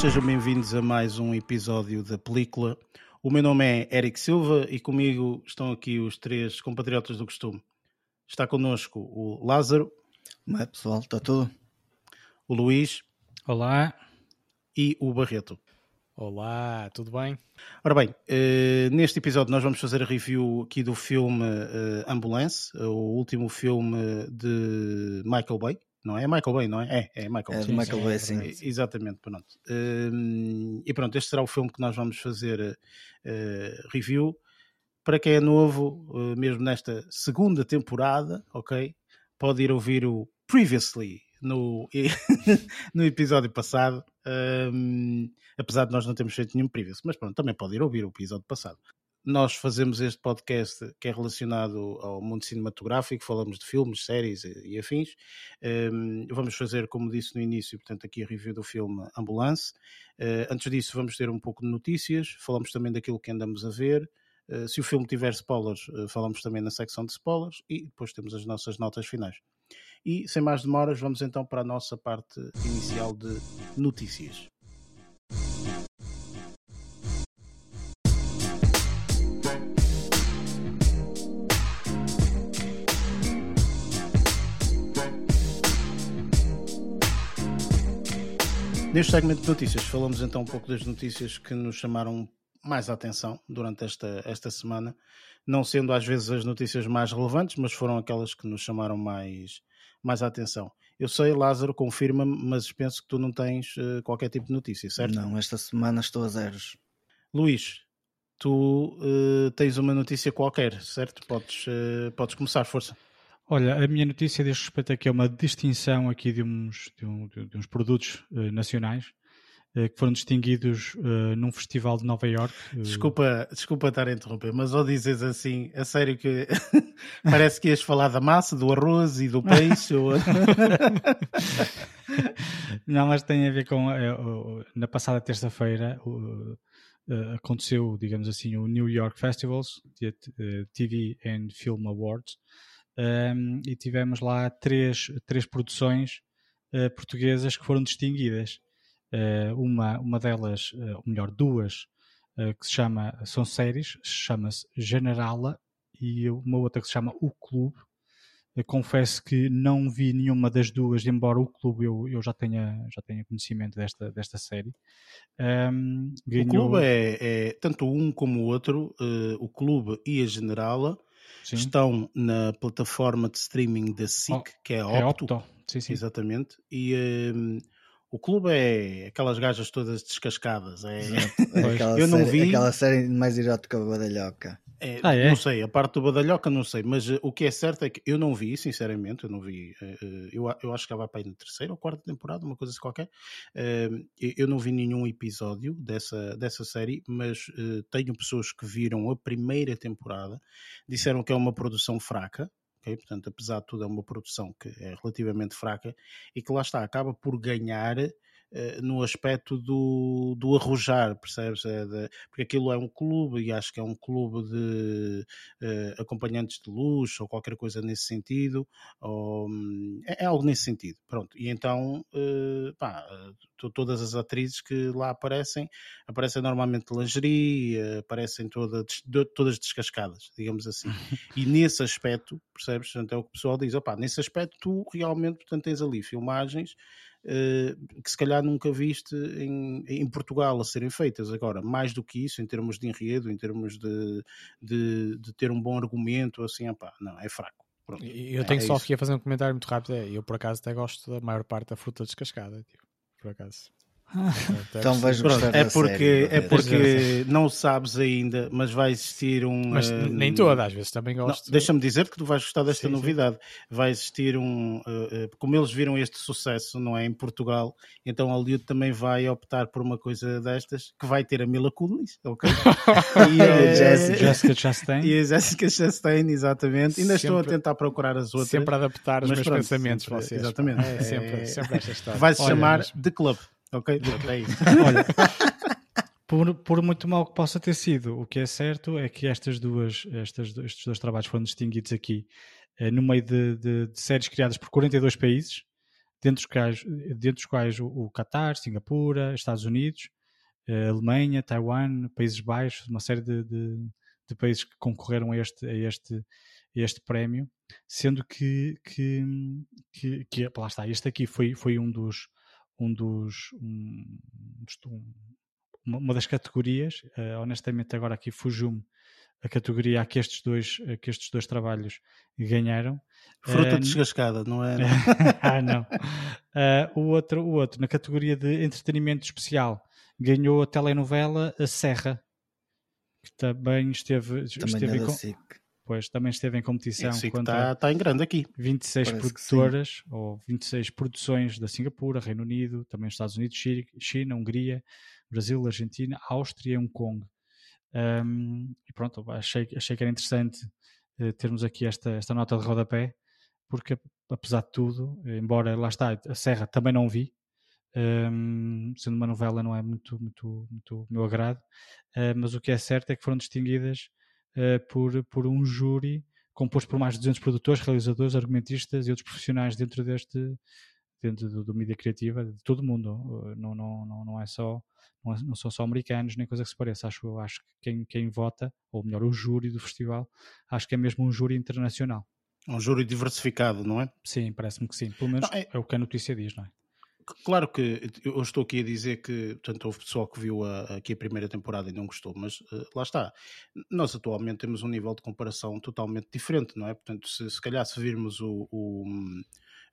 sejam bem-vindos a mais um episódio da película. O meu nome é Eric Silva e comigo estão aqui os três compatriotas do costume. Está connosco o Lázaro. Como é, pessoal? Está tudo? O Luís. Olá. E o Barreto. Olá, tudo bem? Ora bem, uh, neste episódio nós vamos fazer a review aqui do filme uh, Ambulance, o último filme de Michael Bay. Não é Michael Bay, não é? É, é Michael É de Michael Bay, sim. É, exatamente, pronto. Uh, e pronto, este será o filme que nós vamos fazer review. Para quem é novo, mesmo nesta segunda temporada, ok? Pode ir ouvir o Previously no, no episódio passado, um, apesar de nós não termos feito nenhum previous, mas pronto, também pode ir ouvir o episódio passado. Nós fazemos este podcast que é relacionado ao mundo cinematográfico, falamos de filmes, séries e, e afins. Um, vamos fazer, como disse no início, portanto, aqui a review do filme Ambulance. Uh, antes disso, vamos ter um pouco de notícias, falamos também daquilo que andamos a ver. Uh, se o filme tiver spoilers, uh, falamos também na secção de spoilers e depois temos as nossas notas finais. E sem mais demoras, vamos então para a nossa parte inicial de notícias. Neste segmento de notícias, falamos então um pouco das notícias que nos chamaram mais a atenção durante esta, esta semana, não sendo às vezes as notícias mais relevantes, mas foram aquelas que nos chamaram mais, mais a atenção. Eu sei, Lázaro, confirma-me, mas penso que tu não tens uh, qualquer tipo de notícia, certo? Não, esta semana estou a zeros. Luís, tu uh, tens uma notícia qualquer, certo? Podes, uh, podes começar, força. Olha, a minha notícia diz respeito aqui a uma distinção aqui de uns, de, um, de uns produtos nacionais eh, que foram distinguidos uh, num festival de Nova York. Desculpa, desculpa estar a interromper, mas ao dizes assim, a sério que parece que ias falar da massa, do arroz e do peixe. ou... Não, mas tem a ver com na passada terça-feira aconteceu, digamos assim, o New York Festivals, TV and Film Awards, um, e tivemos lá três, três produções portuguesas que foram distinguidas. Eh, uma, uma delas, eh, ou melhor, duas, que se chama, são séries, chama-se Generala e uma outra que se chama O Clube. Eu confesso que não vi nenhuma das duas, embora o clube eu, eu já, tenha, já tenha conhecimento desta, desta série. Um, ganhou... O clube é, é, tanto um como o outro, uh, o clube e a Generala Sim. estão na plataforma de streaming da SIC, oh, que é a é Opto. É Opto. Sim, sim. Exatamente. E uh, o clube é aquelas gajas todas descascadas. É... eu não série, vi. Aquela série mais erótica Badalhoca. É, ah, é? Não sei, a parte do Badalhoca não sei, mas uh, o que é certo é que eu não vi, sinceramente, eu não vi. Uh, eu, eu acho que ela vai para aí na terceira ou quarta temporada, uma coisa assim qualquer. Uh, eu não vi nenhum episódio dessa, dessa série, mas tenho pessoas que viram a primeira temporada, disseram que é uma produção fraca, Okay? Portanto, apesar de tudo, é uma produção que é relativamente fraca e que lá está, acaba por ganhar no aspecto do, do arrojar, percebes? É de, porque aquilo é um clube e acho que é um clube de uh, acompanhantes de luxo ou qualquer coisa nesse sentido, ou, um, é, é, algo nesse sentido. Pronto, e então, uh, pá, todas as atrizes que lá aparecem, aparecem normalmente de lingerie, aparecem toda, todas descascadas, digamos assim. e nesse aspecto, percebes? Portanto, é o que o pessoal diz, opá, nesse aspecto tu realmente portanto, tens ali filmagens que se calhar nunca viste em, em, Portugal a serem feitas. Agora, mais do que isso, em termos de enredo, em termos de, de, de ter um bom argumento, assim, opá, não, é fraco. Pronto, eu tenho é só aqui a fazer um comentário muito rápido. É, eu, por acaso, até gosto da maior parte da fruta descascada, tipo, por acaso. Então vais gostar é porque série, é porque não sabes ainda, mas vai existir um. Mas uh, nem toda, às vezes também gosto. Deixa-me dizer que tu vais gostar desta sim, novidade. Sim. Vai existir um. Uh, uh, como eles viram este sucesso, não é? Em Portugal, então a Hollywood também vai optar por uma coisa destas que vai ter a Mila Kunis, ok? e a Jessica Chastain. E a Jessica Chastain, exatamente. Ainda sempre, estou a tentar procurar as outras. Sempre a adaptar os meus pronto, pensamentos, sempre, vocês. Exatamente. É, sempre, sempre esta história. Vai se chamar mas... The Club. Ok? É isso. Olha, por, por, muito mal que possa ter sido, o que é certo é que estas duas, estas, estes dois trabalhos foram distinguidos aqui eh, no meio de, de, de, séries criadas por 42 países. dentre os quais, dentre os quais o, o Qatar, Singapura, Estados Unidos, Alemanha, Taiwan, Países Baixos, uma série de, de, de países que concorreram a este, a este, a este prémio, sendo que, que, que, que, lá está, este aqui foi, foi um dos um dos um, uma das categorias, uh, honestamente agora aqui fugiu-me a categoria a que estes dois, a que estes dois trabalhos ganharam. Fruta uh, descascada, não é? ah, não. Uh, o, outro, o outro, na categoria de entretenimento especial, ganhou a telenovela A Serra, que também esteve, também esteve é com, pois, também esteve em competição Sim, contra está, está em grande aqui. 26 Parece produtoras ou 26 produções da Singapura, Reino Unido, também Estados Unidos, China, Hungria, Brasil, Argentina, Áustria e Hong Kong. Um, e pronto, achei, achei que era interessante uh, termos aqui esta, esta nota de rodapé, porque apesar de tudo, embora lá está, a Serra também não vi, um, sendo uma novela não é muito, muito, muito meu agrado, uh, mas o que é certo é que foram distinguidas uh, por, por um júri composto por mais de 200 produtores, realizadores, argumentistas e outros profissionais dentro deste dentro do, do mídia criativa de todo o mundo, não, não, não, não é só não, não, são só americanos nem coisa que se pareça, acho, acho que quem, quem vota, ou melhor o júri do festival, acho que é mesmo um júri internacional. Um júri diversificado, não é? Sim, parece-me que sim, pelo menos não, é... é o que a notícia diz, não é? Claro que eu estou aqui a dizer que, portanto, houve pessoal que viu a, aqui a primeira temporada e não gostou, mas uh, lá está. Nós atualmente temos um nível de comparação totalmente diferente, não é? Portanto, se, se calhar se virmos o, o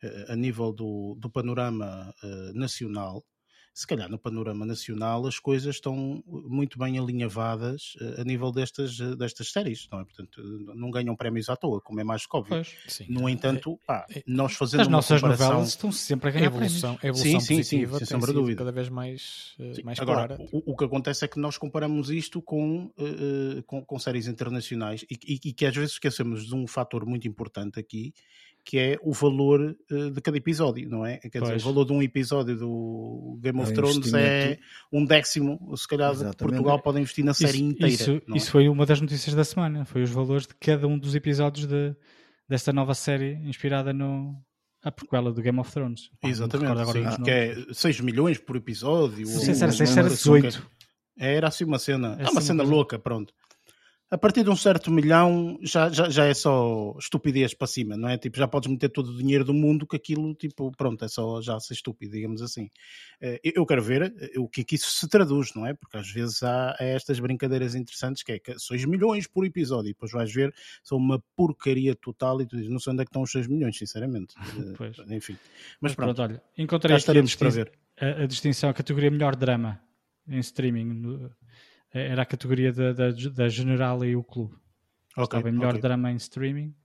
uh, a nível do, do panorama uh, nacional, se calhar no panorama nacional as coisas estão muito bem alinhavadas a nível destas, destas séries, não é? Portanto, não ganham prémios à toa, como é mais que óbvio. Pois, no entanto, pá, é, é, nós fazendo As nossas comparação... novelas estão sempre a ganhar evolução. A evolução sim, positiva sim, sim, sem sombra dúvida. cada vez mais, sim. mais Agora, clara. O, o, que acontece é que nós comparamos isto com, uh, com, com, séries internacionais e, e, e que às vezes esquecemos de um fator muito importante aqui, que é o valor uh, de cada episódio, não é? Quer pois. dizer, o valor de um episódio do Game of é Thrones é um décimo, se calhar Portugal pode investir na série isso, inteira. Isso, é? isso foi uma das notícias da semana, foi os valores de cada um dos episódios de, desta nova série inspirada no, a prequela do Game of Thrones. Exatamente, agora sim, que é 6 milhões por episódio. Sei se era 6, era 18. Era assim uma cena, é, é uma cena louca, pronto a partir de um certo milhão já, já, já é só estupidez para cima, não é? Tipo, já podes meter todo o dinheiro do mundo que aquilo, tipo, pronto, é só já ser estúpido, digamos assim. Eh, eu quero ver eh, o que é que isso se traduz, não é? Porque às vezes há estas brincadeiras interessantes que é que 6 milhões por episódio e depois vais ver, são uma porcaria total e tu dizes, não sei onde é que estão os 6 milhões, sinceramente. Pois. Enfim. Mas, Mas pronto, pronto, olha, encontrei aqui a, distin a, a distinção, a categoria melhor drama em streaming era a categoria da, da, da General e o Clube. Okay, Estava em melhor okay. drama em streaming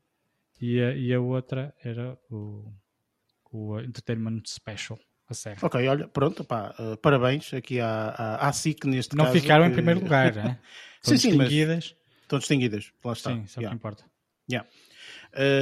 e a, e a outra era o, o Entertainment Special. A série. Ok, olha, pronto, pá, uh, parabéns aqui à, à, à SIC neste Não caso. Não ficaram que... em primeiro lugar, né? sim, sim, distinguidas. estão distinguidas, lá está. Sim, isso é o que importa. Yeah.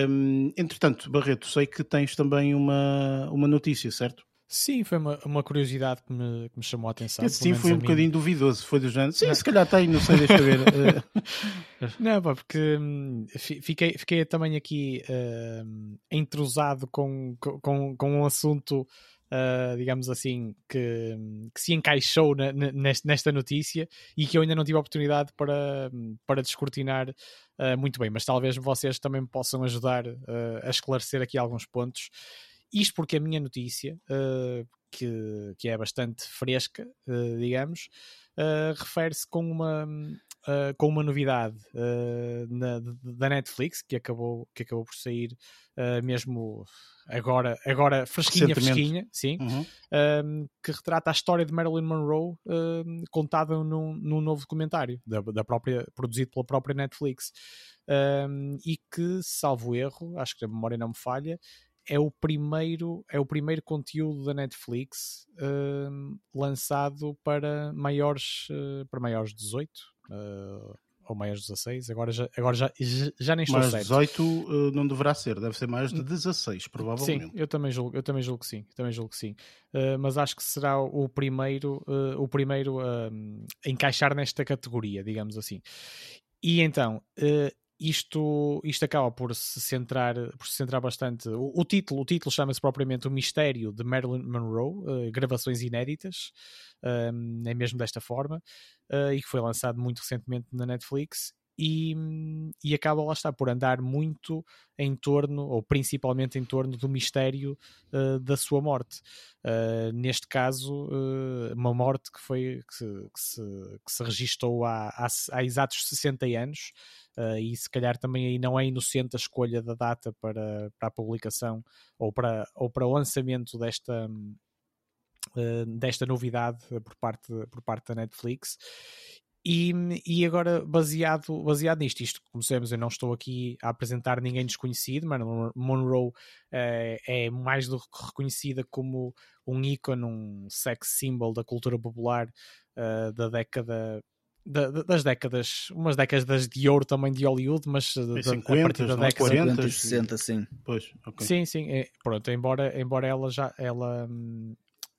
Um, entretanto, Barreto, sei que tens também uma, uma notícia, certo? Sim, foi uma, uma curiosidade que me, que me chamou a atenção. Esse sim, foi um bocadinho duvidoso. Foi do género. Sim, não. se calhar tem, não sei, deixa ver. não, pá, porque hum, fiquei, fiquei também aqui uh, entrosado com, com, com um assunto, uh, digamos assim, que, que se encaixou na, nesta notícia e que eu ainda não tive a oportunidade para, para descortinar uh, muito bem. Mas talvez vocês também me possam ajudar a esclarecer aqui alguns pontos. Isto porque a minha notícia, uh, que, que é bastante fresca, uh, digamos, uh, refere-se com uma, com uma novidade na, da Netflix, que acabou, que acabou por sair mesmo agora, agora fresquinha, fresquinha, sim, uhum. que retrata a história de Marilyn Monroe contada num, num novo documentário, da, da própria, produzido pela própria Netflix. Um, e que, salvo erro, acho que a memória não me falha, é o primeiro é o primeiro conteúdo da Netflix uh, lançado para maiores uh, para maiores de 18 uh, ou maiores de 16 agora já, agora já, já nem estou mais certo. 18 uh, não deverá ser deve ser mais de 16 provavelmente. sim eu também julgo eu também julgo que sim também julgo que sim. Uh, mas acho que será o primeiro o primeiro a encaixar nesta categoria digamos assim. E então isto, isto acaba por se centrar, por se centrar bastante. O, o título, o título chama-se propriamente O Mistério de Marilyn Monroe, uh, gravações inéditas, um, é mesmo desta forma, uh, e que foi lançado muito recentemente na Netflix e, e acaba lá está por andar muito em torno, ou principalmente em torno do mistério uh, da sua morte. Neste caso, uma morte que foi que se, que se, que se registou há, há, há, exatos 60 anos, e se calhar também aí não é inocente a escolha da data para, para a publicação ou para, ou para o lançamento desta. desta novidade por parte, por parte da Netflix e, e agora, baseado, baseado nisto, isto, como sabemos, eu não estou aqui a apresentar ninguém desconhecido, Marilyn Monroe é, é mais do que reconhecida como um ícone, um sex symbol da cultura popular uh, da década da, das décadas, umas décadas de ouro também de Hollywood, mas 50, a partir da década 40, 60, sim. Pois, okay. Sim, sim, é, pronto, embora, embora ela já ela,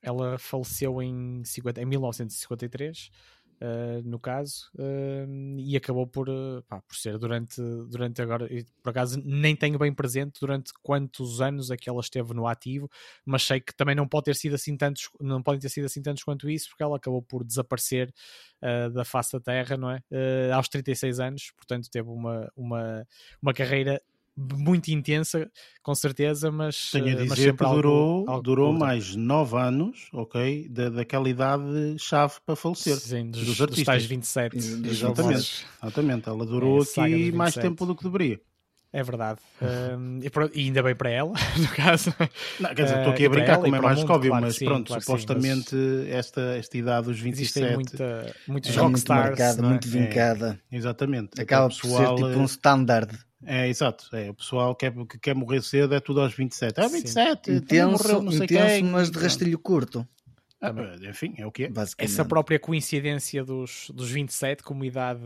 ela faleceu em, 50, em 1953 Uh, no caso, uh, e acabou por, uh, pá, por ser durante, durante agora, por acaso nem tenho bem presente durante quantos anos é que ela esteve no ativo, mas sei que também não pode ter sido assim tantos, não podem ter sido assim tantos quanto isso, porque ela acabou por desaparecer da face da Terra, não é? aos 36 anos, portanto teve uma, uma, uma carreira muito intensa, com certeza, mas. Tenho a eh, dizer que durou, algo, algo durou mais 9 anos, ok? Da, daquela idade-chave para falecer. Sim, dos, dos artistas. Dos tais 27. Exatamente, exatamente. Ela durou é, aqui mais tempo do que deveria. É verdade. Um, e, e, ainda bem para ela, no caso. Não, quer dizer, estou aqui a brincar, como é mais óbvio, claro, mas sim, pronto, claro, supostamente sim, mas esta, esta idade, os 27. Muita, muitos é rockstars. Muito marcada, é? muito vincada. É, exatamente. Acaba pessoal, por ser tipo um standard. É, exato. É, o pessoal que, que quer morrer cedo é tudo aos 27. Ah, 27, Sim. intenso, morreu, não sei intenso quem. mas de rastilho curto. Ah, enfim, é o que é. Essa própria coincidência dos, dos 27 como idade,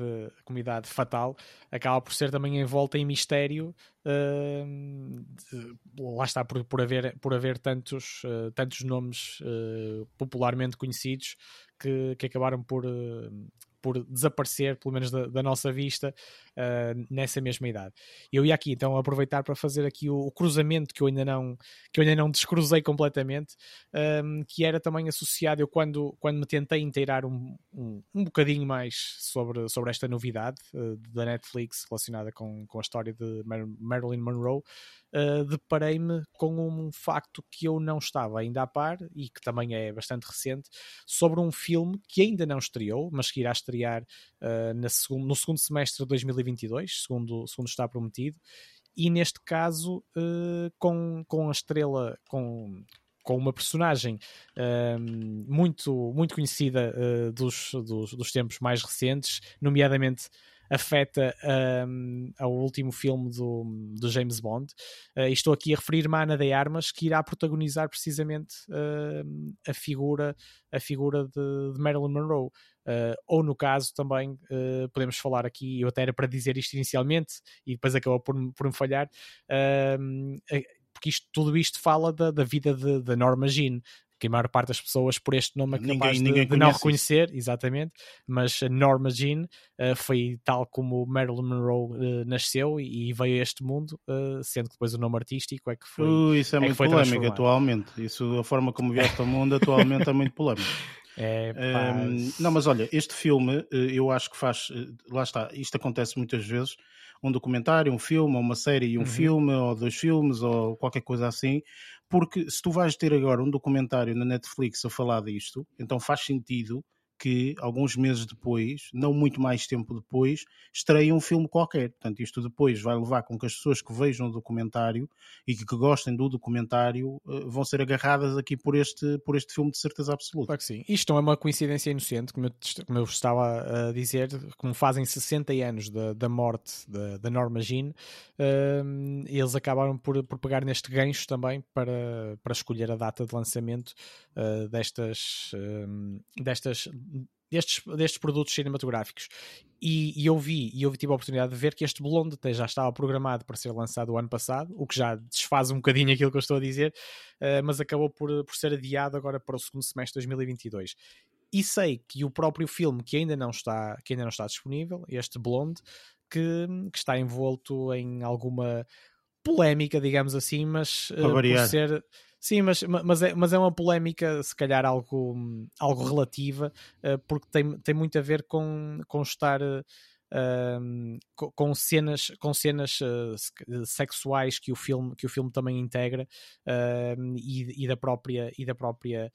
como idade fatal acaba por ser também envolta em mistério. Uh, de, lá está por, por, haver, por haver tantos, uh, tantos nomes uh, popularmente conhecidos que, que acabaram por, por desaparecer, pelo menos da, da nossa vista, uh, nessa mesma idade. Eu ia aqui então aproveitar para fazer aqui o, o, cruzamento que eu ainda não que eu ainda não descruzei completamente, um, que era também associado eu quando, quando me tentei inteirar um, um, um bocadinho mais sobre, sobre esta novidade uh, da Netflix relacionada com, com a história de Mar Marilyn Monroe, uh, deparei-me com um facto que eu não estava ainda a par e que também é bastante recente, sobre um filme que ainda não estreou, mas que irá estrear uh, na segundo, no segundo semestre de 2022, segundo, segundo está prometido, e neste caso uh, com, com a estrela, com, com uma personagem uh, muito, muito conhecida uh, dos, dos, dos, tempos mais recentes, nomeadamente afeta um, ao último filme do, do James Bond. Uh, estou aqui a referir-me à Ana de Armas, que irá protagonizar precisamente uh, a figura, a figura de, de Marilyn Monroe. Uh, ou no caso também uh, podemos falar aqui, eu até era para dizer isto inicialmente e depois acabou por, por me falhar, uh, porque isto, tudo isto fala da, da vida de, de Norma Jean, que a maior parte das pessoas por este nome é capaz ninguém, ninguém de, de não reconhecer, isso. exatamente, mas Norma Jean uh, foi tal como Marilyn Monroe uh, nasceu e, e, veio a este mundo, uh, sendo que depois o nome artístico é que foi. Uh, isso é, é muito polémico atualmente. Isso, a forma como vieste ao mundo atualmente é muito polémico. É, um, não, mas olha, este filme eu acho que faz. Lá está, isto acontece muitas vezes. Um documentário, um filme, ou uma série e um uhum. filme, ou dois filmes, ou qualquer coisa assim, porque se tu vais ter agora um documentário na Netflix a falar disto, então faz sentido que alguns meses depois, não muito mais tempo depois, estreia um filme qualquer. Portanto, isto depois vai levar com que as pessoas que vejam o documentário e que, que gostem do documentário uh, vão ser agarradas aqui por este, por este filme de certeza absoluta. Claro que sim. Isto não é uma coincidência inocente, como eu, como eu estava a dizer, como fazem 60 anos da, da morte da, da Norma Jean, uh, eles acabaram por, por pegar neste gancho também para, para escolher a data de lançamento uh, destas, destas destes, destes produtos cinematográficos. E, e, eu vi, e eu tive a oportunidade de ver que este Blonde já estava programado para ser lançado o ano passado, o que já desfaz um bocadinho aquilo que eu estou a dizer, uh, mas acabou por, por ser adiado agora para o segundo semestre de 2022. E sei que o próprio filme, que ainda não está, que ainda não está disponível, este Blonde, que, que está envolto em alguma polémica, digamos assim, mas uh, por ser. Sim, mas, mas, é, mas é uma polémica, se calhar, algo, algo relativa, uh, porque tem, tem muito a ver com, com estar. Uh, com cenas, com cenas uh, sexuais que o filme, que o filme também integra uh, e, e, da própria, e da própria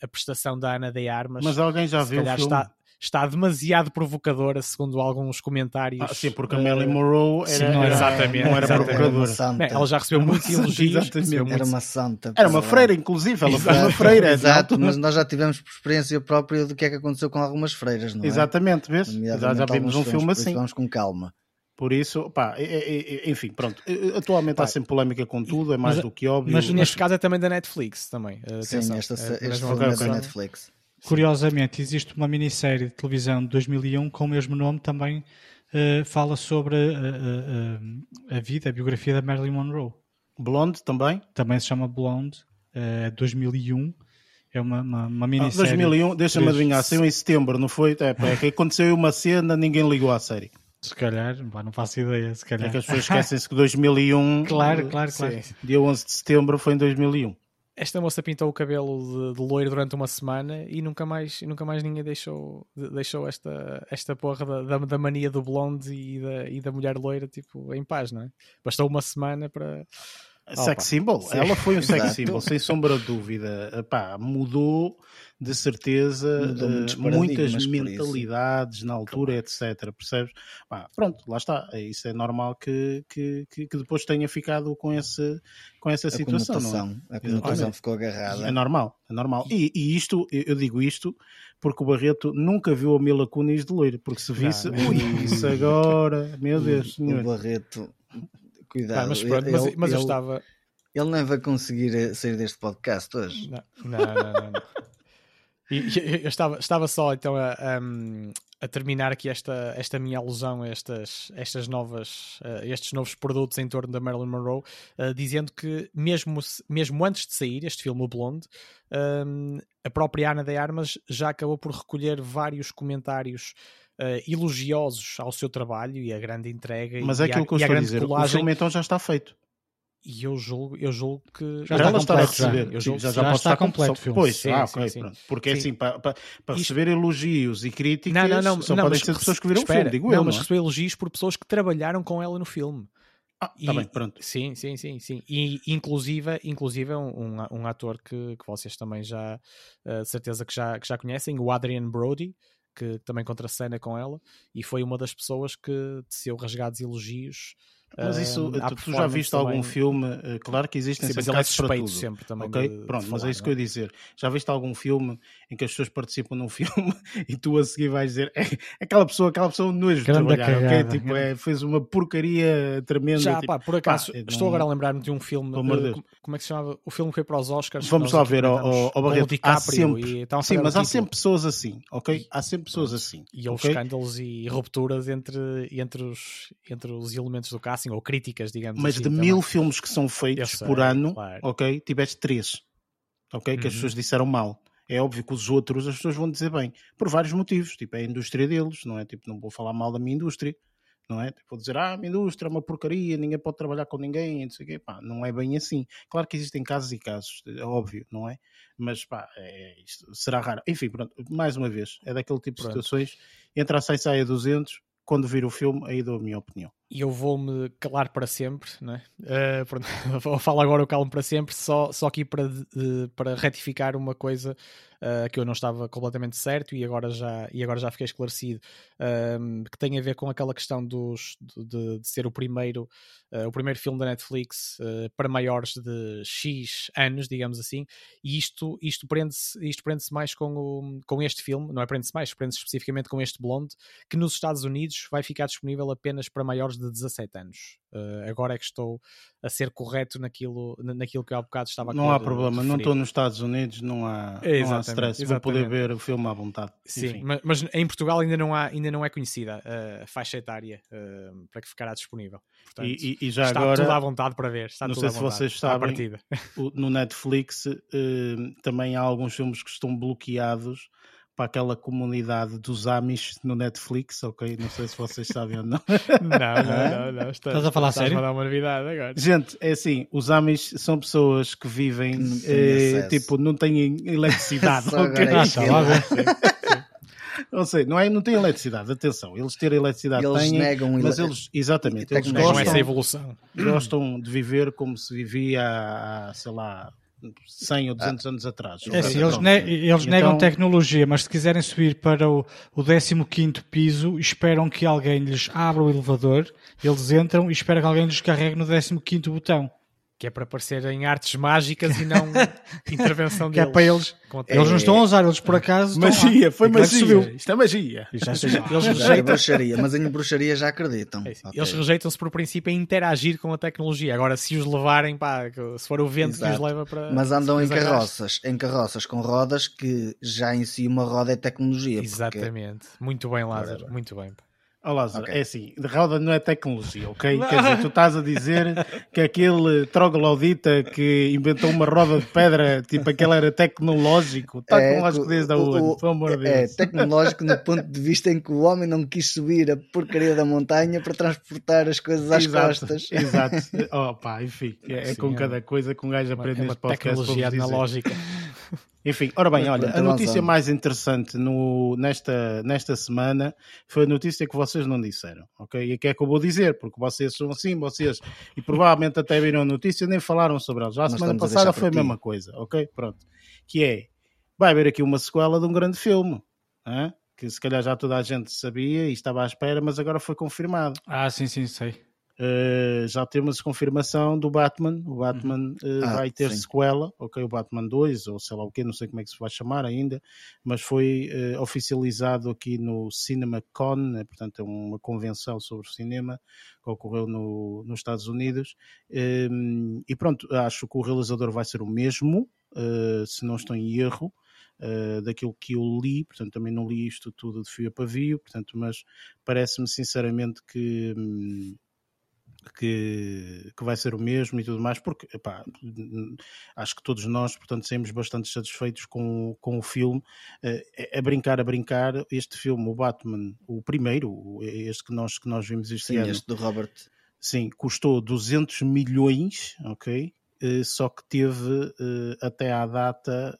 a prestação da Ana de Armas. Mas alguém já viu o filme? Está, está demasiado provocadora, segundo alguns comentários. Ah, sim, porque a Marilyn Monroe era, sim, não era, exatamente, não era provocadora. Era ela já recebeu muitos elogios. Era uma santa. Era uma freira, inclusive. Ela foi uma freira. Exato, mas nós já tivemos por experiência própria do que é que aconteceu com algumas freiras, não é? Exatamente, vês? Já, já vimos um filme assim. Vamos com calma. Por isso, pá, enfim, pronto. Atualmente pá, há sempre polémica com tudo, é mais mas, do que óbvio. Mas neste caso é também da Netflix, também. Sim, esta, é, este filme é da Netflix. Curiosamente, existe uma minissérie de televisão de 2001 com o mesmo nome também uh, fala sobre a, a, a, vida, a biografia da Marilyn Monroe. Blonde também? Também se chama Blonde, uh, 2001. É uma, uma, uma minissérie. Ah, 2001, deixa-me adivinhar, saiu em setembro, não foi? É, é que aconteceu uma cena, ninguém ligou à série. Se calhar, não faço ideia, se calhar. É que as pessoas esquecem-se que 2001... claro, claro, claro. Dia 11 de setembro foi em 2001 esta moça pintou o cabelo de, de, loiro durante uma semana e nunca mais, nunca mais ninguém deixou, deixou esta, esta porra da, da, da mania do blonde e da, e da mulher loira tipo, em paz, não é? Bastou uma semana para. Sex symbol? Sim. Ela foi um sex symbol, sem sombra de dúvida. Epá, mudou de certeza uh, muitas mentalidades na altura, etc. Percebes? pronto, lá está. Isso é normal que, que, que, depois tenha ficado com, esse, com essa a situação. Conotação, é? A conotação ficou agarrada. É normal, é normal. E, e, isto, eu digo isto porque o Barreto nunca viu a Mila Kunis de loiro, porque se visse, não, ui, isso agora, meu Deus, senhor. O Barreto, cuidado. mas, pronto, mas, mas eu estava. Ele nem vai conseguir eh, sair deste podcast hoje. Não, não, não. não, não. E, eu estava, estava só então a, a, a, terminar aqui esta, esta minha alusão a estas, estas novas, uh, estes novos produtos em torno da Marilyn Monroe, uh, dizendo que mesmo, mesmo antes de sair este filme, o Blonde, um, a própria Ana de Armas já acabou por recolher vários comentários uh, elogiosos ao seu trabalho e a grande entrega. Mas é aquilo que eu estou a dizer, colagem... o filme então já está feito. E eu julgo, eu julgo que já, já está completo, a receber. Já. Eu julgo já, já, já pode estar completo. Filme. Pois, sim, ah, okay, sim, sim. Porque sim. assim, para, para, para receber elogios e críticas, não, não, não, só não, podem ser pessoas que viram espera, o filme, digo não, eu. Mas receber elogios por pessoas que trabalharam com ela no filme. Ah, tá bem, pronto. Sim, sim, sim, sim. E inclusive, inclusive é um, um, ator que, que vocês também já, uh, certeza que já, que já conhecem, o Adrian Brody, que também contracena com ela, e foi uma das pessoas que teceu rasgados elogios mas isso, tu, tu, já viste também... algum filme? Eh, claro que existem Sim, sempre é casos para tudo. sempre também. Ok, pronto, mas é isso que eu ia dizer. Já viste algum filme em que as pessoas participam num filme e tu a seguir vais dizer é, aquela pessoa, aquela pessoa nojo de trabalhar, cagada, ok? Tipo, é, fez uma porcaria tremenda. Já, tipo, pá, por acaso, pá, estou não... agora a lembrar-me de um filme, de, como é que se chamava? O filme que foi para os Oscars. Vamos lá ver, ao, ao Barreto. Há sempre, sim, mas há sempre pessoas assim, ok? Há sempre pessoas assim. E houve escândalos e rupturas entre, entre, os, entre os elementos do casting, ou críticas, digamos Mas assim, de também. mil filmes que são feitos sei, por ano, claro. ok, tiveste três, ok, que uhum. as pessoas disseram mal. É óbvio que os outros as pessoas vão dizer bem, por vários motivos, tipo, é a indústria deles, não é? Tipo, não vou falar mal da minha indústria, não é? Tipo, vou dizer, ah, a minha indústria é uma porcaria, ninguém pode trabalhar com ninguém, não sei o quê, pá, não é bem assim. Claro que existem casos e casos, é óbvio, não é? Mas, pá, é, será raro. Enfim, pronto, mais uma vez, é daquele tipo pronto. de situações, entra a 100, sai a 200, quando vir o filme, aí dou a minha opinião e eu vou-me calar para sempre, né? Uh, pronto, vou falar agora o calmo para sempre, só, só aqui para, uh, para retificar uma coisa uh, que eu não estava completamente certo e agora já, e agora já fiquei esclarecido, ehm, que tem a ver com aquela questão dos, de, de ser o primeiro, o primeiro filme da Netflix para maiores de X anos, digamos assim, e isto, isto prende-se isto prende mais com, o, com este filme, não é prende-se mais, prende-se especificamente com este Blonde, que nos Estados Unidos vai ficar disponível apenas para maiores de de 17 anos. Uh, agora é que estou a ser correto naquilo, naquilo que há bocado estava a Não há problema, não estou nos Estados Unidos, não há, é, não há stress, exatamente. vou poder ver o filme à vontade. Sim, mas, mas, em Portugal ainda não, há, ainda não é conhecida a faixa etária uh, para que ficará disponível. Portanto, e, e, já está agora, tudo à vontade para ver. Está não sei se vocês sabem, no Netflix uh, também há alguns filmes que estão bloqueados para aquela comunidade dos Amish no Netflix, ok? Não sei se vocês sabem ou não. não, não, não, não. Estás a falar sério? a dar uma novidade agora. Gente, é assim, os Amish são pessoas que vivem, eh, tipo, não têm eletricidade, ok? Ah, Não sei, não, é, não têm eletricidade, atenção, eles terem eletricidade Eles têm, negam mas ele- eles, exatamente, eles Negam gostam, essa evolução. gostam de viver como se vivia há, sei lá, 100 ou 200 anos atrás. É assim, eles, ne- eles Então- negam tecnologia, mas se quiserem subir para o, o 15 piso, esperam que alguém lhes abra o elevador, eles entram e esperam que alguém lhes carregue no 15 botão. Que é para parecer em artes mágicas e não intervenção Que é deles. para eles. Eles não estão a usar, eles por acaso. Magia, foi é magia, isto é magia. Eles Já é rejeitam. bruxaria, mas em bruxaria já acreditam. É isso. Ok. Eles rejeitam-se por princípio a interagir com a tecnologia. Agora, se os levarem, pá, se for o vento que os Exato. leva para. Mas andam em carroças, em carroças com rodas que já em si uma roda é tecnologia. porque- Exatamente. Muito bem, Lázaro. Muito bem. Ó Lázaro, Ok. é assim, de roda não é tecnologia, ok? Quer dizer, tu estás a dizer que aquele troglodita que inventou uma roda de pedra, tipo aquele era tecnológico, está É, com lógico o- desde a onde, o- pelo amor de É Deus. tecnológico no ponto de vista em que o homem não quis subir a porcaria da montanha para transportar as coisas às Exato, costas. Exato. Oh, pá, enfim, é, é Sim, com é cada coisa que um gajo Uma, aprende é uma neste podcast. tecnologia analógica. Enfim, ora bem, olha, a notícia mais interessante no, nesta, nesta semana foi a notícia que vocês não disseram, ok? E que é que eu vou dizer, porque vocês são assim, vocês, e provavelmente até viram a notícia, nem falaram sobre ela. Já a Nós semana a passada deixar foi a mesma coisa, ok? Pronto. Que é, vai haver aqui uma sequela de um grande filme, hã? que se calhar já toda a gente sabia e estava à espera, mas agora foi confirmado. Ah, sim, sim, sei. Uh, já temos confirmação do Batman. O Batman uh, Ah, vai ter sim. sequela, ok? O Batman 2, ou sei lá o que, não sei como é que se vai chamar ainda, mas foi uh, oficializado aqui no CinemaCon, né? portanto, é uma convenção sobre cinema que ocorreu no, nos Estados Unidos. Um, e pronto, acho que o realizador vai ser o mesmo, se não estou em erro. Uh, daquilo que eu li, portanto também não li isto tudo de fio a pavio, portanto, mas parece-me sinceramente que, hum, que, que vai ser o mesmo e tudo mais, porque epá, acho que todos nós, portanto, saímos bastante satisfeitos com, com o filme. Uh, a brincar, a brincar, este filme, o Batman, o primeiro, este que nós, que nós vimos este Sim, ano, este do Robert. sim, custou 200 milhões, ok? Uh, só que teve uh, até à data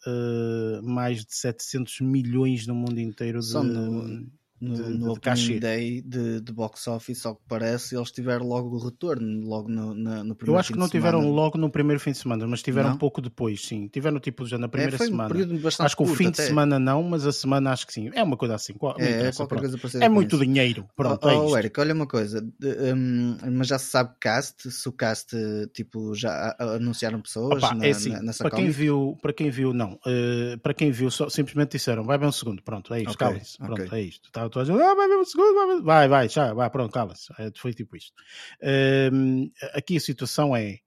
mais de 700 milhões no mundo inteiro de, no- No, de- no de day de, de box office, ao que parece, eles tiveram logo o retorno, logo no, na- no primeiro Eu acho que de não tiveram semana. logo no primeiro fim de semana, mas tiveram Não? pouco depois, sim. Tiveram tipo já na primeira é, semana. um Acho que o fim de até. semana não, mas a semana acho que sim. É uma coisa assim. qual- É, é interessa, É muito isso. dinheiro. Pronto, oh, é oh. Eric, olha uma coisa, de- hum, mas já se sabe cast, se o cast tipo já anunciaram pessoas Opa, na, é assim, na- nessa para quem viu, para quem viu, não. Uh, para quem viu, só, simplesmente disseram, vai ver um segundo, pronto, é isto, Ok, cala-se, ok. pronto, é isto. Estava a gente, ah, vai um segundo, vai, vai, já, vai, pronto, cala-se. É, foi tipo isto. Um, aqui a situação é,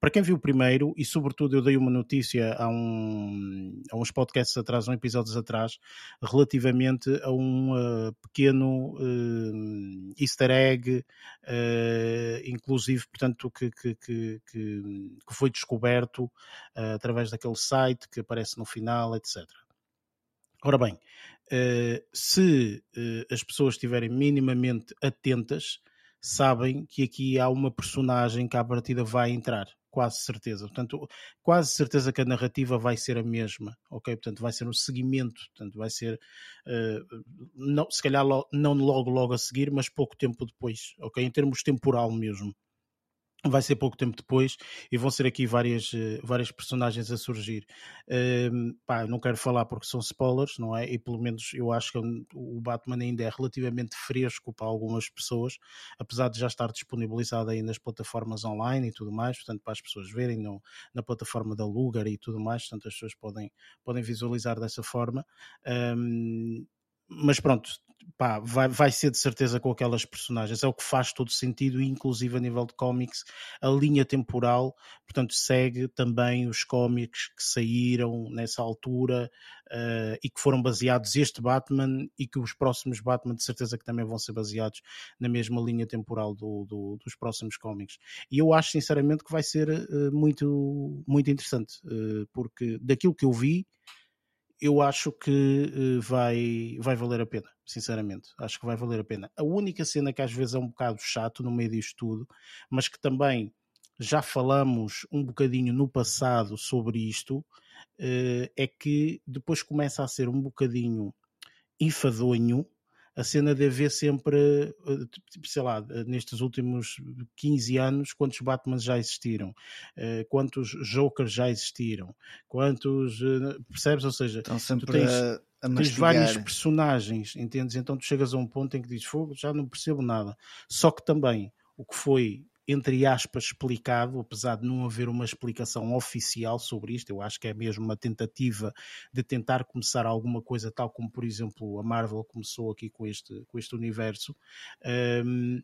para quem viu o primeiro, e sobretudo eu dei uma notícia há, um, há uns podcasts atrás, uns episódios atrás, relativamente a um uh, pequeno uh, easter egg, uh, inclusive, portanto, que, que, que, que, foi descoberto uh, através daquele site que aparece no final, etc. Ora bem, uh, se uh, as pessoas estiverem minimamente atentas, sabem que aqui há uma personagem que à partida vai entrar, quase certeza. Portanto, quase certeza que a narrativa vai ser a mesma, ok? Portanto, vai ser um seguimento, portanto, vai ser, uh, não, se calhar lo, não logo, logo a seguir, mas pouco tempo depois, ok? Em termos temporal mesmo. Vai ser pouco tempo depois e vão ser aqui várias, eh, várias personagens a surgir. Um, pá, não quero falar porque são spoilers, não é? E pelo menos eu acho que o Batman ainda é relativamente fresco para algumas pessoas, apesar de já estar disponibilizado aí nas plataformas online e tudo mais, portanto, para as pessoas verem no, na plataforma da Lugar e tudo mais, portanto, as pessoas podem, podem visualizar dessa forma. Um, mas pronto, pá, vai, vai ser de certeza com aquelas personagens, é o que faz todo sentido, inclusive a nível de cómics, a linha temporal, portanto, segue também os cómics que saíram nessa altura uh, e que foram baseados este Batman e que os próximos Batman de certeza que também vão ser baseados na mesma linha temporal do, do, dos próximos cómics. E eu acho sinceramente que vai ser uh, muito, muito interessante, uh, porque daquilo que eu vi eu acho que vai, vai valer a pena, sinceramente. Acho que vai valer a pena. A única cena que às vezes é um bocado chato no meio disto tudo, mas que também já falamos um bocadinho no passado sobre isto, é que depois começa a ser um bocadinho enfadonho a cena de haver sempre, eh, tipo, sei lá, eh, nestes últimos 15 anos, quantos Batman já existiram, eh, quantos Jokers já existiram, quantos. Percebes? Ou seja, Estão sempre tu tens, a, a tens vários personagens, entendes? Então tu chegas a um ponto em que dizes, fogo, já não percebo nada. Só que também o que foi entre aspas, explicado, apesar de não haver uma explicação oficial sobre isto, eu acho que é mesmo uma tentativa de tentar começar alguma coisa, tal como, por exemplo, a Marvel começou aqui com este, com este universo. Um,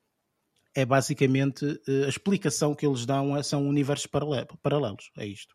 é basicamente eh, a explicação que eles dão são universos paralelos, é isto.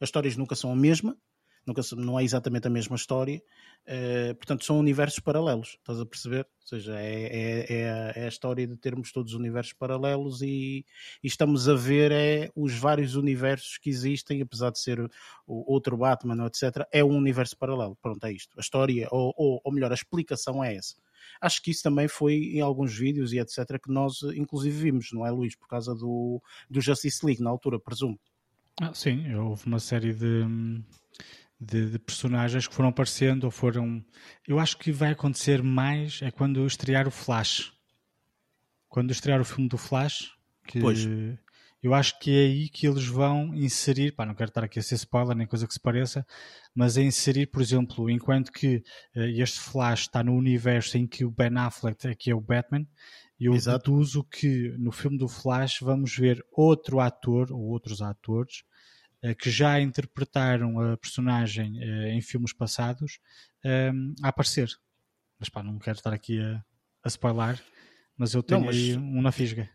As histórias nunca são a mesma, nunca, não é exatamente a mesma história, uh, portanto são universos paralelos, estás a perceber? Ou seja, é, é, é, a, é a, história de termos todos os universos paralelos e, e, estamos a ver é, os vários universos que existem, apesar de ser o, outro Batman, etc., é um universo paralelo, pronto, é isto. A história, ou, ou, ou melhor, a explicação é essa acho que isso também foi em alguns vídeos e etc. que nós inclusive vimos, não é Luís? Por causa do, do Justice League na altura, presumo. Ah, sim, houve uma série de, de, de, personagens que foram aparecendo ou foram. Eu acho que vai acontecer mais é quando estrear o Flash. Quando estrear o filme do Flash, que pois. eu acho que é aí que eles vão inserir, pá, não quero estar aqui a ser spoiler nem coisa que se pareça, mas é inserir, por exemplo, enquanto que uh, este Flash está no universo em que o Ben Affleck é que é o Batman, eu Exato. deduzo que no filme do Flash vamos ver outro ator ou outros atores eh, que já interpretaram a personagem eh, em filmes passados ehm, a aparecer. Mas pá, não quero estar aqui a, a spoiler, mas eu tenho não, mas... aí um na fisga.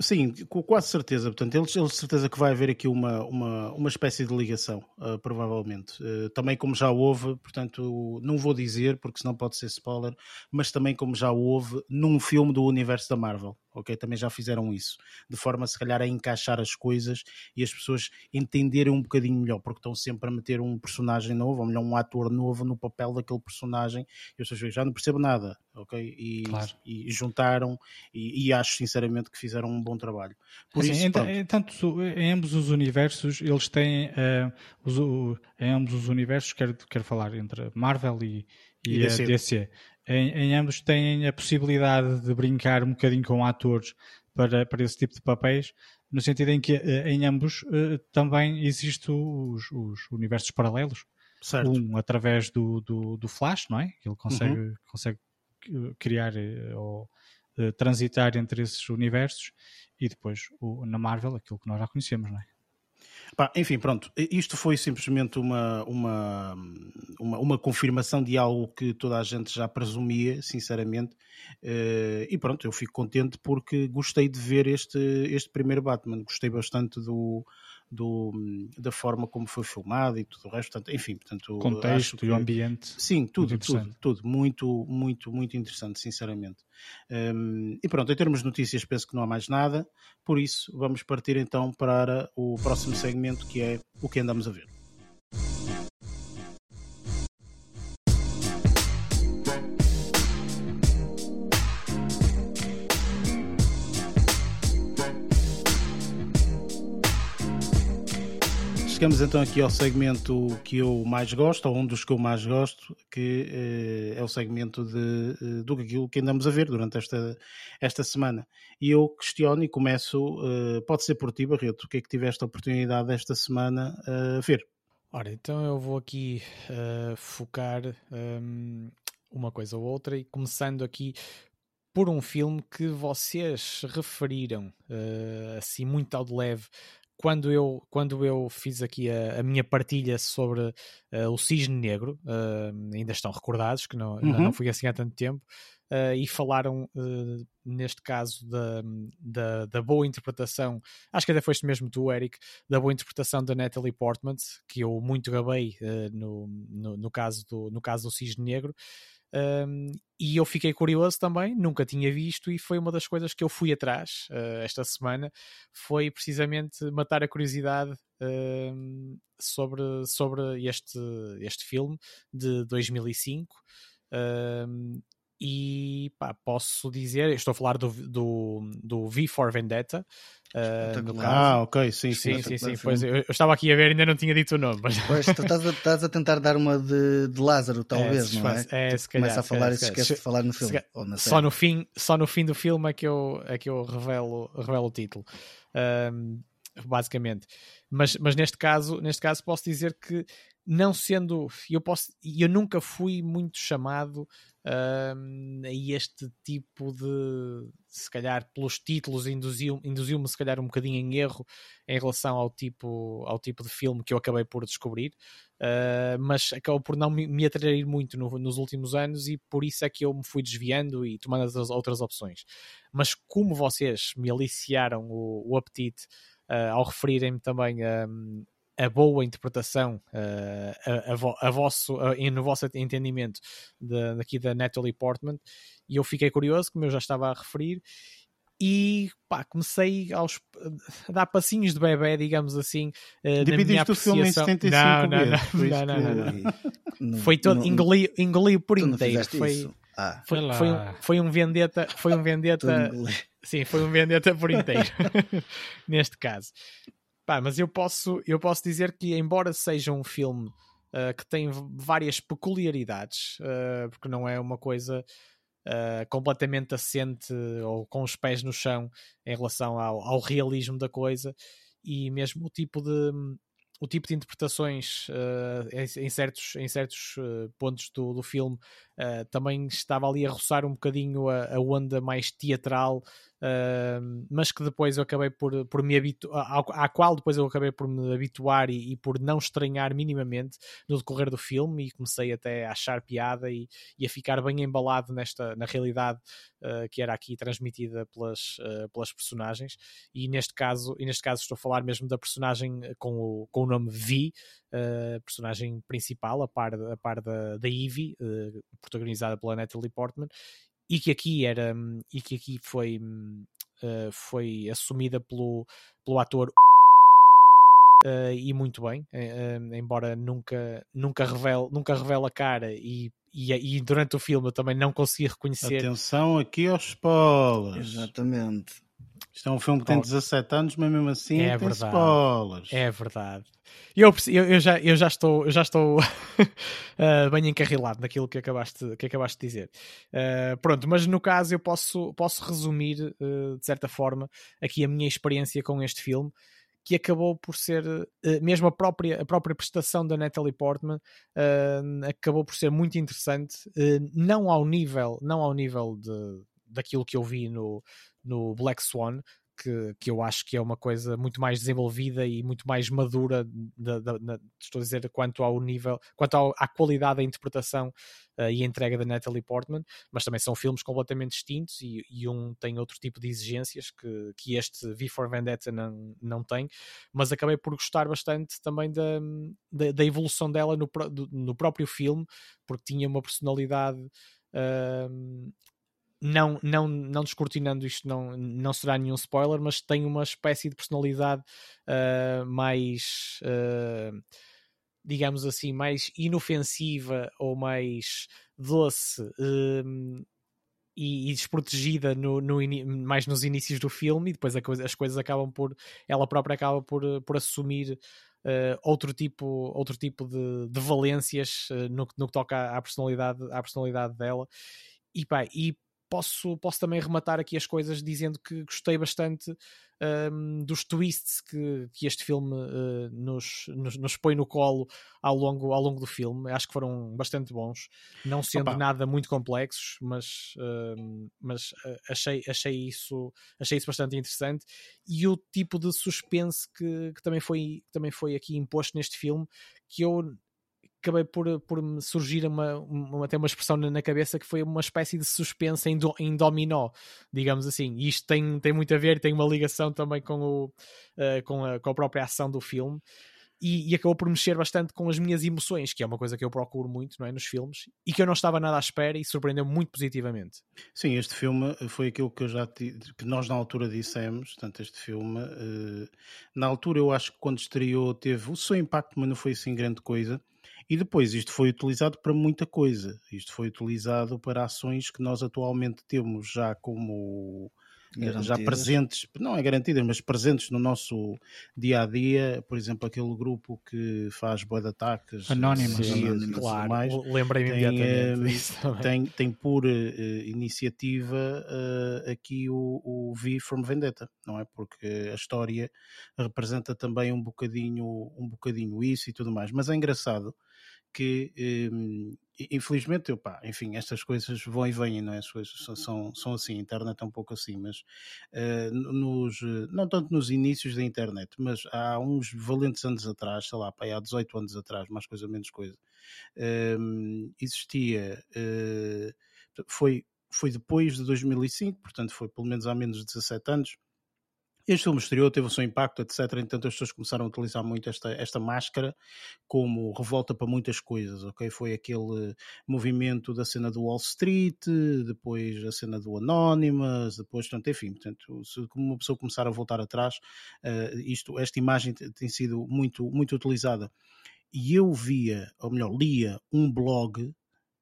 Sim, com quase certeza. Portanto, eles, eles certeza que vai haver aqui uma, uma, uma espécie de ligação, uh, provavelmente. Uh, também como já houve, portanto, não vou dizer, porque senão pode ser spoiler, mas também como já houve num filme do universo da Marvel ok? Também já fizeram isso, de forma se calhar a encaixar as coisas e as pessoas entenderem um bocadinho melhor, porque estão sempre a meter um personagem novo, ou melhor, um ator novo no papel daquele personagem e as pessoas já não percebo nada, ok? E, claro. e juntaram e, e, acho sinceramente que fizeram um bom trabalho. Por assim, isso, em, tanto em ambos os universos, eles têm uh, os, em ambos os universos, quero, quero falar entre Marvel e, e, e DC. a DC em, em, ambos têm a possibilidade de brincar um bocadinho com atores para, para esse tipo de papéis, no sentido em que eh, em ambos eh, também existem os, os, universos paralelos. Certo. Um através do, do, do, Flash, não é? Ele consegue, uhum. consegue criar eh, ou transitar entre esses universos e depois o, na Marvel, aquilo que nós já conhecemos, não é? Enfim, pronto, isto foi simplesmente uma, uma, uma, uma, confirmação de algo que toda a gente já presumia, sinceramente, uh, e pronto, eu fico contente porque gostei de ver este, este primeiro Batman, gostei bastante do, do, da forma como foi filmado e tudo o resto, portanto, enfim, portanto, o contexto que, e o ambiente. Sim, tudo, tudo, tudo, muito, muito, muito interessante, sinceramente. Um, e pronto, em termos de notícias, penso que não há mais nada, por isso vamos partir então para o próximo segmento que é o que andamos a ver. Chegamos então aqui ao segmento que eu mais gosto, ou um dos que eu mais gosto, que eh, é o segmento de, eh, do aquilo que andamos a ver durante esta, esta semana. E eu questiono e começo, eh, pode ser por ti, Barreto, o que é que tiveste a oportunidade esta semana a ver? Ora, então eu vou aqui uh, focar um, ehm, uma coisa ou outra e começando aqui por um filme que vocês referiram uh, assim muito ao de leve quando eu, quando eu fiz aqui a, a minha partilha sobre uh, o Cisne Negro, uh, ainda estão recordados, que não, uhum. não fui assim há tanto tempo, uh, e falaram, neste caso, da, da, da, boa interpretação, acho que até foste mesmo tu, Eric, da boa interpretação da Natalie Portman, que eu muito gabei no, no, no, caso do, no caso do Cisne Negro. Um, e eu fiquei curioso também, nunca tinha visto, e foi uma das coisas que eu fui atrás uh, esta semana, foi precisamente matar a curiosidade uh, sobre, sobre este, este filme de 2005. Uh, e pá, posso dizer, estou a falar do, do, do V for Vendetta. Uh, ah, ok, sim, sim, sim, sim, sim pois, eu, eu, estava aqui a ver ainda não tinha dito o nome. Mas... Pois, tu estás a, estás a tentar dar uma de, de Lázaro, talvez, é, não é? É, se calhar, Começa a falar e se esquece de falar no filme. Só, no fim, só no fim do filme é que eu, é que eu revelo, revelo o título. Um, basicamente. Mas, mas neste caso, neste caso posso dizer que não sendo eu posso eu nunca fui muito chamado um, a este tipo de se calhar pelos títulos induziu-me induziu se calhar um bocadinho em erro em relação ao tipo ao tipo de filme que eu acabei por descobrir. Uh, mas acabou por não me, me atrair muito no, nos últimos anos e por isso é que eu me fui desviando e tomando as outras opções. Mas como vocês me aliciaram o, o apetite uh, ao referirem-me também a a boa interpretação uh, a, a, a, vosso, a, no vosso entendimento de, daqui da Natalie Portman e eu fiquei curioso, como eu já estava a referir e pá, comecei aos, a dar passinhos de bebê, digamos assim, uh, na minha apreciação. filme em 75 não, não, não, não, não, não, Foi todo, engoliu, engoliu por inteiro. Foi, ah, foi, foi, um, foi um vendetta, foi um vendetta, sim, foi um vendetta por inteiro, neste caso. Pá, mas eu posso, eu posso dizer que, embora seja um filme uh, que tem várias peculiaridades, uh, porque não é uma coisa uh, completamente assente ou com os pés no chão em relação ao, ao realismo da coisa, e mesmo o tipo de o tipo de interpretações uh, em, certos, em certos pontos do, do filme uh, também estava ali a roçar um bocadinho a, a onda mais teatral Uh, mas que depois eu acabei por, por me habituar, à qual depois eu acabei por me habituar e, e, por não estranhar minimamente no decorrer do filme e comecei até a achar piada e, e a ficar bem embalado nesta, na realidade uh, que era aqui transmitida pelas, pelas personagens. E neste caso, e neste caso estou a falar mesmo da personagem com o, com o nome Vi, personagem principal, a par, a par da, da Evie, protagonizada pela Natalie Portman e que aqui era e que aqui foi uh, foi assumida pelo, pelo ator uh, e muito bem uh, embora nunca nunca revele nunca revele a cara e, e, e durante o filme eu também não consegui reconhecer atenção aqui aos spoilers. Exatamente isto é um filme que tem 17 anos, mas mesmo assim é tem verdade. spoilers. É verdade. Eu, eu, eu, já, eu já estou, eu já estou uh, bem encarrilado naquilo que acabaste, que acabaste de dizer. Uh, pronto, mas no caso eu posso, posso resumir, uh, de certa forma, aqui a minha experiência com este filme, que acabou por ser, mesmo a própria, a própria prestação da Natalie Portman, acabou por ser muito interessante, não ao nível, não ao nível de, daquilo que eu vi no, no Black Swan, que, que eu acho que é uma coisa muito mais desenvolvida e muito mais madura, de, de, estou a dizer, quanto ao nível, quanto ao, à qualidade da interpretação uh, e entrega da Natalie Portman, mas também são filmes completamente distintos e, e, um tem outro tipo de exigências que, que este V for Vendetta não, não tem, mas acabei por gostar bastante também da, da, da evolução dela no, no próprio filme, porque tinha uma personalidade. Uh, não, não, não descortinando isto, não, não será nenhum spoiler, mas tem uma espécie de personalidade uh, mais, uh, digamos assim, mais inofensiva ou mais doce uh, e, e, desprotegida no, no mais nos inícios do filme, e depois coisa, as coisas acabam por, ela própria acaba por, por assumir. outro tipo, outro tipo de, de valências no, no que toca à, à personalidade, à personalidade dela e, pá, e posso, posso também rematar aqui as coisas dizendo que gostei bastante um, dos twists que, que este filme uh, nos, nos, nos, põe no colo ao longo, ao longo do filme. Acho que foram bastante bons, não sendo Opa. nada muito complexos, mas, uh, mas uh, achei, achei, isso, achei isso bastante interessante. E o tipo de suspense que, que também, foi, que também foi aqui imposto neste filme, que eu acabei por, por me surgir uma, uma, até uma expressão na, cabeça que foi uma espécie de suspense em, do, em dominó, digamos assim. E isto tem, tem muito a ver, tem uma ligação também com, o, uh, com, a, com a própria ação do filme. e, e, acabou por mexer bastante com as minhas emoções, que é uma coisa que eu procuro muito não é, nos filmes e que eu não estava nada à espera e surpreendeu muito positivamente. Sim, este filme foi aquilo que, eu já que nós na altura dissemos, portanto, este filme, uh, na altura eu acho que quando estreou teve o seu impacto, mas não foi assim grande coisa. E depois isto foi utilizado para muita coisa. Isto foi utilizado para ações que nós atualmente temos já como Garantidas. já presentes, não é garantidas, mas presentes no nosso dia a dia, por exemplo, aquele grupo que faz boa de ataques, anónimos, claro, mais, lembrei-me imediatamente uh, tem, tem por uh, iniciativa uh, aqui o, o V from Vendetta, não é? Porque a história representa também um bocadinho, um bocadinho isso e tudo mais, mas é engraçado que um, infelizmente, eu, pá, enfim, estas coisas vão e vêm, não é? As coisas são, são, assim, a internet é um pouco assim, mas uh, nos, não tanto nos inícios da internet, mas há uns valentes anos atrás, sei lá, pá, há 18 anos atrás, mais coisa menos coisa, uh, existia, uh, foi, foi depois de 2005, portanto foi pelo menos há menos de 17 anos, este filme estreou, teve o seu impacto, etc. Então as pessoas começaram a utilizar muito esta, esta máscara como revolta para muitas coisas, ok? Foi aquele movimento da cena do Wall Street, depois a cena do Anonymous, depois, portanto, enfim, portanto, se uma pessoa começar a voltar atrás, uh, isto, esta imagem tem sido muito, muito utilizada. E eu via, ou melhor, lia um blog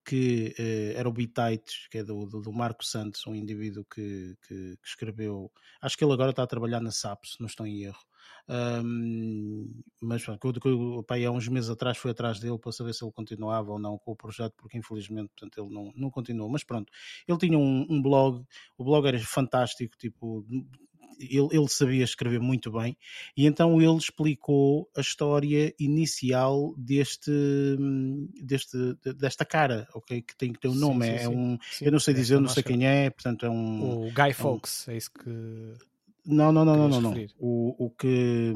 que uh, era o Bitites, que é do, do, do, Marco Santos, um indivíduo que, que, que, escreveu. Acho que ele agora está a trabalhar na SAP, se não estou em erro. Um, mas pronto, eu, pai, há uns meses atrás fui atrás dele para saber se ele continuava ou não com o projeto, porque infelizmente portanto, ele não, não continuou. Mas pronto, ele tinha um, um blog, o blog era fantástico, tipo ele, ele, sabia escrever muito bem, e então ele explicou a história inicial deste, deste desta cara, ok? Que tem que ter um nome. Sim, é sim, é um, sim. eu não sei dizer, eu não sei quem é, portanto é um. O Guy Fawkes, é, um, é isso que. Não, não, não, não, não, não. O, o que.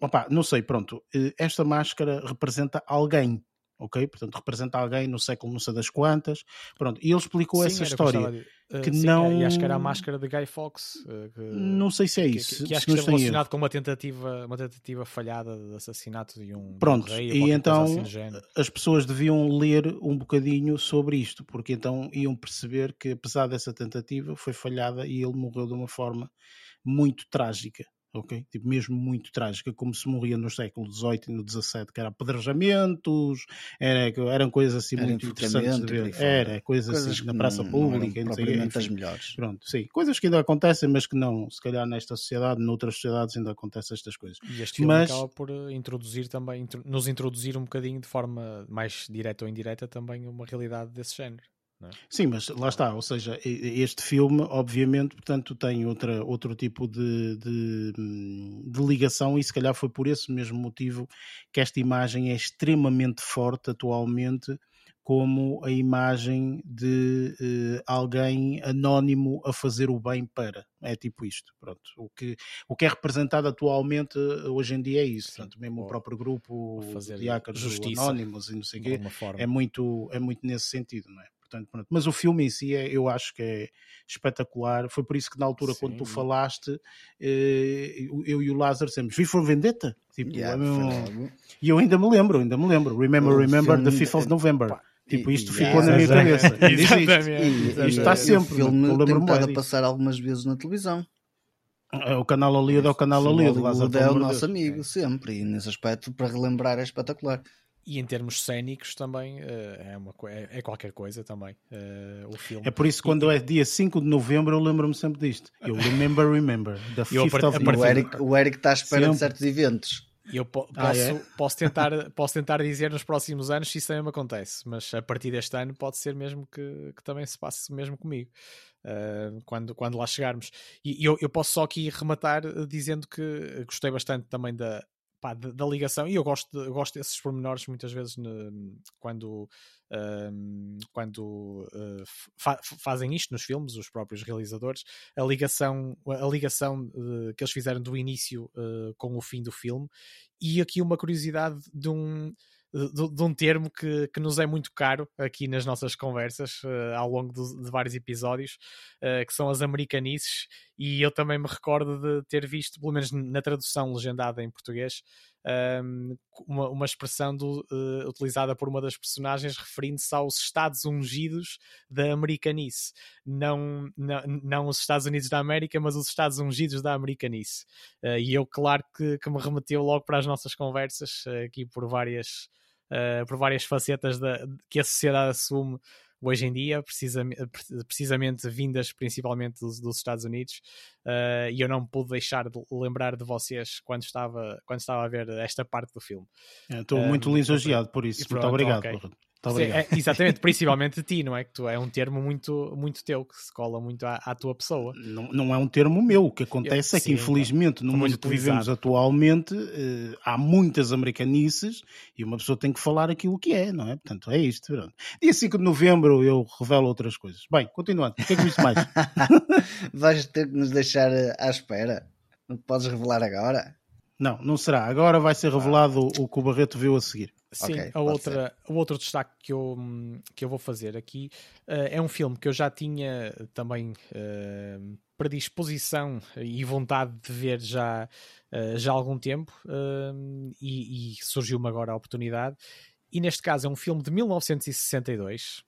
Opa, não sei, pronto. Eh, esta máscara representa alguém ok? Portanto, representa alguém no século não sei das quantas. Pronto, e ele explicou sim, essa história. De, uh, que sim, não. E acho que era a máscara de Guy Fawkes. Uh, que, não sei se é isso. Que, que, que acho que está relacionado com uma tentativa, uma tentativa falhada de assassinato de um, Pronto, de um rei, e então assim as pessoas deviam ler um bocadinho sobre isto, porque então iam perceber que apesar dessa tentativa foi falhada e ele morreu de uma forma muito trágica ok? Tipo, mesmo muito trágica, como se morria no século XVIII e no XVII, que era apedrejamentos, era, eram coisas assim era muito interessantes de ver. Era, coisas, coisas assim na praça pública, não, enfim, as melhores. Pronto, sim, coisas que ainda acontecem, mas que não, se calhar nesta sociedade, noutras sociedades ainda acontecem estas coisas. E este filme mas... acaba por eh, introduzir também, nos introduzir um bocadinho de forma mais direta ou indireta também uma realidade desse género. É? Sim, mas lá está, ou seja, este filme, obviamente, portanto, tem outra, outro tipo de, de, de, ligação e se calhar foi por esse mesmo motivo que esta imagem é extremamente forte atualmente como a imagem de uh, alguém anónimo a fazer o bem para. É tipo isto, pronto. O que, o que é representado atualmente eh, hoje em dia é isso. Portanto, mesmo o próprio grupo, fazer de anónimos e não sei o quê, é muito, é muito nesse sentido, não é? Portanto, pronto. Mas o filme em si é, eu acho que é espetacular. Foi por isso que na altura, Sim. quando tu falaste, eh, eu e o Lázaro dissemos Vi for Vendetta. Tipo, yeah, é E eu ainda me lembro, ainda me lembro. Remember, remember filme... the 5th of November. Pá, Tipo, isto yeah, ficou na minha cabeça. Isto, está sempre. O filme tem estado a passar algumas vezes na televisão. É o canal Hollywood é o canal Hollywood. O é o nosso amigo, é. sempre. E nesse aspecto, para relembrar, é espetacular. E em termos cênicos também uh, é, uma, é, é, qualquer coisa também. Uh, o filme. É por isso que quando é dia 5 de novembro eu lembro-me sempre disto. Eu remember, remember. The 5th of o, Eric, o Eric está à espera sempre. de certos eventos. Eu po ah, posso, é? posso, tentar, posso tentar dizer nos próximos anos se isso também me acontece, mas a partir deste ano pode ser mesmo que, que também se passe mesmo comigo. Uh, quando, quando lá chegarmos. E eu, eu posso só aqui rematar dizendo que gostei bastante também da, pá, da, ligação, e eu gosto, eu gosto desses pormenores muitas vezes ne, quando, um, quando uh, fa fazem isto nos filmes, os próprios realizadores, a ligação, a ligação uh, que eles fizeram do início uh, com o fim do filme, e aqui uma curiosidade de um de, de, um termo que, que nos é muito caro aqui nas nossas conversas uh, ao longo de, vários episódios, uh, que são as americanices, e eu também me recordo de ter visto, pelo menos na tradução legendada em português, um, uma, uma, expressão do, uh, utilizada por uma das personagens referindo-se aos Estados Ungidos da Americanice. Não, não, não os Estados Unidos da América, mas os Estados Ungidos da Americanice. E eu, claro, que, que, me remeteu logo para as nossas conversas aqui por várias, por várias facetas da, que a sociedade assume hoje em dia, precisamente, precisamente vindas principalmente dos, dos Estados Unidos, uh, e eu não pude deixar de lembrar de vocês quando estava, quando estava a ver esta parte do filme. Estou uh, muito lisonjeado por isso. Pronto, muito obrigado. Okay. Sim, é, exatamente, principalmente de ti, não é? Que tu é um termo muito, muito teu, que se cola muito à, à tua pessoa. Não, não é um termo meu. O que acontece eu, é que, sim, infelizmente, no mundo que vivemos atualmente, eh, há muitas americanices e uma pessoa tem que falar aquilo que é, não é? Portanto, é isto. Pronto. Dia 5 de novembro eu revelo outras coisas. Bem, continuando. O que é que viste mais? Vais ter que nos deixar eh, à espera. Não podes revelar agora? Não, não será. Agora vai ser revelado o que o Barreto viu a seguir. Sim, okay, a outra, o outro destaque que eu, que eu vou fazer aqui uh, é um filme que eu já tinha também uh, predisposição e vontade de ver já, uh, já há algum tempo e, e surgiu-me agora a oportunidade. E neste caso é um filme de 1962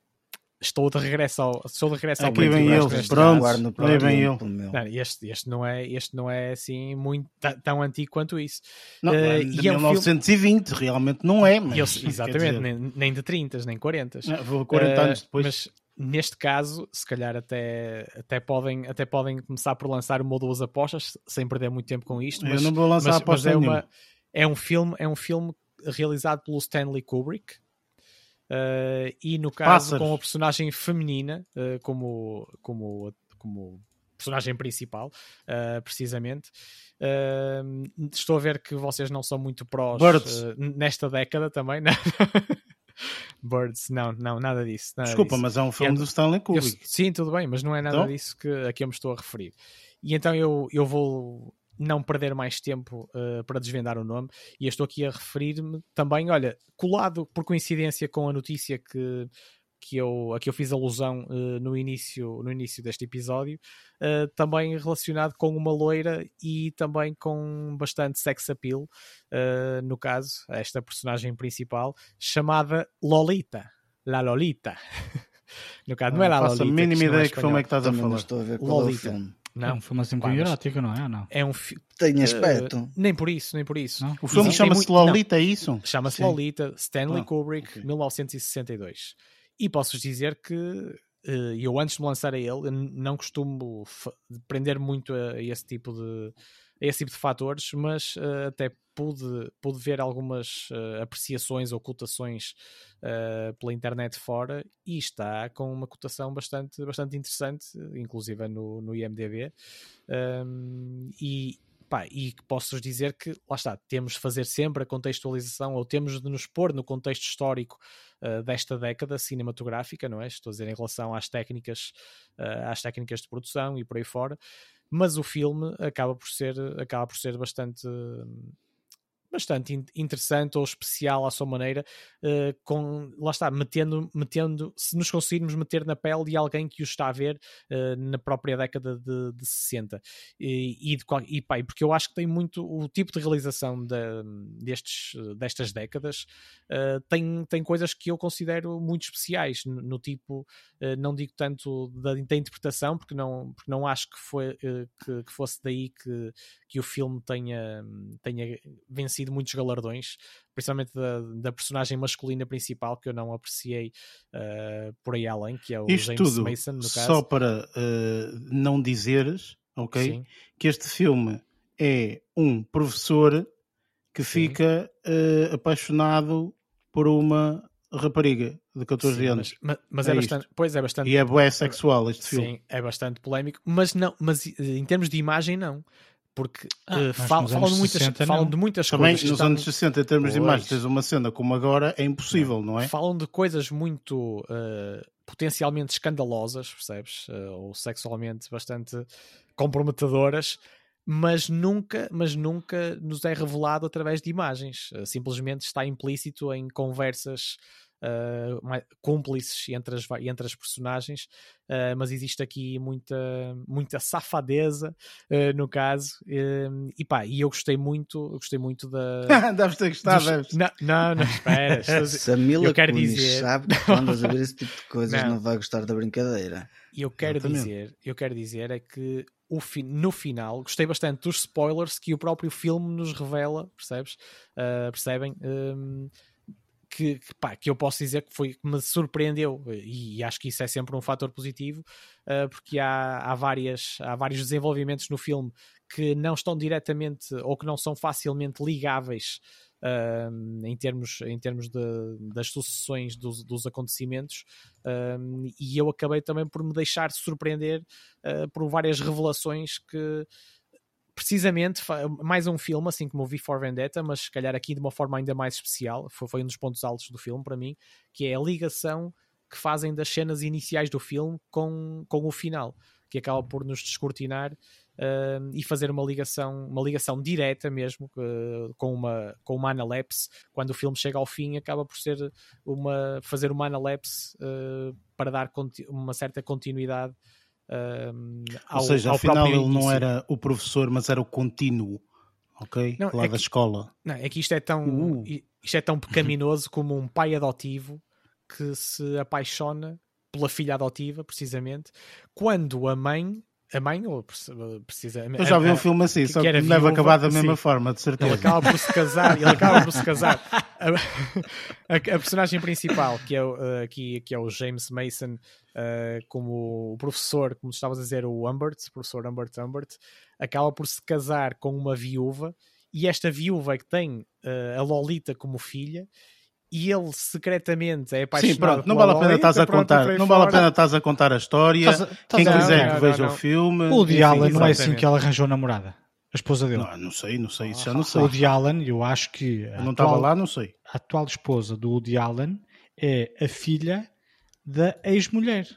estou de regresso ao estou de regresso ao Aqui vem ele, pronto, aí vem. Não, este, este, não é, este não é assim muito tão antigo quanto isso. Não, uh, é de 1920, filme... realmente não é, mas, eu, exatamente, nem, nem, de 30, nem 40. Não, 40 uh, anos depois. Mas neste caso, se calhar até, até, podem, até podem começar por lançar uma ou duas apostas, sem perder muito tempo com isto. Mas, eu não vou lançar mas, aposta mas é, uma, é um filme, é um filme realizado pelo Stanley Kubrick, Uh, e no caso Pássaros. com a personagem feminina uh, como, como, como personagem principal, uh, precisamente. estou a ver que vocês não são muito prós nesta década também, né? Birds, não, não, nada disso. Nada Desculpa, disso. mas é um filme é, do Stanley Kubrick. Eu, sim, tudo bem, mas não é nada então? disso que, a que eu me estou a referir. E então eu, eu vou não perder mais tempo uh, para desvendar o nome. E eu estou aqui a referir-me também, olha, colado por coincidência com a notícia que, que eu, a que eu fiz alusão uh, no, início, no início deste episódio, uh, também relacionado com uma loira e também com bastante sex appeal, no caso, esta personagem principal, chamada Lolita. La Lolita. no caso, não, não é La Lolita. Faço a mínima ideia que filme é que estás a falar. Estou a ver qual Lolita. É o filme. Não, é um filme assim com erótico, não é? Não. É um Tem aspecto. Uh, nem por isso, nem por isso. Não? O filme chama-se Lolita, é isso? Chama-se Lolita, Stanley ah, Kubrick, okay. 1962. E posso-vos dizer que uh, eu antes de me lançar a ele, não costumo prender muito a, a esse tipo de esse tipo de fatores, mas uh, até pude, pude ver algumas uh, apreciações ou cotações uh, pela internet fora e está com uma cotação bastante, bastante interessante, inclusive no, no IMDB. Um, e, pá, e posso-vos dizer que, lá está, temos de fazer sempre a contextualização ou temos de nos pôr no contexto histórico desta década cinematográfica, não é? Estou a dizer em relação às técnicas, às técnicas de produção e por aí fora mas o filme acaba por ser, acaba por ser bastante bastante interessante ou especial à sua maneira, uh, com, lá está, metendo, metendo, se nos conseguirmos meter na pele de alguém que o está a ver uh, na própria década de, de 60. E, e, de, e pá, porque eu acho que tem muito o tipo de realização de, destes, destas décadas, uh, tem, tem coisas que eu considero muito especiais, no, no tipo, não digo tanto da, da, interpretação, porque não, porque não acho que, foi, que, que fosse daí que, que o filme tenha, tenha vencido merecido muitos galardões, principalmente da, da, personagem masculina principal, que eu não apreciei uh, por aí além, que é o Isto James tudo, Mason, no caso. Só para uh, não dizeres, ok? Sim. Que este filme é um professor que Sim. fica uh, apaixonado por uma rapariga de 14 Sim, anos. Mas, mas é, é bastante, pois é bastante. E é bué sexual este filme. Sim, é bastante polémico, mas não, mas em termos de imagem não porque ah, uh, falam, falam, de muitas, 60, falam de muitas Também coisas. nos anos 60, em termos pois. de imagens, tens uma cena como agora, é impossível, não, não é? Falam de coisas muito uh, potencialmente escandalosas, percebes? Uh, ou sexualmente bastante comprometedoras, mas nunca, mas nunca nos é revelado através de imagens. simplesmente está implícito em conversas uh, cúmplices entre as, entre as personagens, uh, mas existe aqui muita, muita safadeza uh, no caso. e pá, e eu gostei muito, eu gostei muito da. deves ter gostado, dos... Não, não, não, espera. Samila eu quero dizer... sabe que quando a ver esse tipo de coisas não, não vai gostar da brincadeira. E eu quero dizer, eu quero dizer é que o fi no final gostei bastante dos spoilers que o próprio filme nos revela, percebes? Uh, percebem? Um, que, que, pá, que eu posso dizer que foi que me surpreendeu. E, acho que isso é sempre um fator positivo uh, porque há, há, várias, há vários desenvolvimentos no filme que não estão diretamente ou que não são facilmente ligáveis uh, em termos, em termos de, das sucessões dos, dos acontecimentos. Uh, e eu acabei também por me deixar surpreender uh, por várias revelações que precisamente mais um filme, assim como o V for Vendetta, mas se calhar aqui de uma forma ainda mais especial, foi, foi um dos pontos altos do filme para mim, que é a ligação que fazem das cenas iniciais do filme com, com o final, que acaba por nos descortinar uh, e fazer uma ligação, uma ligação direta mesmo uh, com, uma, com uma analepse. Quando o filme chega ao fim, acaba por ser uma, fazer uma analepse uh, para dar uma certa continuidade um, ao, Ou seja, afinal ele não era o professor, mas era o contínuo, ok? Não, lá é da que, escola. Não, é que isto é tão, uh. isto é tão pecaminoso como um pai adotivo que se apaixona pela filha adotiva, precisamente, quando a mãe a mãe, ou precisa. Eu já vi um filme assim, só que, que deve acabar da mesma sim. forma, de certeza. Ele acaba por se casar, ele acaba por se casar. A, a, a personagem principal, que é, uh, aqui, que é o James Mason, uh, como o professor, como estavas a dizer, o Humbert, o professor Humbert Humbert, acaba por se casar com uma viúva, e esta viúva que tem uh, a Lolita como filha, e ele secretamente é apaixonado Sim, pronto, não vale a pena estás a contar, não vale a pena estás a contar a história. Estás, Quem estás quiser não, que veja não, o filme. O Woody Allen não é assim que ela arranjou namorada. A esposa dele. Não, não sei, não sei, isso já não sei. O Woody Allen, eu acho que. Eu não estava lá, não sei. A atual esposa do Woody Allen é a filha da ex-mulher.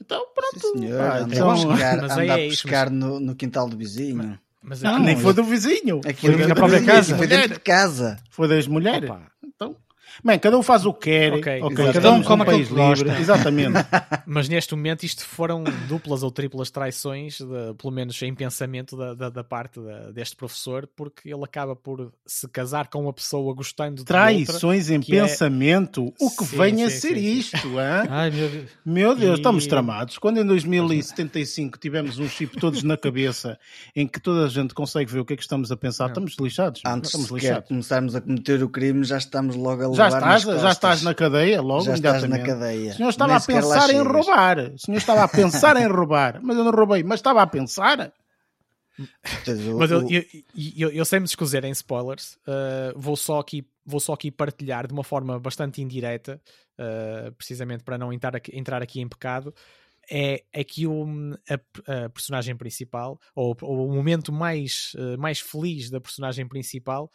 Então, pronto. Sim, senhor, ah, então, pescar, mas é a pescar no, no, quintal do vizinho. Mas, mas não, nem foi do vizinho. Aqui foi na própria casa. Foi dentro de casa. Foi da ex-mulher. Então, Bem, cada um faz o que quer. Okay, okay. Cada um come um país livre. Exatamente. Mas neste momento isto foram duplas ou triplas traições, de, pelo menos em pensamento da, da, da parte da, deste professor, porque ele acaba por se casar com uma pessoa gostando de Traições outra, em pensamento? É... O que sim, vem sim, a ser sim, isto, Ai, meu Deus. Meu Deus, e... estamos tramados. Quando em 2075 tivemos um chip todos na cabeça em que toda a gente consegue ver o que é que estamos a pensar, não. estamos lixados. Antes estamos lixados. começarmos a cometer o crime, já estamos logo a já estás, já estás na cadeia logo já estás na cadeia. O senhor estava Nem a pensar em roubar. O senhor estava a pensar em roubar. Mas eu não roubei, mas estava a pensar. mas eu, eu, eu, eu sem me escuser em spoilers, uh, vou, só aqui, vou só aqui partilhar de uma forma bastante indireta, uh, precisamente para não entrar aqui, entrar aqui em pecado. É, é que o, a, a personagem principal, ou, ou, o momento mais, uh, mais feliz da personagem principal,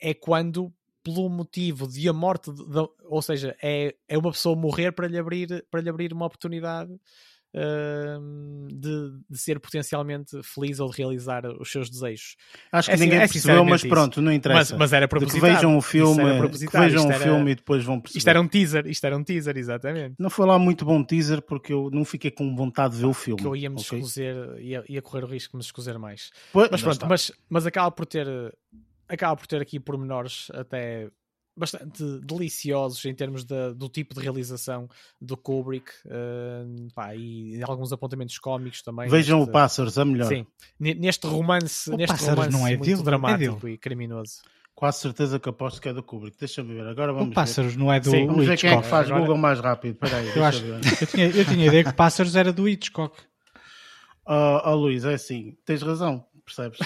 é quando pelo motivo de a morte, de, de, ou seja, é, é uma pessoa morrer para lhe abrir, para lhe abrir uma oportunidade uh, de, de, ser potencialmente feliz ou de realizar os seus desejos. Acho que é, ninguém é, percebeu, mas pronto, não interessa. Mas, mas era propositado. Que vejam o filme, que vejam o filme e depois vão perceber. Isto era um teaser, isto era um teaser, exatamente. Não foi lá muito bom teaser porque eu não fiquei com vontade de ver o filme. Que eu ia me okay? escuser, ia, ia correr o risco de me escuser mais. Pois, mas pronto, mas, mas acaba por ter acaba por ter aqui pormenores até bastante deliciosos em termos de, do tipo de realização do Kubrick uh, pá, e alguns apontamentos cómicos também. Vejam neste, o Pássaros, a melhor. Sim, neste romance, o neste romance não é muito dele, dramático é e criminoso. Quase certeza que aposto que é do Kubrick. Deixa-me ver. Agora vamos o Pássaros ver. não é do Sim, Vamos ver quem é que faz Agora... Google mais rápido. Peraí, eu, acho, eu, tinha, eu tinha ideia que Pássaros era do Hitchcock. Oh, oh Luís, é assim. Tens razão percebes?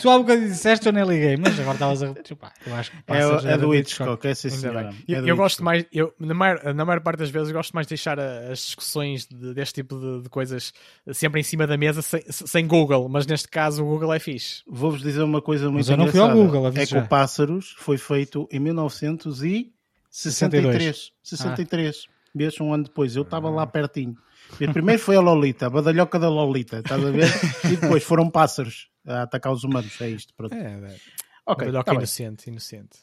tu há bocado disseste, eu nem liguei, mas agora estavas a. Tipo, eu acho que é, é do Hitchcock, é sim, senhora. Eu, é eu gosto mais, eu, na, maior, na maior parte das vezes, gosto mais de deixar as discussões de, deste tipo de, de, coisas sempre em cima da mesa sem, sem, Google, mas neste caso o Google é fixe. Vou-vos dizer uma coisa muito mas eu não fui ao Google, É que o Pássaros foi feito em 1963. 63. Ah. Mesmo um ano depois. Eu estava lá pertinho. Primeiro foi a Lolita, a badalhoca da Lolita, estás a ver? E depois foram pássaros a atacar os humanos. É isto, pronto. É, é. Ok, badalhoca tá inocente, inocente.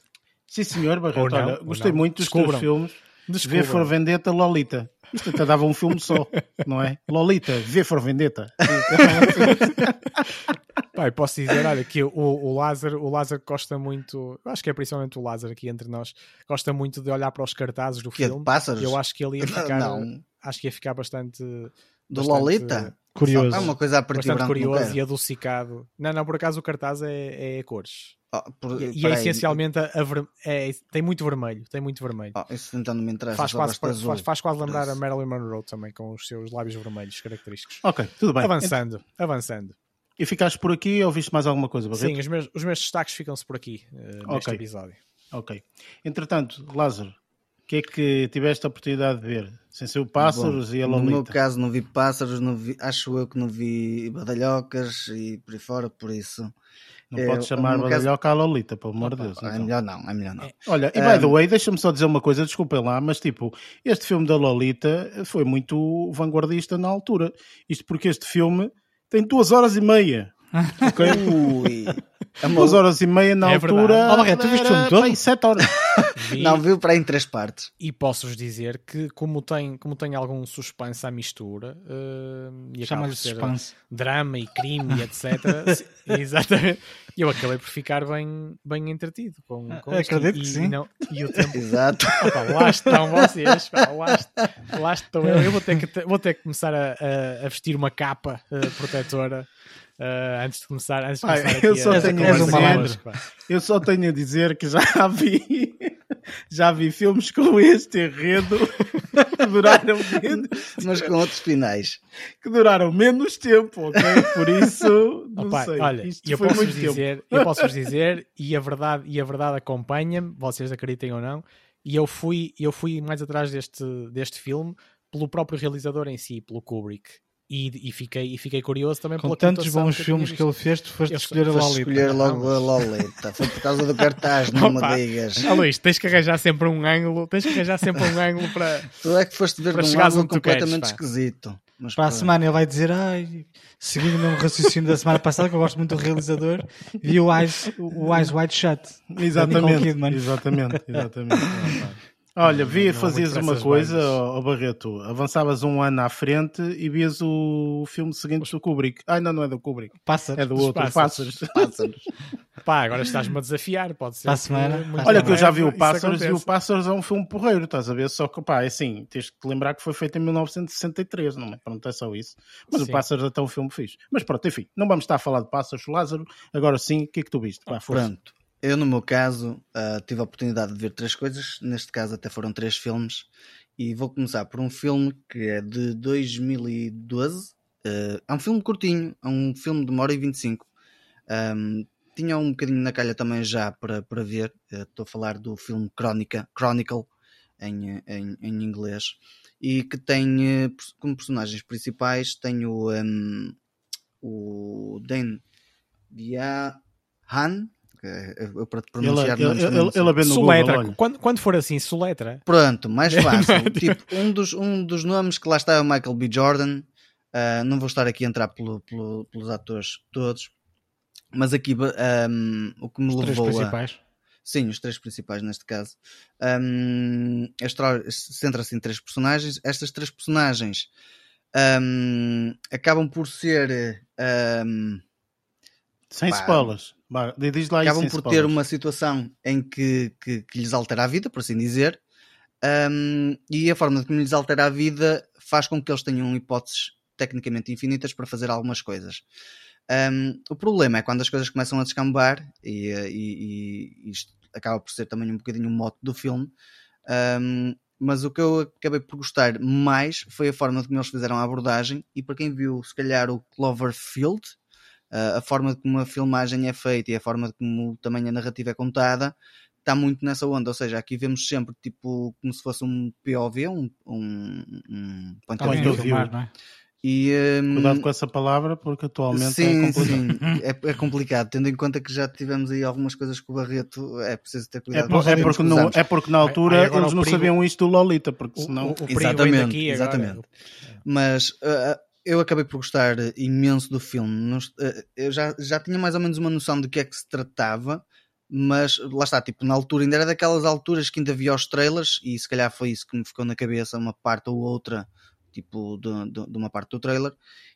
Sim, senhor, Barreto. Não, olha, gostei não. muito dos Descubram. teus filmes. V Descubram. for Vendetta, Lolita. Isto até dava um filme só, não é? Lolita, V for Vendetta. Pai, posso dizer, olha, que o, o Lázaro, o Lázaro gosta muito, eu acho que é principalmente o Lázaro aqui entre nós, gosta muito de olhar para os cartazes do Que é de filme. pássaros? Eu acho que ele ia ficar, Não. Acho que ia ficar bastante, Do bastante Lolita? Curioso. É uma coisa a e bastante curioso e adocicado. Não, não, por acaso o cartaz é, é a cores. Oh, por- E, e é essencialmente a, a ver- é, tem muito vermelho, tem muito vermelho. Oh, isso então não me interessa. faz, quase, faz, azul. faz, faz quase lembrar a. Marilyn Monroe também, com os seus lábios vermelhos característicos. ok, tudo bem. Avançando, avançando. E ficaste por aqui ou viste mais alguma coisa, Barreto? Sim, os meus, os meus destaques ficam-se por aqui, eh, neste Ok. episódio. Ok. Entretanto, Lázaro, o que é que tiveste a oportunidade de ver? Sem ser o Pássaros Bom, e a No meu Lolita. caso não vi pássaros, não vi, acho eu que não vi badalhocas e por aí fora, por isso. Não É, podes chamar no caso- Badalhoca à Lolita, pelo amor de Deus. É então. melhor não, é melhor não. Olha, e by the way, deixa-me só dizer uma coisa, desculpem lá, mas tipo, este filme da Lolita foi muito vanguardista na altura. Isto porque este filme tem duas horas e meia. Ok? Ui, duas horas e meia na É altura. Oh, tu viste o filme todo? sete horas. Vi Não, viu para aí em três partes. e posso-vos dizer que, como tem, como tem algum suspense à mistura, eh, e acaba ser suspense. drama e crime e etc. sim, exatamente. Eu acabei por ficar bem, bem entretido com, com. Acredito que e sim. não- e o tempo Exato. Opa, lá estão vocês, pá, lá, lá estou eu. Eu vou ter que, vou ter que começar a, a- a vestir uma capa eh, protetora eh, antes de começar, antes de começar eu só a, tenho a dizer-. Eu só tenho a dizer que já vi, já vi filmes com este enredo que duraram menos, Mas com outros finais. que duraram menos tempo, ok? Por isso, não Opa, sei. olha, Isto eu foi posso muito vos tempo. dizer, eu posso vos dizer e a verdade e a verdade acompanha-me, vocês acreditem ou não. E eu fui, eu fui mais atrás deste deste filme pelo próprio realizador em si, pelo Kubrick. E, e fiquei, e fiquei curioso também Com pela tantos bons que filmes que ele fez, tu foste Eu escolher a Foste Lolita. escolher logo Não, a Lolita. Foi por causa do cartaz, não me Opa. digas. visto. Ah, Luís, tens que arranjar sempre um ângulo, tens que arranjar sempre um ângulo para. Tu é que foste ver Para um ângulo queres, completamente pá. esquisito. Mas Para a pronto. semana ele vai dizer, ai, seguindo o mesmo raciocínio da semana passada, que eu gosto muito do realizador, vi o Eyes, o Eyes Wide Shut. Exatamente, Kidman. exatamente, exatamente. Olha, via não fazias uma coisa, ó Barreto, avançavas um ano à frente e vias o filme seguinte do Kubrick. Ah, não, não é do Kubrick, Passa. é do outro, Pássaros. Pássaros. Pássaros. Pá, agora estás-me a desafiar, pode ser. Que semana, Olha semana. que eu já vi o Pássaros e o. Pássaros é um filme porreiro, estás a ver? Só que, pá, é assim, tens que te lembrar que foi feito em 1963, não é? Pronto, é só isso. Mas o Sim. Pássaros até um filme fixe. Mas pronto, enfim, não vamos estar a falar de Pássaros, Lázaro. Agora sim, o que é que tu viste? Pá, força. Pronto. Eu, no meu caso, ah, tive a oportunidade de ver três coisas. Neste caso, até foram três filmes. E vou começar por um filme que é de 2012. Ah, é um filme curtinho. É um filme de uma hora e 25. Ahm, tinha um bocadinho na calha também já para, para ver. Ah, Estou a falar do filme Crónica, Chronicle, em, em, em inglês. E que tem como personagens principais tem o, ahm, o Dan é- eu para te Ele, pronunciar ele, nomes ele, ele, ver no Soletra, Google, quando, quando for assim, soletra. Pronto, mais fácil. tipo, um dos, um dos nomes que lá está é o Michael B. Jordan. Ah, não vou estar aqui a entrar pelo- pelo- pelos atores todos, mas aqui ahm, o que me Os três levou a. principais. Sim, os três principais neste caso. História centra-se em três personagens. Estas três personagens ahm, acabam por ser. ahm, Sem Pá. spoilers. Vá, Diz lá acabam por ter spoilers. uma situação em que, que, que lhes altera a vida, por assim dizer, Ahm, e a forma como lhes altera a vida faz com que eles tenham hipóteses tecnicamente infinitas para fazer algumas coisas. Ahm, o problema é quando as coisas começam a descambar, e, e- e isto acaba por ser também um bocadinho o mote do filme. Ahm, mas o que eu acabei por gostar mais foi a forma como eles fizeram a abordagem, e para quem viu, se calhar, o Cloverfield, a forma como a filmagem é feita e a forma como também a narrativa é contada está muito nessa onda, ou seja, aqui vemos sempre tipo como se fosse um POV, um, um, um point of não é? e um, Cuidado com essa palavra, porque atualmente sim, é complicado. sim, é, é complicado, tendo em conta que já tivemos aí algumas coisas com o Barreto, é preciso ter É, cuidado. por- Nós é porque usamos. é porque na altura eles o não perigo- sabiam isto do Lolita, porque O, senão. o, o perigo vem Exatamente, daqui exatamente. agora. mas uh, eu acabei por gostar imenso do filme. Uh, eu já, já tinha mais ou menos uma noção de que é que se tratava, mas lá está, tipo, na altura, ainda era daquelas alturas que ainda havia os trailers, e se calhar foi isso que me ficou na cabeça, uma parte ou outra, tipo, de, de, de uma parte do trailer,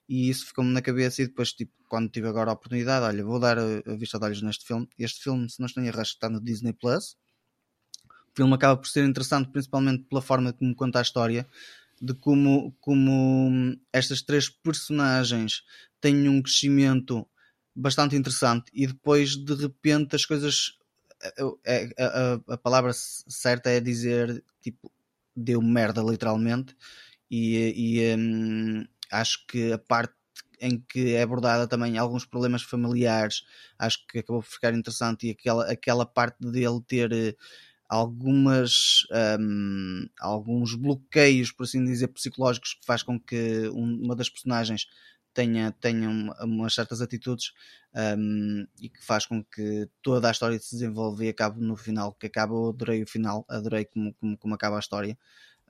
e isso ficou-me na cabeça. E depois, tipo, quando tive agora a oportunidade, olha, vou dar a, a vista de olhos neste filme. Este filme, se não estou em erro, está no Disney Plus. O filme acaba por ser interessante, principalmente pela forma como conta a história, de como, como estas três personagens têm um crescimento bastante interessante e depois de repente as coisas a, a, a, palavra certa é dizer tipo deu merda literalmente e, e um, acho que a parte em que é abordada também alguns problemas familiares acho que acabou por ficar interessante e aquela, aquela parte dele ter eh, algumas um, alguns bloqueios por assim dizer psicológicos que faz com que uma das personagens tenha, tenha umas certas atitudes um, e que faz com que toda a história se desenvolva e acabe no final, que acaba, eu adorei o final, adorei como, como, como acaba a história.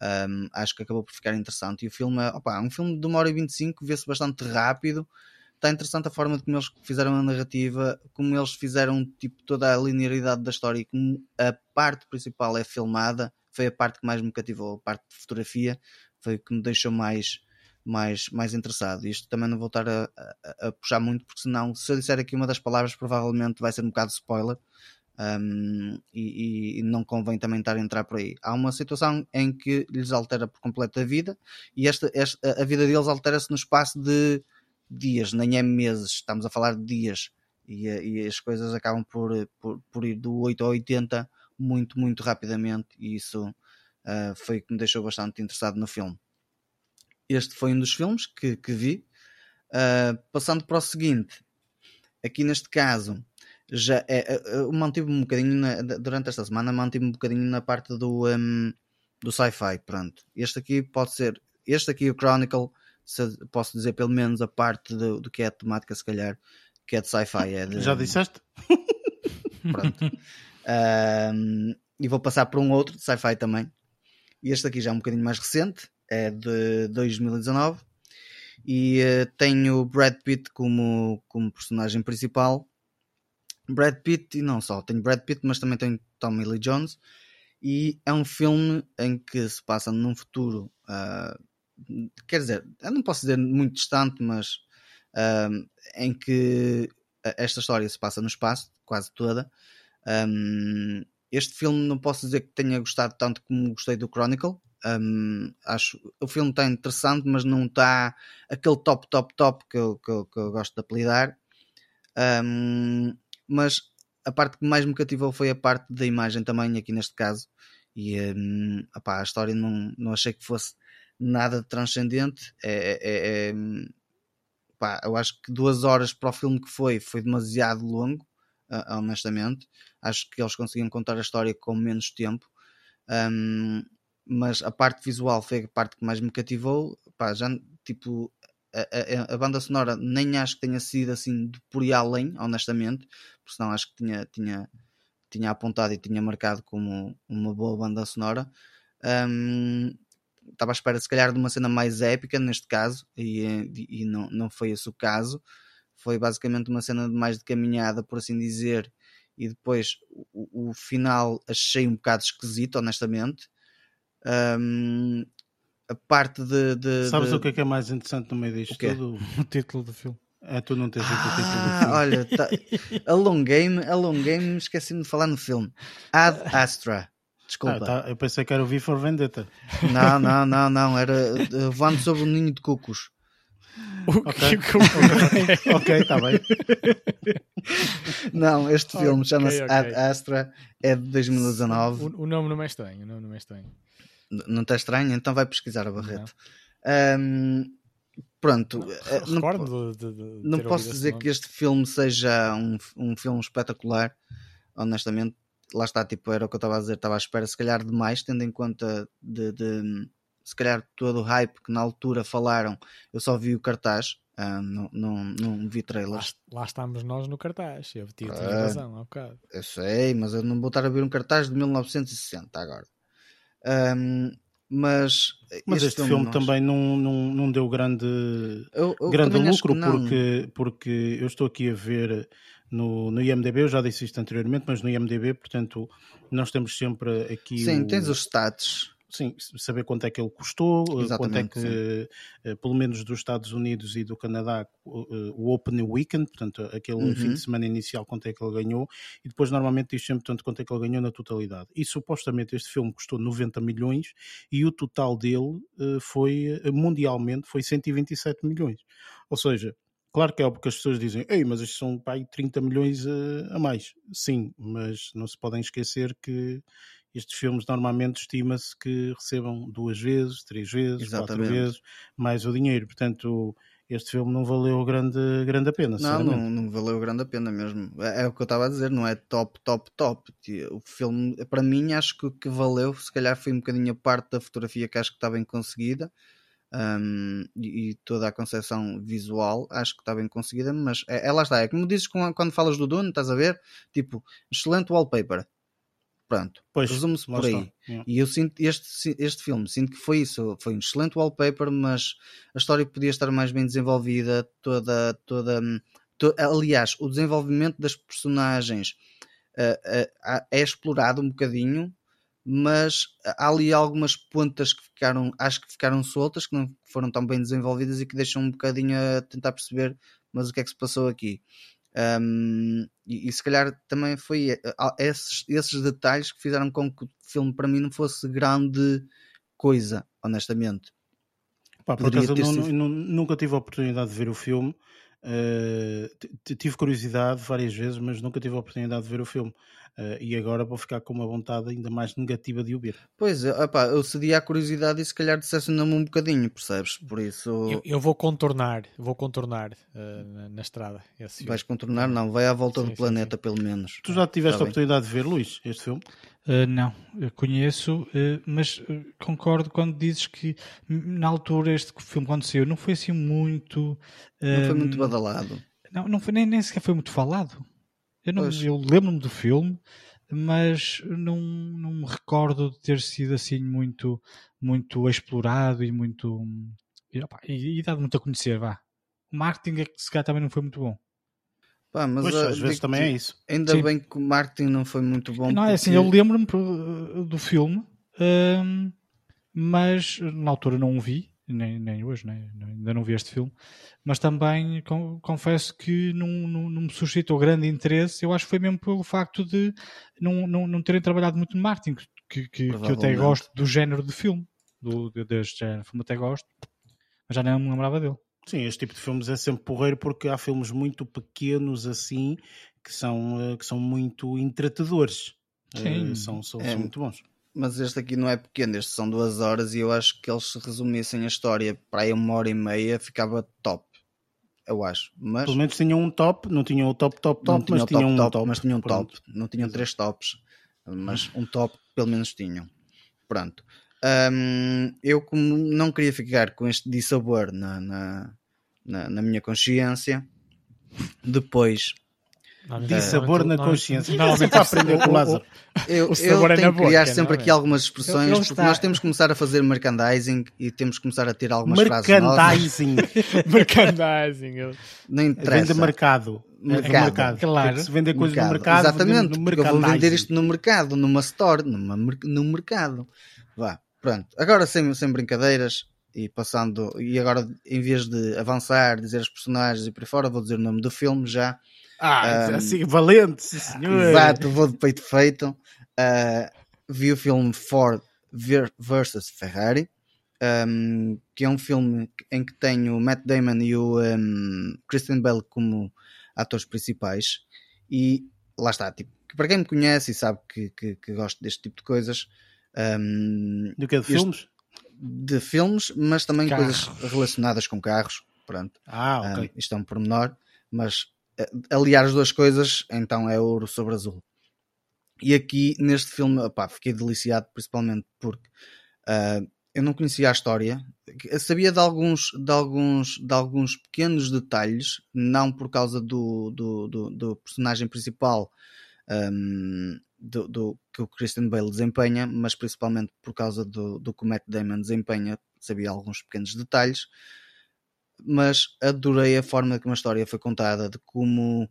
Um, acho que acabou por ficar interessante. E o filme é opa, um filme de uma hora e 25, vê-se bastante rápido. Está interessante a forma como eles fizeram a narrativa, como eles fizeram tipo, toda a linearidade da história e como a parte principal é filmada. Foi a parte que mais me cativou, a parte de fotografia foi o que me deixou mais mais, mais interessado. Isto também não vou estar a, a, a, puxar muito, porque senão, se eu disser aqui uma das palavras, provavelmente vai ser um bocado spoiler. Um, e, e, não convém também estar a entrar por aí. Há uma situação em que lhes altera por completo a vida e esta, esta a vida deles altera-se no espaço de dias, nem é meses, estamos a falar de dias e, e as coisas acabam por, por, por, ir do 8 ao 80 muito, muito rapidamente e isso uh, foi o que me deixou bastante interessado no filme este foi um dos filmes que, que vi. Uh, passando para o seguinte, aqui neste caso, já é, eu mantive um bocadinho na, durante esta semana, mantive um bocadinho na parte do, um, do sci-fi. Pronto, este aqui pode ser, este aqui, o Chronicle, se, posso dizer pelo menos a parte do, do que é a temática, se calhar, que é de sci-fi. É de, já disseste? Pronto. Um, e vou passar para um outro de sci-fi também. Este aqui já é um bocadinho mais recente, é de 2019 e uh, tem o Brad Pitt como, como personagem principal. Brad Pitt e não só, tem Brad Pitt, mas também tem Tommy Lee Jones. E é um filme em que se passa num futuro, uh, quer dizer, eu não posso dizer muito distante, mas uh, em que esta história se passa no espaço, quase toda. Um, este filme não posso dizer que tenha gostado tanto como gostei do Chronicle, um, acho o filme está interessante, mas não está aquele top, top, top que eu, que eu, que eu gosto de apelidar. Um, mas a parte que mais me cativou foi a parte da imagem também, aqui neste caso. E um, opá, a história não, não achei que fosse nada transcendente. É, é, é, opá, eu acho que duas horas para o filme que foi foi demasiado longo, uh, honestamente. Acho que eles conseguiam contar a história com menos tempo. Um, mas a parte visual foi a parte que mais me cativou. Pá, já, tipo, a, a, a, banda sonora nem acho que tenha sido assim de por aí além, honestamente, porque senão acho que tinha, tinha, tinha apontado e tinha marcado como uma boa banda sonora. Um, estava à espera, se calhar, de uma cena mais épica neste caso, e, e, e não, não foi esse o caso. Foi basicamente uma cena mais de caminhada, por assim dizer, e depois o, o final achei um bocado esquisito, honestamente. Um, a parte de, de Sabes de... o que é que é mais interessante no meio disto o tudo? O título do filme. É, tu não tens ah, o título do filme. Olha, tá... a long game, a long game, esqueci-me de falar no filme. Ad Astra. Desculpa. Ah, tá. Eu pensei que era o V for Vendetta. Não, não, não, não. Era uh, voando sobre um ninho de cucos. Ok, ok, está bem. Não, este filme okay, chama-se okay. Ad Astra, é de 2019. O, o, nome não é estranho, o nome não é estranho. Não está estranho? Então vai pesquisar a Barreto. Um, pronto, não, eh, não, de, de, de não posso dizer que este filme seja um, um filme espetacular, honestamente. Lá está, tipo, era o que eu estava a dizer, estava à espera, se calhar demais, tendo em conta de, de se calhar todo o hype que na altura falaram, eu só vi o cartaz, uh, não, não, não vi trailers. Lá, lá estamos nós no cartaz, eu tinha uh, razão há um bocado. Eu sei, mas eu não vou estar a ver um cartaz de 1960 agora. Um, mas mas este, filme, filme também não, não, não deu grande, eu, eu grande lucro porque, porque eu estou aqui a ver no, no IMDB, eu já disse isto anteriormente, mas no IMDB, portanto, nós temos sempre aqui. Sim, o... tens os stats sim, saber quanto é que ele custou, Exatamente, quanto é que, sim. Eh, pelo menos dos Estados Unidos e do Canadá, o Open Weekend, portanto, aquele uhum. fim de semana inicial, quanto é que ele ganhou, e depois normalmente diz sempre tanto quanto é que ele ganhou na totalidade. E supostamente este filme custou 90 milhões e o total dele eh, foi, eh, mundialmente, foi 127 milhões. Ou seja, Claro que é porque as pessoas dizem, ei, mas estes são pai 30 milhões a mais. Sim, mas não se podem esquecer que estes filmes normalmente estima-se que recebam duas vezes, três vezes, Exatamente. quatro vezes mais o dinheiro. Portanto, este filme não valeu grande, grande a pena. Não, não, não valeu grande a pena mesmo. É, é, o que eu estava a dizer, não é top, top, top. O filme, para mim, acho que o que valeu, se calhar, foi um bocadinho a parte da fotografia que acho que está bem conseguida. Um, e, e, toda a concepção visual acho que está bem conseguida, mas é, é lá está, é como dizes quando falas do Dune, estás a ver? Tipo, excelente wallpaper, Pronto, resume-se por aí. E eu sinto este, este filme, sinto que foi isso, foi um excelente wallpaper, mas a história podia estar mais bem desenvolvida, toda, toda, to, aliás, o desenvolvimento das personagens uh, uh, é explorado um bocadinho, mas há ali algumas pontas que ficaram, acho que ficaram soltas, que não foram tão bem desenvolvidas e que deixam um bocadinho a tentar perceber, mas o que é que se passou aqui. Um, e, e, se calhar também foi eh, esses, esses detalhes que fizeram com que o filme para mim não fosse grande coisa, honestamente. Pá, por acaso eu sido... nunca tive a oportunidade de ver o filme. Uh, tive curiosidade várias vezes, mas nunca tive a oportunidade de ver o filme. Uh, e agora vou ficar com uma vontade ainda mais negativa de o ver. Pois, opa, eu cedi à curiosidade e se calhar dissesse me um bocadinho, percebes? Por isso. Eu, eu vou contornar, vou contornar uh, na, na, estrada. Vais contornar? Não, vai à volta sim, do planeta, sim. pelo menos. Tu já tiveste a oportunidade de ver, Luís, este filme? Uh, não, eu conheço, uh, mas concordo quando dizes que na altura este filme quando saiu não foi assim muito. não foi muito badalado. Não, não foi, nem, nem sequer foi muito falado. Eu, não, eu lembro-me do filme, mas não, não me recordo de ter sido assim muito, muito explorado e muito. E, opa, e, e dado muito a conhecer, vá. O marketing é que se calhar também não foi muito bom. Pá, mas pois, às vezes também é isso. Ainda Sim. bem que o marketing não foi muito bom. Não, é assim, eu lembro-me do filme, hum, mas na altura não o vi nem, nem hoje, né? ainda não vi este filme, mas também com, confesso que não, não, não, me suscitou grande interesse. Eu acho que foi mesmo pelo facto de não, não, não terem trabalhado muito no marketing, que, que, que eu até gosto do género de filme, do, deste género filme, até gosto, mas já não me lembrava dele. Sim, este tipo de filmes é sempre porreiro porque há filmes muito pequenos assim que são, eh, que são muito entretadores. Sim. Uh, são, são, é. são muito bons mas este aqui não é pequeno, este são duas horas e eu acho que eles se resumissem a história para aí uma hora e meia ficava top. Eu acho. Mas... Pelo menos tinham um top, não tinham o top, top, top, mas tinham um top, top, Mas tinham um top, não tinham três tops, mas um top pelo menos tinham. Pronto. Um, eu como não queria ficar com este dissabor na, na, na, na minha consciência, depois de sabor na consciência. Normalmente para aprender com o Lázaro. Eu, eu é tenho que criar sempre aqui algumas expressões, porque está... nós temos que começar a fazer merchandising e temos que começar a ter algumas merchandising. frases merchandising. Não interessa. Vende mercado. Mercado, mercado. claro. Se vender coisas mercado. no mercado, Exatamente, no eu vou vender isto no mercado, numa store, numa, no mercado. Vá, pronto. Agora sem, sem brincadeiras e passando, e agora em vez de avançar, dizer os personagens e por aí fora, vou dizer o nome do filme já ah, um, assim, valente, senhor. Exato, vou de peito feito. Uh, vi o filme Ford versus Ferrari, um, que é um filme em que tem o Matt Damon e o um, Christian Bale como atores principais. E lá está, tipo, para quem me conhece e sabe que, que, que gosto deste tipo de coisas. Um, Do que é de filmes? De filmes, mas também carros. coisas relacionadas com carros. Pronto. Ah, ok. Isto é um pormenor, mas aliar as duas coisas, então é ouro sobre azul. E aqui neste filme, opá, fiquei deliciado, principalmente porque uh, eu não conhecia a história, eu sabia de alguns, de alguns, de alguns pequenos detalhes, não por causa do, do, do, do personagem principal um, do, do, que o Christian Bale desempenha, mas principalmente por causa do, do que o Matt Damon desempenha, sabia alguns pequenos detalhes mas adorei a forma como a história foi contada, de como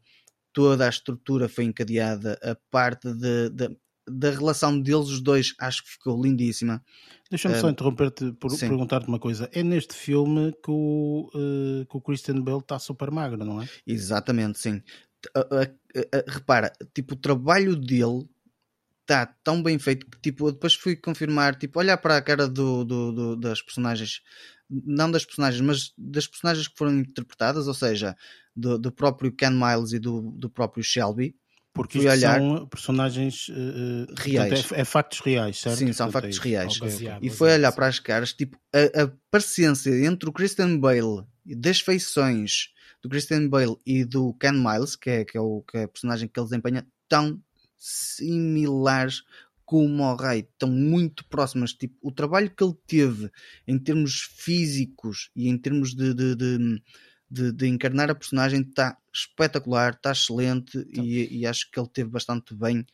toda a estrutura foi encadeada, a parte de, de da relação deles os dois acho que ficou lindíssima. Deixa-me uh, só interromper-te por perguntar-te uma coisa. É neste filme que o, uh, que o Christian Bale está super magro, não é? Exatamente, sim. Uh, repara, tipo, o trabalho dele está tão bem feito que tipo, depois fui confirmar, tipo, olhar para a cara do, do, do, das personagens, não das personagens, mas das personagens que foram interpretadas, ou seja, do, do próprio Ken Miles e do, do próprio Shelby porque isto olhar... são personagens uh, reais. Portanto, é, é, factos reais, certo? Sim, são factos reais. Okay, okay. E foi olhar para as caras, tipo, a, a parecência entre o Christian Bale, das feições do Christian Bale e do Ken Miles, que é, que é, o, que é a personagem que ele desempenha, tão similares como o Ray, estão muito próximas. Tipo, o trabalho que ele teve em termos físicos e em termos de, de, de de, de encarnar a personagem está espetacular, está excelente então. e, e, acho que ele teve bastante bem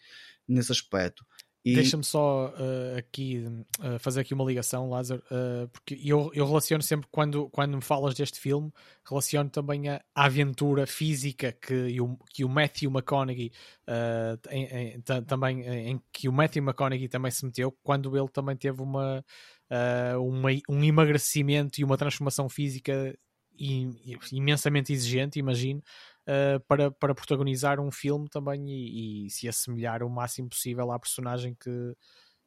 nesse aspecto. E... Deixa-me só uh, aqui uh, fazer aqui uma ligação, Lázaro, uh, porque eu, eu relaciono sempre quando, quando me falas deste filme, relaciono também a, a aventura física que o, que o Matthew McConaughey em, em, também em que o Matthew McConaughey também se meteu quando ele também teve uma, uma um emagrecimento e uma transformação física imensamente exigente, imagino, uh, para, para protagonizar um filme também e, e, se assemelhar o máximo possível à personagem que,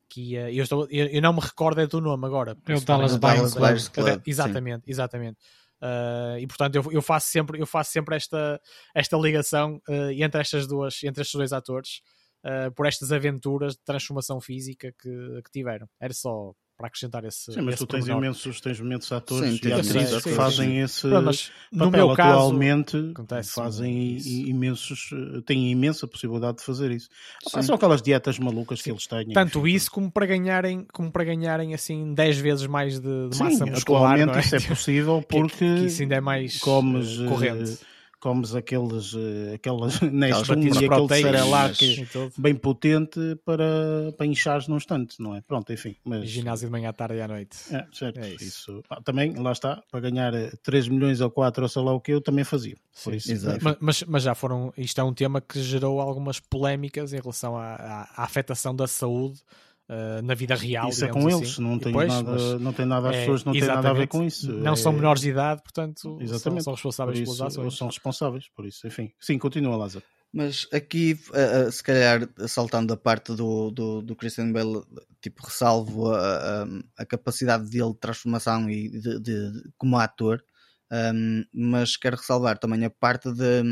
que ia. Eu, estou, eu, eu não me recordo é do nome agora. É o Dallas Buyers Club. Exatamente, sim. exatamente. Uh, e portanto eu, eu, faço sempre eu faço sempre esta esta ligação uh, entre estas duas entre estes dois atores uh, por estas aventuras de transformação física que, que tiveram era só para acrescentar esse. Sim, mas esse tu tens imensos, tens imensos atores sim, e atrizes que fazem sim. esse Pronto, mas, papel no meu atualmente. Caso, fazem imensos, têm imensa possibilidade de fazer isso. Ah, são aquelas dietas malucas que eles têm. Tanto enfim. isso como para ganharem, como para ganharem assim 10 vezes mais de, de massa muscular. Atualmente é? isso é possível porque que, que isso ainda é mais comes, eh, corrente. Comes aqueles, uh, aquelas Nestum e aquele Cerelac bem potente para, para inchares num instante, não é? Pronto, enfim. Mas... Ginásio de manhã, à tarde e à noite. É, certo. É isso. isso. Ah, também, lá está, para ganhar 3 milhões ou 4 ou sei lá o que, eu também fazia. Por Sim, isso, mas, mas, mas, já foram, isto é um tema que gerou algumas polémicas em relação à, à, à afetação da saúde Uh, na vida real. Isso é com assim. eles, não tem, depois, nada, não tem nada, as é, pessoas não têm nada a ver com isso. Não é, são menores de idade, portanto, exatamente. São, são responsáveis isso, pelas ações. são responsáveis, por isso, enfim. Sim, continua, Lázaro. Mas aqui, uh, se calhar, saltando a parte do, do, do Christian Bale, tipo, ressalvo a, a, a capacidade dele de transformação e de, de, de como ator, um, mas quero ressalvar também a parte de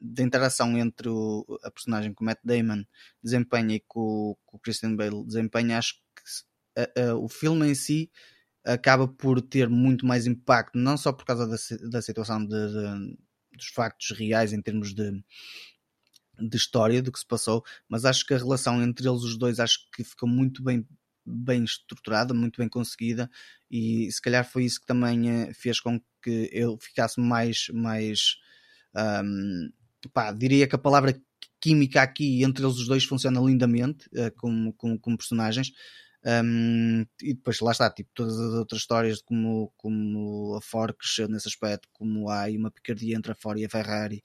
da interação entre o, a personagem que o Matt Damon desempenha e que o, que o Christian Bale desempenha, acho que a, a, o filme em si acaba por ter muito mais impacto, não só por causa da, da situação de, de, dos factos reais em termos de, de história do que se passou, mas acho que a relação entre eles os dois acho que ficou muito bem bem estruturada, muito bem conseguida e se calhar foi isso que também eh, fez com que eu ficasse mais mais um, pá, diria que a palavra química aqui entre eles os dois funciona lindamente uh, como, como, como, personagens. Um, e depois lá está, tipo, todas as outras histórias de como, como a Ford cresceu nesse aspecto, como há aí uma picardia entre a Ford e a Ferrari,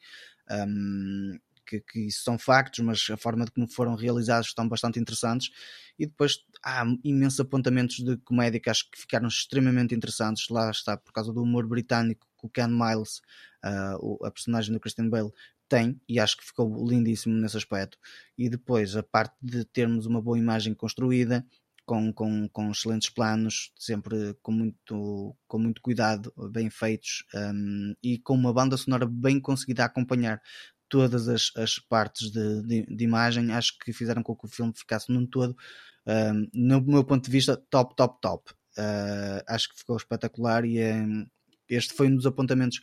um, que, que isso são factos, mas a forma de como foram realizados estão bastante interessantes. E depois há imensos apontamentos de comédia que acho que ficaram extremamente interessantes. Lá está, por causa do humor britânico que o Ken Miles uh, a personagem do Christian Bale tem e acho que ficou lindíssimo nesse aspecto. E depois a parte de termos uma boa imagem construída, com, com, com excelentes planos, sempre com muito, com muito cuidado, bem feitos um, e com uma banda sonora bem conseguida a acompanhar todas as, as partes de, de, de, imagem, acho que fizeram com que o filme ficasse num todo, um, no meu ponto de vista, top, top, top. Uh, acho que ficou espetacular e um, este foi um dos apontamentos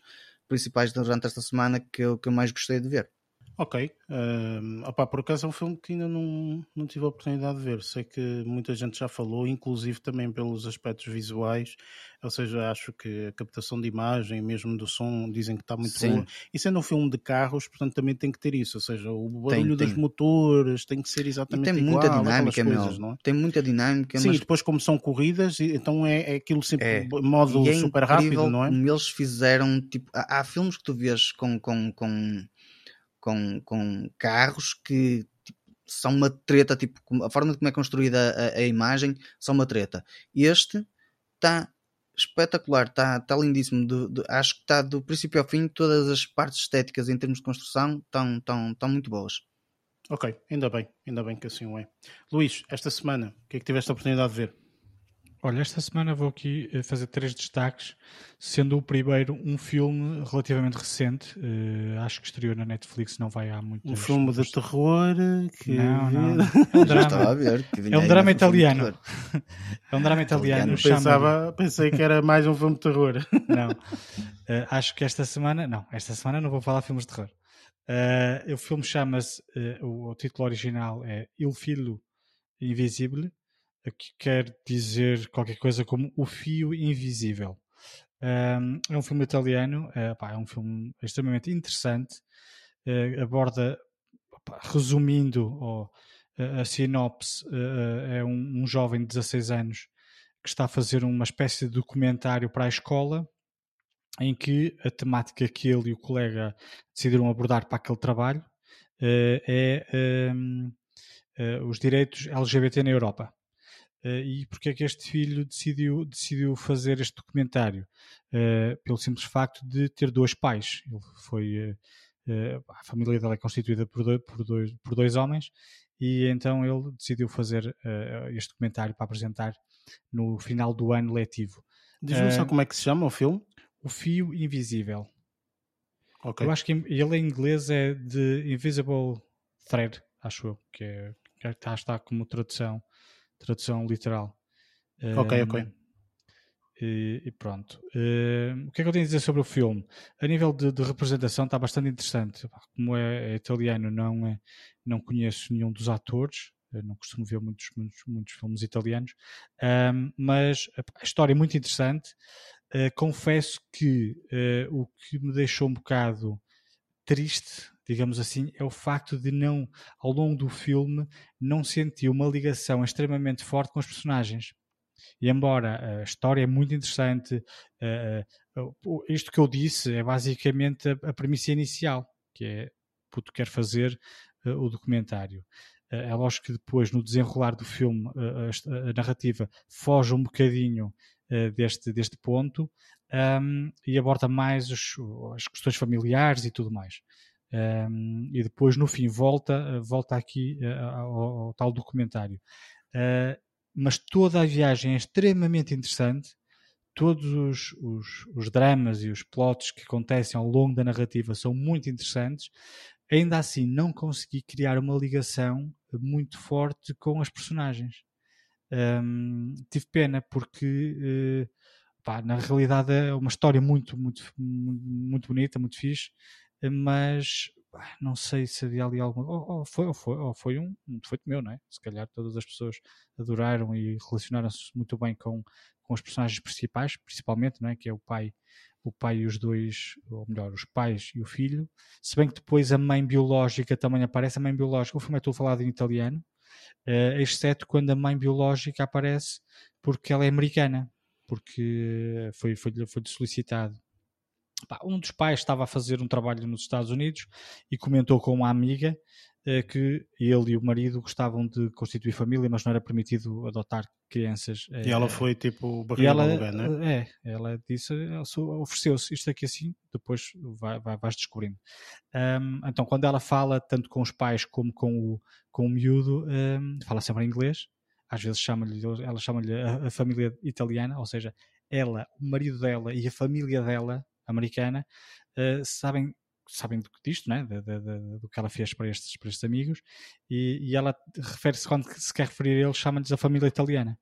principais durante esta semana que eu, que eu mais gostei de ver. Ok. Uh, opá, por acaso é um filme que ainda não, não tive a oportunidade de ver. Sei que muita gente já falou, inclusive também pelos aspectos visuais. Ou seja, acho que a captação de imagem, mesmo do som, dizem que está muito Sim. boa. E sendo um filme de carros, portanto também tem que ter isso. Ou seja, o barulho tem, dos motores tem que ser exatamente e tem igual. Muita dinâmica, coisas, não é? Tem muita dinâmica. Sim, mas... depois como são corridas, então é, é aquilo sempre é. modo é super rápido, não é? Como eles fizeram, tipo, há, há filmes que tu vês com, com, com com, com carros que tipo, são uma treta, tipo, a forma como é construída a, a imagem são uma treta. Este está espetacular, está tá lindíssimo. Do, do, acho que está do princípio ao fim, todas as partes estéticas em termos de construção estão tão, tão muito boas. Ok, ainda bem, ainda bem que assim o é. Luís, esta semana, o que é que tiveste a oportunidade de ver? Olha, esta semana vou aqui eh, fazer três destaques, sendo o primeiro um filme relativamente recente, uh, acho que estreou na Netflix, não vai há muito Um filme de terror que... Não, não. É um drama, é um drama italiano. é um drama italiano. Pensava, pensei que era mais um filme de terror. Não, uh, acho que esta semana, não, esta semana não vou falar de filmes de terror. Uh, o filme chama-se, o, o título original é Il Filo Invisível, que quer dizer qualquer coisa como O Fio Invisível. Um, é um filme italiano, é, pá, é um filme extremamente interessante, é, aborda, pá, resumindo oh, a, a, sinopse, é, é um, um, jovem de 16 anos que está a fazer uma espécie de documentário para a escola em que a temática que ele e o colega decidiram abordar para aquele trabalho é os direitos LGBT na Europa. Uh, e porque é que este filho decidiu, decidiu fazer este documentário? Uh, pelo simples facto de ter dois pais. Ele foi, uh, a família dele é constituída por dois, por dois, por dois homens e então ele decidiu fazer este documentário para apresentar no final do ano letivo. Diz-me só como é que se chama o filme? O Fio Invisível. Okay. Eu acho que ele em inglês é The Invisible Thread, acho eu, que, é, que está, está como tradução tradução literal. Ok, ok. E, e pronto. Uh, o que é que eu tenho a dizer sobre o filme? A nível de, de representação está bastante interessante. Como é, é, italiano, não, é, não conheço nenhum dos atores. Eu não costumo ver muitos, muitos, muitos filmes italianos. Um, mas a história é muito interessante. Uh, confesso que uh, o que me deixou um bocado triste digamos assim, é o facto de não, ao longo do filme, não sentir uma ligação extremamente forte com os personagens. E embora a história é muito interessante, uh, uh, isto que eu disse é basicamente a, premissa inicial, que é puto quer fazer o documentário. é lógico que depois, no desenrolar do filme, a, a, narrativa foge um bocadinho deste, deste ponto um, e aborda mais os, as questões familiares e tudo mais. Um, e depois no fim volta, volta aqui uh, ao, ao, tal documentário. Uh, mas toda a viagem é extremamente interessante, todos os, os, os, dramas e os plots que acontecem ao longo da narrativa são muito interessantes. Ainda assim, não consegui criar uma ligação muito forte com as personagens. Um, tive pena porque, uh, pá, na realidade, é uma história muito, muito, muito bonita, muito fixe mas não sei se havia ali alguma. Ou, ou, foi, ou, foi, ou foi um, um defeito meu, não é? Se calhar todas as pessoas adoraram e relacionaram-se muito bem com, com os personagens principais, principalmente, não é? Que é o pai, o pai e os dois, ou melhor, os pais e o filho. Se bem que depois a mãe biológica também aparece. A mãe biológica, o filme é todo falado em italiano, uh, exceto quando a mãe biológica aparece porque ela é americana, porque foi, foi, foi solicitado um dos pais estava a fazer um trabalho nos Estados Unidos e comentou com uma amiga eh, que ele e o marido gostavam de constituir família, mas não era permitido adotar crianças. E ela eh, foi tipo barriga ela, lugar, não é? É, ela disse, ofereceu-se isto aqui assim, depois vai, vai, vais descobrindo. Um, então, quando ela fala tanto com os pais como com o, com o miúdo, um, fala sempre em inglês. Às vezes chama-lhe, ela chama-lhe a, a família italiana, ou seja, ela, o marido dela e a família dela americana, uh, sabem sabem disto, né? De, de, de, do que ela fez para estes, para estes amigos, e, e ela refere-se, quando se quer referir a eles, chama-lhes a família italiana.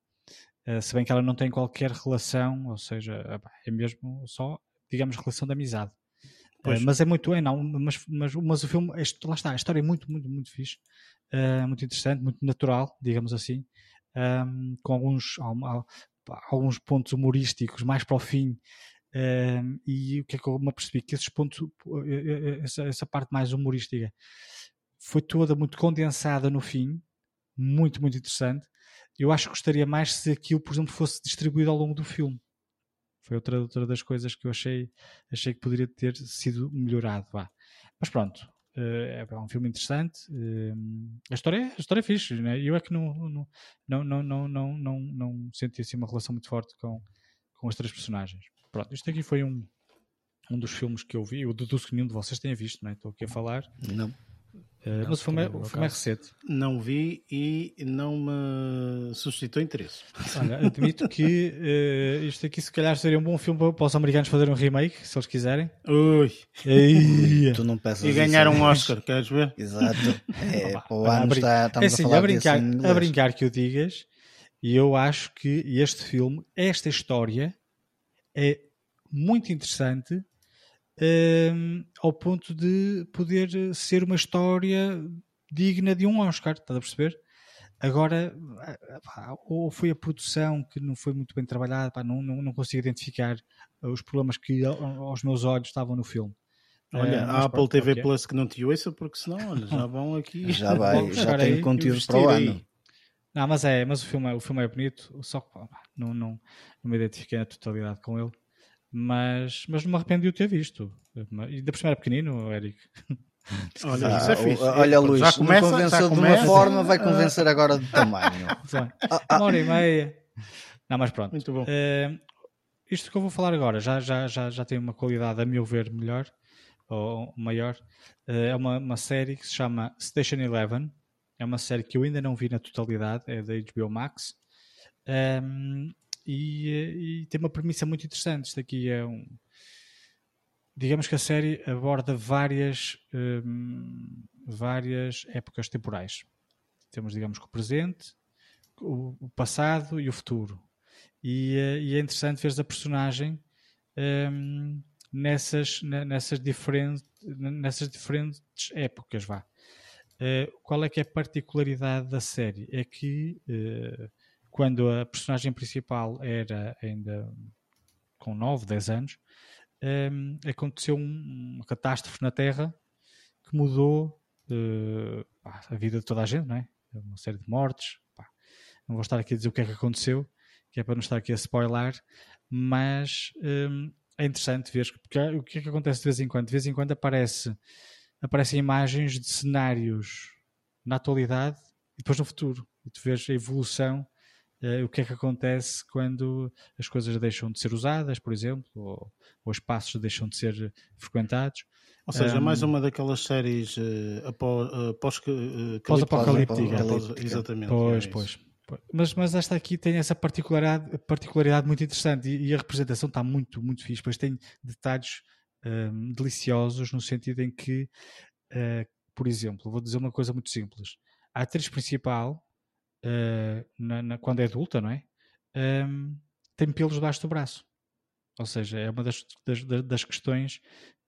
Uh, se bem que ela não tem qualquer relação, ou seja, é mesmo só, digamos, relação de amizade. Uh, mas é muito, é não, mas, mas, mas o filme, este, lá está, a história é muito, muito, muito fixe, uh, muito interessante, muito natural, digamos assim, um, com alguns, alguns pontos humorísticos mais para o fim, E o que é que eu me apercebi? Que esses pontos, eh, eh, essa, essa, parte mais humorística foi toda muito condensada no fim, muito, muito interessante. Eu acho que gostaria mais se aquilo, por exemplo, fosse distribuído ao longo do filme. Foi outra, outra das coisas que eu achei, achei que poderia ter sido melhorado. Vá. Mas pronto, é um filme interessante. Uh, a, história, a história é fixe, né? eu é que não, não, não, não, não, não, não, não senti assim uma relação muito forte com, com as três personagens. Pronto, isto aqui foi um, um dos filmes que eu vi. Eu deduzo que nenhum de vocês tenha visto, não é? Estou aqui a falar. Não. Uh, mas o filme, é, o filme é recente. Não vi e não me suscitou interesse. Olha, admito que uh, isto aqui se calhar seria um bom filme para, os americanos fazerem um remake, se eles quiserem. Ui! Ei. Tu não peças e ganhar um Oscar, queres ver? Exato. É, Opa, o ano está, estamos é assim, a falar a brincar, a brincar que o digas, e eu acho que este filme, esta história, é muito interessante um, ao ponto de poder ser uma história digna de um Oscar, estás a perceber? Agora, ou foi a produção que não foi muito bem trabalhada, pá, não, não, não consigo identificar os problemas que aos meus olhos estavam no filme. Olha, é, a Apple TV okay. Plus que não te ouça, porque senão olha, já vão aqui. Já vai, já tem conteúdo para o ano. Não, mas é, mas o filme, é, o filme é bonito, só que não, não, não me identifiquei na totalidade com ele mas, mas não me arrependo de o ter visto. E ainda por cima era pequenino, Eric. Olha, ah, isso é fixe. Olha, Luís, já começa, não convenceu de uma forma, vai convencer agora de tamanho. Ah, uma hora e meia. Não, mas pronto. Muito bom. Uh, isto que eu vou falar agora já, já, já, já tem uma qualidade, a meu ver, melhor ou maior. Uh, é uma, uma série que se chama Station Eleven. É uma série que eu ainda não vi na totalidade, é da HBO Max. Um, e, e, tem uma premissa muito interessante. Isto aqui é um. Digamos que a série aborda várias, um, várias épocas temporais. Temos, digamos, que o presente, o, o passado e o futuro. E, eh, e, é interessante ver a personagem um, nessas, nessas, diferentes, nessas diferentes épocas. Vá. Uh, qual é que é a particularidade da série? É que uh, quando a personagem principal era ainda com 9, 10 anos, um, aconteceu um, uma catástrofe na Terra que mudou uh, pá, a vida de toda a gente, não é? Uma série de mortes. Pá. Não vou estar aqui a dizer o que é que aconteceu, que é para não estar aqui a spoiler, mas um, é interessante ver porque o que é que acontece de vez em quando? De vez em quando aparece, aparecem imagens de cenários na atualidade e depois no futuro. E tu vês a evolução uh, o que é que acontece quando as coisas deixam de ser usadas, por exemplo, ou, ou espaços deixam de ser frequentados. Ou seja, um, mais uma daquelas séries uh, uh, pós-apocalíptica. Pós exatamente. Pois, é pois. Mas, mas esta aqui tem essa particularidade, particularidade muito interessante e, e a representação está muito, muito fixe, pois tem detalhes um, deliciosos no sentido em que, uh, por exemplo, vou dizer uma coisa muito simples. A atriz principal, uh, na, na, quando é adulta, não é? Um, tem pelos debaixo do braço. Ou seja, é uma das, das, das questões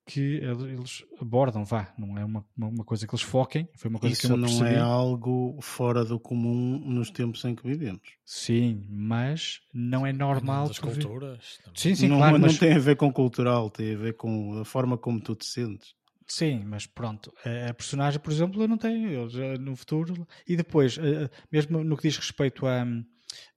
que eles abordam, vá, não é uma, uma coisa que eles foquem, foi uma coisa Isso que eu não percebi. é algo fora do comum nos tempos em que vivemos. Sim, mas não é normal. Das culturas. Sim, sim, não, claro. Não mas... tem a ver com cultural, tem a ver com a forma como tu te sentes. Sim, mas pronto, a personagem, por exemplo, eu não tenho, eu no futuro, e depois, mesmo no que diz respeito a,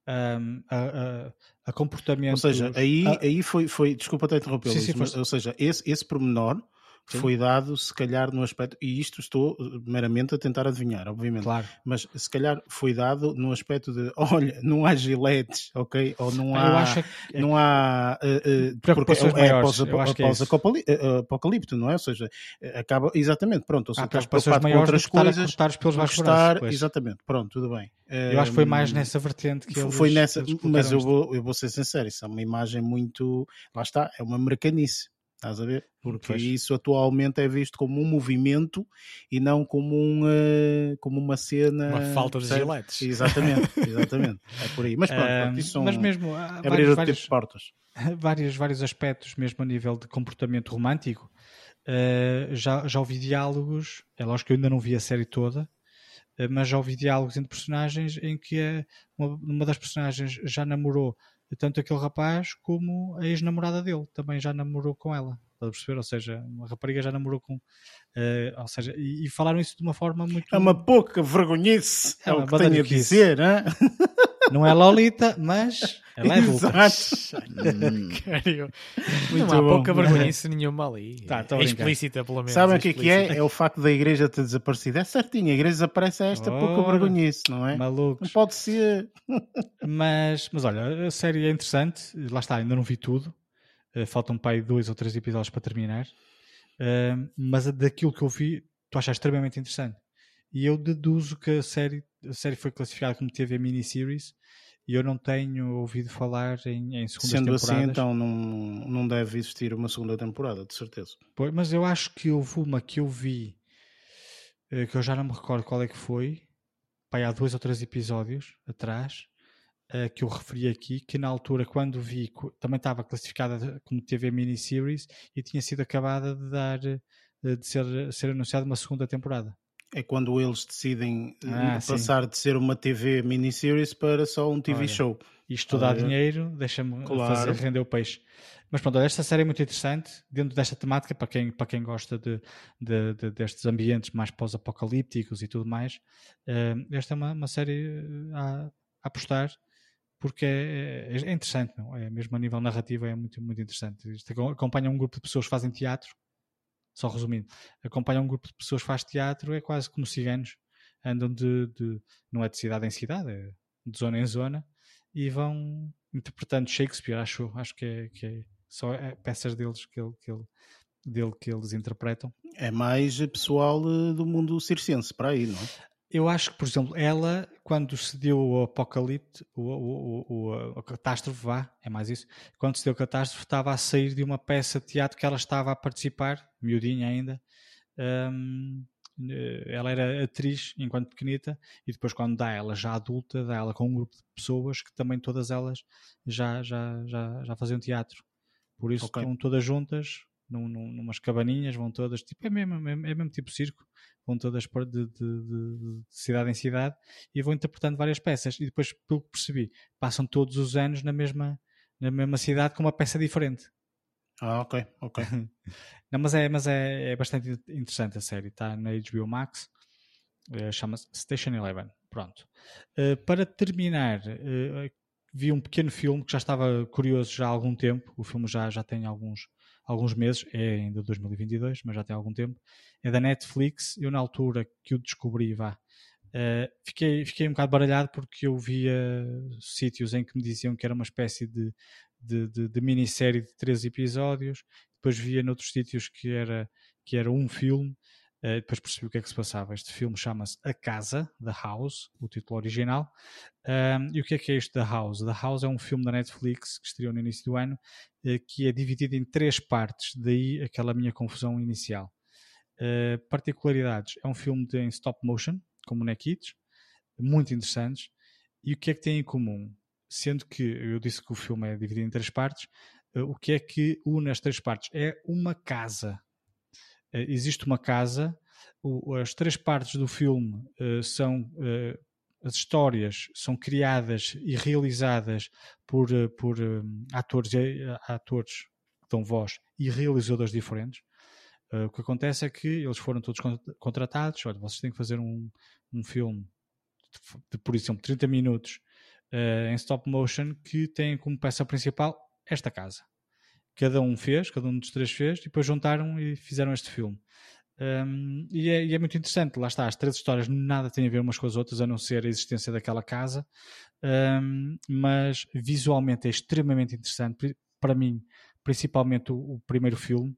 a, a, a comportamento. Ou seja, aí, aí foi, foi desculpa até interromper, ou seja, esse, esse pormenor Sim. foi dado, se calhar, no aspecto, e isto estou eh, meramente a tentar adivinhar, obviamente, claro. mas se calhar foi dado no aspecto de, olha, não há giletes, ok? Ou não há. Eu acho que... Não há. Uh, uh, preocupações é, maiores, após, após é apocalipto, não é? Ou seja, acaba. Exatamente, pronto. Ou seja, preocupações maiores com outras coisas. Cortar os pelos cortar, Exatamente, pronto, tudo bem. Eu acho que foi mais nessa vertente que Foi nessa, mas eu vou, eu vou ser sincero, isso é uma imagem muito. Lá está, é uma americanice. Estás a ver? Porque pois. isso atualmente é visto como um movimento e não como, um, uh, como uma cena. Uma falta de giletes. Exatamente, exatamente. É por aí. Mas pronto, uh, isso são, mas mesmo abrir vários, outro tipo de portas. Vários, vários aspectos, mesmo a nível de comportamento romântico. Uh, já, já ouvi diálogos, é lógico que eu ainda não vi a série toda, uh, mas já ouvi diálogos entre personagens em que uma, uma das personagens já namorou tanto aquele rapaz como a ex-namorada dele também já namorou com ela. Estás a perceber? Ou seja, uma rapariga já namorou com. Uh, ou seja, e, e, falaram isso de uma forma muito. É uma pouca vergonhice, é, é o que tenho a dizer, hein? Não é Lolita, mas ela é adulta. Hum. não há pouca vergonhice nenhuma ali. Tá, é explícita, pelo menos. Sabem o que é que é? É o facto da igreja ter desaparecido. É certinho, a igreja desaparece a esta oh, pouca vergonhice, não é? Malucos. Não pode ser. mas, mas olha, a série é interessante. Lá está, ainda não vi tudo. Uh, faltam para aí dois ou três episódios para terminar. Uh, mas daquilo que eu vi, tu achas extremamente interessante. E eu deduzo que a série, a série foi classificada como TV miniseries e eu não tenho ouvido falar em, em segundas Sendo assim, temporadas. assim, então não, não deve existir uma segunda temporada, de certeza. Pois, mas eu acho que houve uma que eu vi eh, que eu já não me recordo qual é que foi, pai, há dois ou três episódios atrás, eh, que eu referi aqui, que na altura, quando vi, também estava classificada como TV miniseries e tinha sido acabada de dar eh, de ser, ser anunciada uma segunda temporada. É quando eles decidem eh, ah, passar sim. de ser uma TV miniseries para só um TV Olha, show. Isto dá dinheiro, deixa-me claro. fazer render o peixe. Mas pronto, esta série é muito interessante dentro desta temática para quem, para quem gosta de, de, de destes ambientes mais pós-apocalípticos e tudo mais. Uh, esta é uma, uma série eh, a, a apostar porque é, é, é interessante, não? é mesmo a nível narrativo é muito, muito interessante. Isto acompanha um grupo de pessoas que fazem teatro só resumindo, acompanhar um grupo de pessoas que faz teatro é quase como ciganos, andam de, de, não é de cidade em cidade, é de zona em zona, e vão interpretando Shakespeare, acho, acho que é, que é só é peças deles que, ele, que ele, dele que eles interpretam. É mais pessoal eh, do mundo circense para aí, não é? Eu acho que, por exemplo, ela, quando se deu o apocalipse, o, o, o, a catástrofe, vá, é mais isso, quando se deu a catástrofe, estava a sair de uma peça de teatro que ela estava a participar, miudinha ainda. Um, eh, ela era atriz enquanto pequenita, e depois, quando dá ela já adulta, dá ela com um grupo de pessoas que também todas elas já, já, já, já faziam teatro. Por isso okay. estão todas juntas, num, num, numas cabaninhas, vão todas, tipo, é mesmo, é mesmo, é mesmo tipo circo, vão todas de, de, de, de, cidade em cidade e vão interpretando várias peças. E depois, pelo que percebi, passam todos os anos na mesma, na mesma cidade com uma peça diferente. Ah, ok, ok. Não, mas é, mas é, é bastante interessante a série, está na HBO Max, uh, chama-se Station Eleven. Pronto. Uh, para terminar, uh, vi um pequeno filme que já estava curioso já há algum tempo, o filme já, já tem alguns, alguns meses, é ainda 2022, mas já tem algum tempo. É da Netflix. Eu, na altura que o descobri, vá, uh, fiquei, fiquei um bocado baralhado porque eu via sítios em que me diziam que era uma espécie de, de, de, de minissérie de três episódios. Depois via noutros sítios que era, que era um filme. Uh, depois percebi o que é que se passava. Este filme chama-se A Casa, The House, o título original. Um, e o que é que é este The House? The House é um filme da Netflix que estreou no início do ano, uh, que é dividido em três partes, daí aquela minha confusão inicial. Uh, particularidades: é um filme de, em stop motion, com bonequitos, muito interessantes. E o que é que tem em comum? Sendo que eu disse que o filme é dividido em três partes, o que é que une as três partes? É uma casa existe uma casa, as três partes do filme eh, são eh, as histórias são criadas e realizadas por, por atores, atores que dão voz e realizadores diferentes. o que acontece é que eles foram todos contratados. Olha, vocês têm que fazer um, um filme de, de, por exemplo, 30 minutos uh, em stop motion que tem como peça principal esta casa cada um fez, cada um dos três fez, e depois juntaram e fizeram este filme. Um, e, é, e, é, muito interessante, lá está, as três histórias nada têm a ver umas com as outras, a não ser a existência daquela casa, um, mas visualmente é extremamente interessante, para mim, principalmente o, o primeiro filme.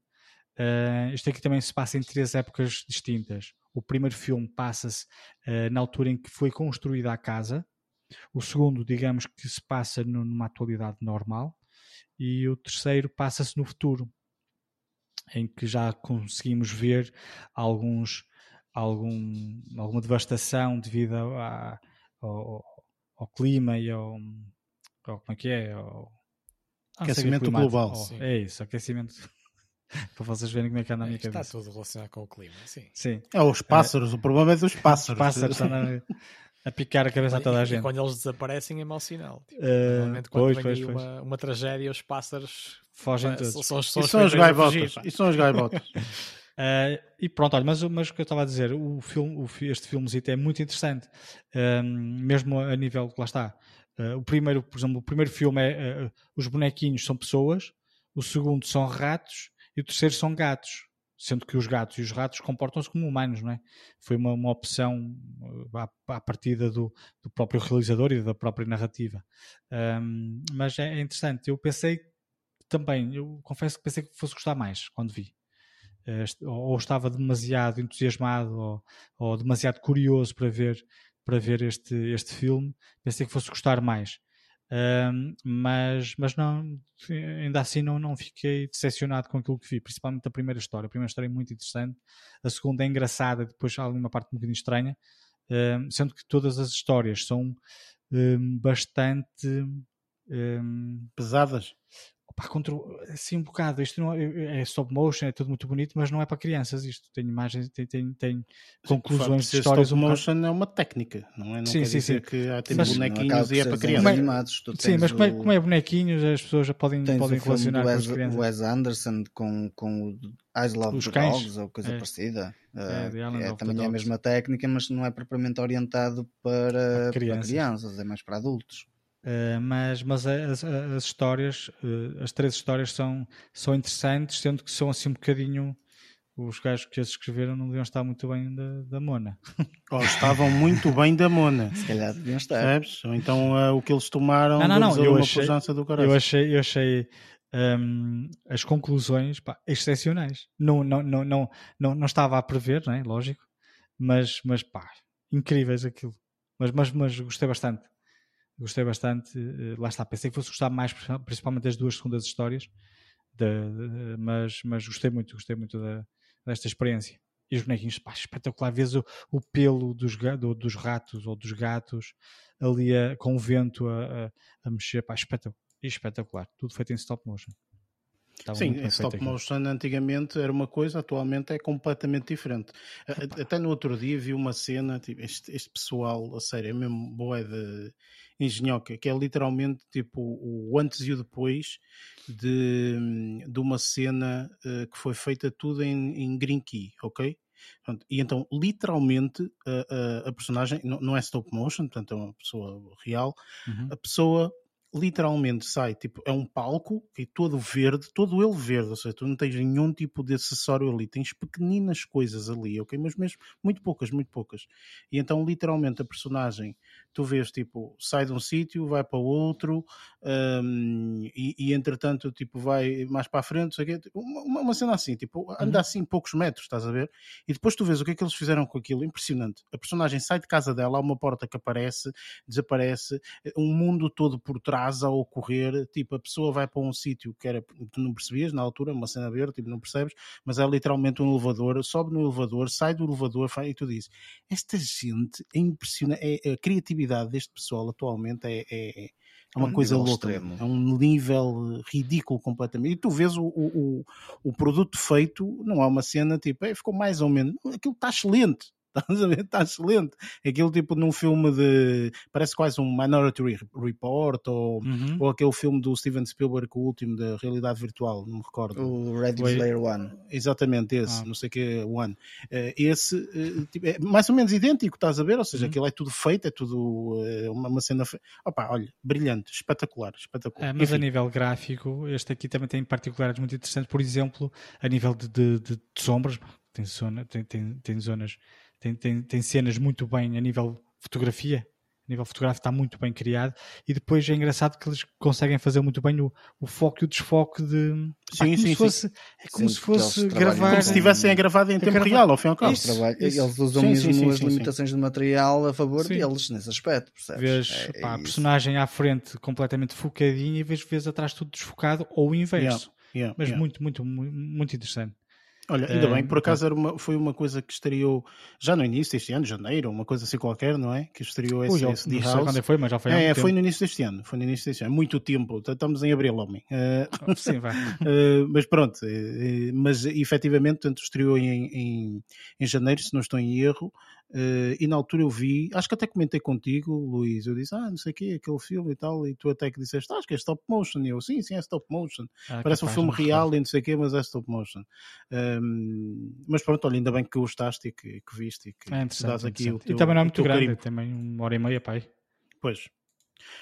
Uh, este aqui também se passa em três épocas distintas. O primeiro filme passa-se uh, na altura em que foi construída a casa, o segundo, digamos que se passa numa atualidade normal, e o terceiro passa-se no futuro, em que já conseguimos ver alguns, algum, alguma devastação devido a, ao, ao, clima e ao, ao, como é que é? Ao, aquecimento global. Oh, é isso, aquecimento. Para vocês verem como é que anda a minha Está cabeça. Está tudo relacionado com o clima, sim. sim. É os pássaros, é, o problema é dos pássaros. Os pássaros estão na, a picar a cabeça a toda a gente. quando eles desaparecem é mau sinal. Tipo, uh, normalmente quando pois, vem pois, uma, pois. uma tragédia, os pássaros fogem todos. São, são, são, os gaivotas. E são os gaivotas. Uh, e pronto, olha, mas, mas o que eu estava a dizer, o filme, o, este filmezito é muito interessante, uh, mesmo a nível, lá está, Uh, o primeiro, por exemplo, o primeiro filme é uh, os bonequinhos são pessoas, o segundo são ratos e o terceiro são gatos. Sendo que os gatos e os ratos comportam-se como humanos, não é? Foi uma, uma opção à, à partida do, do, próprio realizador e da própria narrativa. Um, mas é, é interessante. Eu pensei também, eu confesso que pensei que fosse gostar mais quando vi. ou estava demasiado entusiasmado ou, ou demasiado curioso para ver para ver este, este filme. Pensei que fosse gostar mais. Mas, mas não, ainda assim não, não fiquei decepcionado com aquilo que vi, principalmente a primeira história. A primeira história é muito interessante, a segunda é engraçada, depois há uma parte um bocadinho estranha, um, sendo que todas as histórias são um, bastante pesadas pá, contra, assim um bocado, isto não é, é stop motion, é tudo muito bonito, mas não é para crianças isto, tem imagens, tem, tem, tem conclusões de histórias. Stop motion um é uma técnica, não é? Não sim, quer sim, dizer sim. que há tem bonequinhos e é para crianças. Animados, sim, mas como é, como é bonequinhos, as pessoas já podem, podem relacionar com as crianças. O Wes Anderson com, com o Eyes Love the Dogs ou coisa é. parecida. É, uh, é também é a mesma técnica, mas não é propriamente orientado para, para crianças, é mais para adultos. Uh, mas mas as, as histórias, uh, as três histórias são, são interessantes, sendo que são assim um bocadinho. Os gajos que as escreveram não deviam estar muito bem da, da Mona. Ou estavam muito bem da Mona. Se calhar deviam estar. Sabes? Ou então uh, o que eles tomaram não, não, não. Eu, achei, do eu achei, eu achei um, as conclusões pá, excepcionais. Não, não, não, não, não, não estava a prever, não é? lógico, mas, mas pá, incríveis aquilo. Mas, mas, mas gostei bastante gostei bastante. Eh, lá está, pensei que fosse gostar mais, principalmente das duas segundas histórias, de, mas, mas gostei muito, gostei muito da, desta experiência. E os bonequinhos, pá, espetacular. Vês o, o pelo dos, do, dos ratos ou dos gatos ali a, com o vento a, a, a mexer, pá, espetacular. espetacular. Tudo feito em stop motion. Estava Sim, stop motion antigamente era uma coisa, atualmente é completamente diferente. Até no outro dia vi uma cena, tipo, este, este pessoal, a sério, é mesmo boé de engenhoca, que é literalmente tipo o antes e o depois de, de uma cena uh, que foi feita tudo em, em green key, ok? Pronto, e então, literalmente, a, a, a personagem não, não, é stop motion, portanto, é uma pessoa real. Uhum. A pessoa literalmente sai, tipo, é um palco e todo verde, todo ele verde, ou seja, tu não tens nenhum tipo de acessório ali, tens pequeninas coisas ali, ok? Mas mesmo muito poucas, muito poucas. E então, literalmente, a personagem, tu vês, tipo, sai de um sítio, vai para outro, um, e, e, entretanto, tipo, vai mais para a frente, sei tipo, uma, uma cena assim, tipo, anda uhum. assim poucos metros, estás a ver? E depois tu vês o que é que eles fizeram com aquilo, impressionante. A personagem sai de casa dela, há uma porta que aparece, desaparece, um mundo todo por trás a ocorrer, tipo, a pessoa vai para um sítio que era, tu não percebias na altura, uma cena verde, tipo, não percebes, mas é literalmente um elevador, sobe no elevador, sai do elevador e tu dizes, esta gente é impressionante, é, a criatividade deste pessoal atualmente é, é, é uma é um coisa louca, extremo. é um nível ridículo completamente. E tu vês o, o, o produto feito, não é uma cena tipo, é, ficou mais ou menos, aquilo está excelente, Estás a ver? Está excelente. Aquele tipo num filme de. Parece quase um Minority Report ou, uhum. ou aquele filme do Steven Spielberg, o último da realidade virtual, não me recordo. O Ready Player One. Exatamente, esse, ah. não sei o que, One. Uh, esse uh, tipo, é mais ou menos idêntico, estás a ver? Ou seja, uhum. aquilo é tudo feito, é tudo uh, uma, uma, cena. Fe... Opa, olha, brilhante, espetacular, espetacular. É, mas Enfim. a nível gráfico, este aqui também tem particularidades muito interessantes, por exemplo, a nível de, de, de sombras, tem, zona, tem, tem, tem zonas tem, tem, tem cenas muito bem a nível fotografia, a nível fotográfico está muito bem criado e depois é engraçado que eles conseguem fazer muito bem o, o foco e o desfoque de sim, sim, fosse, sim. é como sim, se fosse gravar como se estivessem a gravar em tempo real ao fim e ao cabo isso, isso. eles usam mesmo as limitações de material a favor deles nesse aspecto percebes? Vês, é, pá, é a personagem à frente completamente focadinha e vês, vês atrás tudo desfocado ou o inverso yeah, yeah, mas yeah. muito, muito, muito interessante Olha, ainda bem, por acaso era uma, foi uma coisa que estreou já no início deste ano, janeiro, uma coisa assim qualquer, não é? Que estreou esse, Ui, esse não House. Sei quando foi, mas já foi É, foi no início deste ano, foi no início deste ano, muito tempo, estamos em abril, homem. Uh, Sim, vai. uh, mas pronto, uh, mas efetivamente, tanto estreou em, em, em janeiro, se não estou em erro, Uh, e na altura eu vi, acho que até comentei contigo, Luís, eu disse, ah, não sei o quê, aquele filme e tal, e tu até que disseste, ah, acho que é stop motion, e eu, sim, sim, é stop motion, ah, parece capaz, um filme real e não sei o quê, mas é stop motion. Um, mas pronto, olha, ainda bem que gostaste e que, que viste e que é dás aqui o teu, E também não é muito grande, carinho. também uma hora e meia, pai. Pois,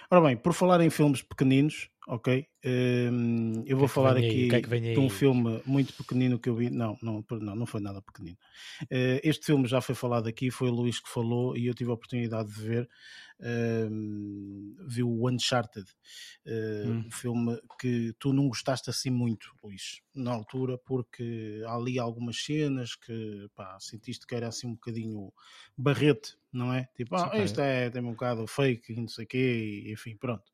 Ora bem, por falar em filmes pequeninos, ok? Um, eu vou que falar aqui que é de um filme muito pequenino que eu vi. Não, não, não, não foi nada pequenino. Uh, este filme já foi falado aqui, foi o Luís que falou e eu tive a oportunidade de ver. Uh, vi o Uncharted, uh, hum. um filme que tu não gostaste assim muito, Luís, na altura, porque há ali algumas cenas que pá, sentiste que era assim um bocadinho barrete, não é? Tipo, ah, isto é, tem um bocado fake e não sei o quê, e, enfim, pronto.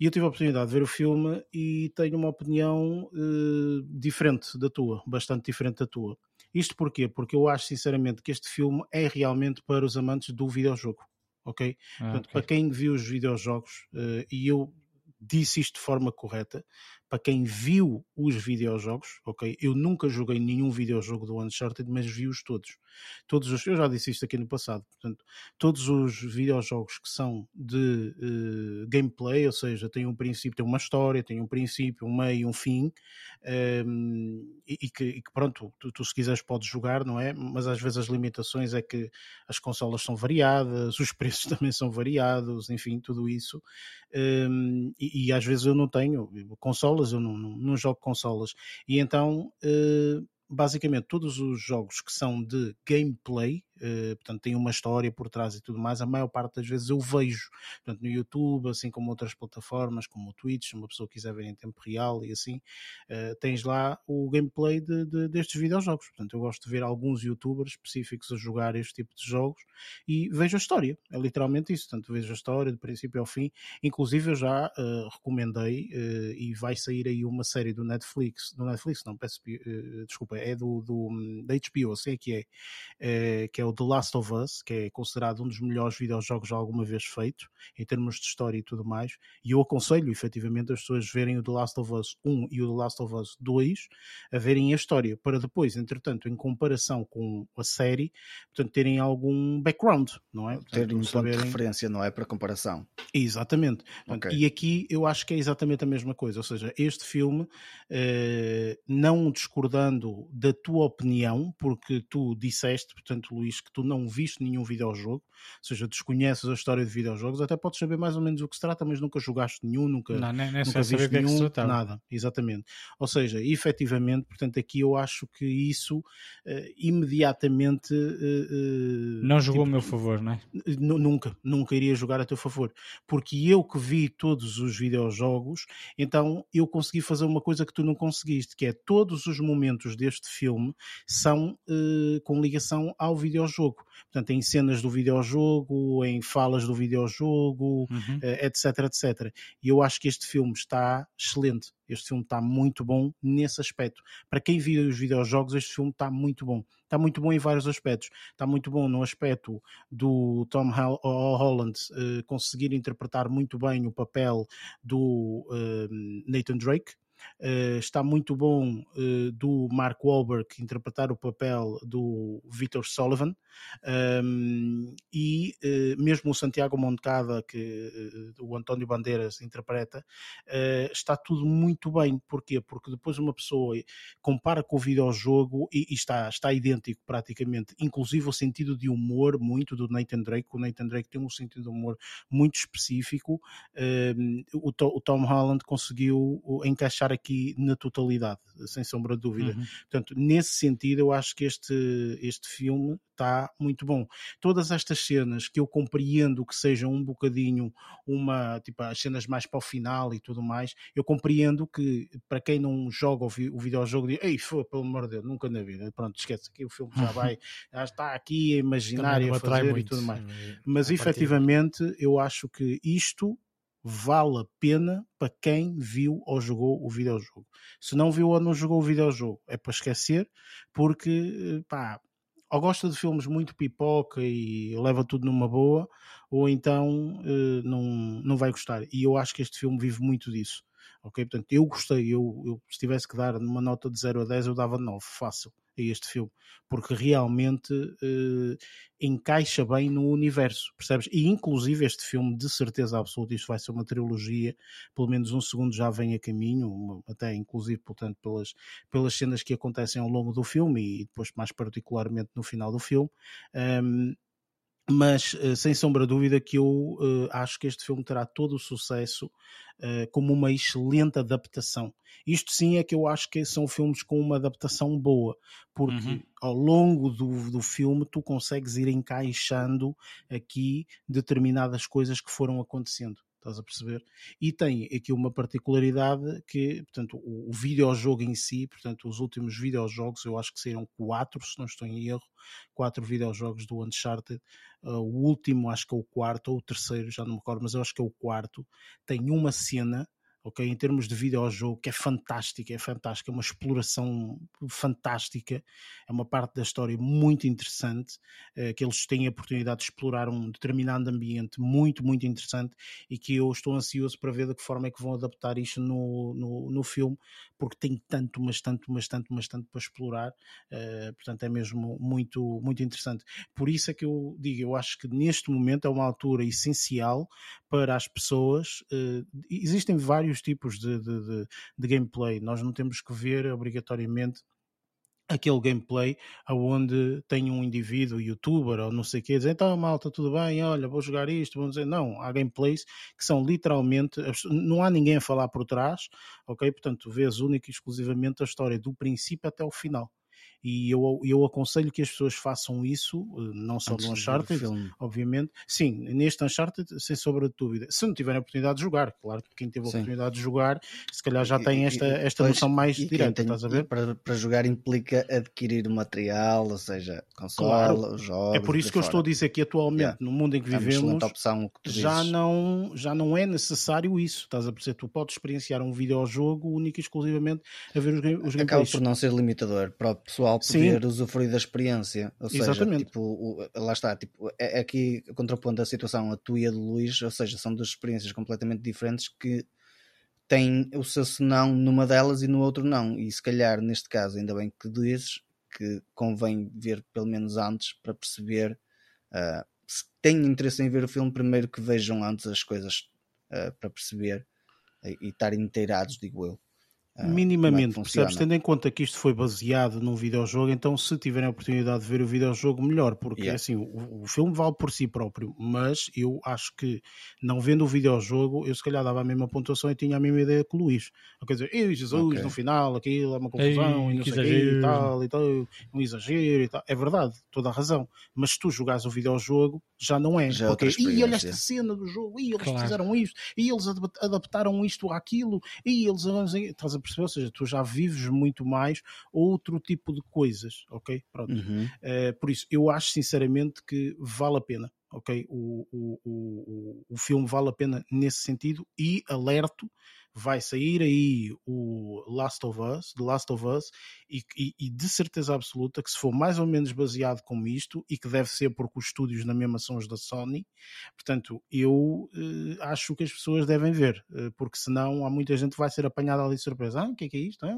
E eu tive a oportunidade de ver o filme e tenho uma opinião uh, diferente da tua, bastante diferente da tua. Isto porquê? Porque eu acho sinceramente que este filme é realmente para os amantes do videojogo. Ok? Ah, Portanto, okay. para quem viu os videojogos, uh, e eu disse isto de forma correta, para quem viu os videojogos, ok? Eu nunca joguei nenhum videojogo do Uncharted, mas vi-os todos. Todos os, eu já disse isto aqui no passado, portanto, todos os videojogos que são de uh, gameplay, ou seja, têm um princípio, têm uma história, têm um princípio, um meio, um fim, um, ehm, e, e, que, e, que, pronto, tu, tu, se quiseres podes jogar, não é? Mas às vezes as limitações é que as consolas são variadas, os preços também são variados, enfim, tudo isso. Um, ehm, e, e às vezes eu não tenho consolas consolas, eu não, não, não jogo consolas. E então, uh, basicamente, todos os jogos que são de gameplay, portanto tem uma história por trás e tudo mais, a maior parte das vezes eu vejo, portanto no YouTube, assim como outras plataformas, como o Twitch, se uma pessoa quiser ver em tempo real e assim, uh, tens lá o gameplay de, de, destes videojogos, portanto eu gosto de ver alguns youtubers específicos a jogar este tipo de jogos e vejo a história, é literalmente isso, portanto vejo a história de princípio ao fim, inclusive eu já uh, recomendei e vai sair aí uma série do Netflix, do Netflix não, peço, desculpa, é do, do da HBO, sei que é, que é o The Last of Us, que é considerado um dos melhores videojogos alguma vez feito, em termos de história e tudo mais, e eu aconselho efetivamente as pessoas verem o The Last of Us 1 e o The Last of Us 2, a verem a história, para depois, entretanto, em comparação com a série, portanto, terem algum background, não é? terem um ponto de referência, não é? Para comparação. Exatamente. Portanto, okay. E aqui eu acho que é exatamente a mesma coisa, ou seja, este filme, eh, não discordando da tua opinião, porque tu disseste, portanto, Luís, que tu não viste nenhum videojogo, ou seja, desconheces a história de videojogos, até podes saber mais ou menos o que se trata, mas nunca jogaste nenhum, nunca, não, nem, nem nunca viste é nenhum, é nada, exatamente. Ou seja, efetivamente, portanto, aqui eu acho que isso uh, imediatamente uh, uh, não jogou tipo, a meu favor, não é? Nunca, nunca iria jogar a teu favor, porque eu que vi todos os videojogos, então eu consegui fazer uma coisa que tu não conseguiste, que é todos os momentos deste filme são com ligação ao videojogo videojogo. Portanto, em cenas do videojogo, em falas do videojogo, uhum. Eh, etc, etc. E eu acho que este filme está excelente. Este filme está muito bom nesse aspecto. Para quem viu os videojogos, este filme está muito bom. Está muito bom em vários aspectos. Está muito bom no aspecto do Tom Holland uh, conseguir interpretar muito bem o papel do uh, Nathan Drake. Uh, está muito bom uh, do Mark Wahlberg interpretar o papel do Victor Sullivan um, e uh, mesmo o Santiago Moncada que o António Bandeiras interpreta está tudo muito bem porquê? porque depois uma pessoa compara com o videojogo e, e está, está idêntico praticamente inclusive o sentido de humor muito do Nathan Drake o Nathan Drake tem um sentido de humor muito específico um, o, o Tom Holland conseguiu encaixar aqui na totalidade, sem sombra de dúvida. Uhum. Portanto, nesse sentido, eu acho que este, este filme está muito bom. Todas estas cenas que eu compreendo que sejam um bocadinho uma, tipo, as cenas mais para o final e tudo mais, eu compreendo que para quem não joga o, vi, o videojogo, diz, ei, foi, pelo amor de Deus, nunca na vida. Pronto, esquece que o filme já vai, já está aqui a imaginar e a fazer e tudo mais. Mas efetivamente, eu acho que isto vale a pena para quem viu ou jogou o videojogo. Se não viu ou não jogou o videojogo, é para esquecer, porque pá, ou gosta de filmes muito pipoca e leva tudo numa boa, ou então eh, não, não vai gostar. E eu acho que este filme vive muito disso. Ok? Portanto, eu gostei. Eu, eu se tivesse que dar uma nota de 0 a 10, eu dava 9, fácil a este filme, porque realmente uh, encaixa bem no universo, percebes? E inclusive este filme, de certeza absoluta, isto vai ser uma trilogia, pelo menos um segundo já vem a caminho, uma, até inclusive, portanto, pelas, pelas cenas que acontecem ao longo do filme e depois mais particularmente no final do filme. Um, mas uh, sem sombra de dúvida que eu uh, acho que este filme terá todo o sucesso uh, como uma excelente adaptação. Isto sim é que eu acho que são filmes com uma adaptação boa, porque uhum. ao longo do, do filme tu consegues ir encaixando aqui determinadas coisas que foram acontecendo estás a perceber? E tem aqui uma particularidade que, portanto, o, o videojogo em si, portanto, os últimos videojogos, eu acho que saíram quatro, se não estou em erro, quatro videojogos do Uncharted. Uh, o último, acho que é o quarto, ou o terceiro, já não me recordo, mas eu acho que é o quarto. Tem uma cena ok? Em termos de videojogo, que é fantástica, é fantástica, é uma exploração fantástica, é uma parte da história muito interessante, eh, que eles têm a oportunidade de explorar um determinado ambiente muito, muito interessante e que eu estou ansioso para ver de que forma é que vão adaptar isto no, no, no filme, porque tem tanto, mas tanto, mas tanto, mas tanto para explorar, uh, portanto é mesmo muito, muito interessante. Por isso é que eu digo, eu acho que neste momento é uma altura essencial para as pessoas, uh, existem vários tipos de, de, de, de gameplay, nós não temos que ver obrigatoriamente aquele gameplay aonde tem um indivíduo, youtuber ou não sei o que, dizer então malta, tudo bem, olha, vou jogar isto, vamos dizer, não, há gameplays que são literalmente, não há ninguém a falar por trás, ok? Portanto, vês única e exclusivamente a história do princípio até o final e eu, eu aconselho que as pessoas façam isso, eh, não só Antes no Uncharted, obviamente. Sim, neste Uncharted, sem sombra de dúvida. Se não tiverem a oportunidade de jogar, claro que quem teve a Sim. oportunidade de jogar, se calhar já tem esta, esta pois, noção mais direta, tem, estás a ver? Para, para jogar implica adquirir o material, ou seja, console, claro. jogos. É por isso que eu estou a dizer que atualmente, yeah. no mundo em que é vivemos, opção que já, não, já não é necessário isso, estás a perceber? Tu podes experienciar um videojogo único e exclusivamente a ver os, os Acaba gameplays. por não ser limitador para o pessoal pessoal poder Sim. usufruir da experiência. Ou seja, Exatamente. tipo, o, lá está, tipo, é, é aqui contrapondo a situação a tua e a do Luís, ou seja, são duas experiências completamente diferentes que têm o seu senão numa delas e no outro não. E se calhar, neste caso, ainda bem que dizes que convém ver pelo menos antes para perceber uh, se têm interesse em ver o filme, primeiro que vejam antes as coisas uh, para perceber e, e estarem inteirados, digo eu. Ah, minimamente, é percebes? Tendo em conta que isto foi baseado num videojogo, então se tiverem a oportunidade de ver o videojogo, melhor, porque yeah. assim, o, o, filme vale por si próprio, mas eu acho que não vendo o videojogo, eu se calhar dava a mesma pontuação e tinha a mesma ideia que o Luís. Quer dizer, ei Jesus, okay. no final aquilo é uma confusão Ei, e não sei quê, e tal, e tal, um exagero e tal. É verdade, toda a razão. Mas se tu jogares o videojogo, já não é. Já é porque, é e olha esta cena do jogo, e eles claro. fizeram isto, e eles adaptaram isto àquilo, e eles estás a perceber? Ou seja, tu já vives muito mais outro tipo de coisas, ok? Pronto. Uhum. Uh, por isso, eu acho sinceramente que vale a pena, ok? O, o, o, o filme vale a pena nesse sentido e alerto vai sair aí o Last of Us, The Last of Us, e, e, e, de certeza absoluta que se for mais ou menos baseado como isto, e que deve ser porque os estúdios na mesma são os da Sony, portanto, eu eh, acho que as pessoas devem ver, eh, porque senão há muita gente que vai ser apanhada ali de surpresa. Ah, o que é que é isto? Ah,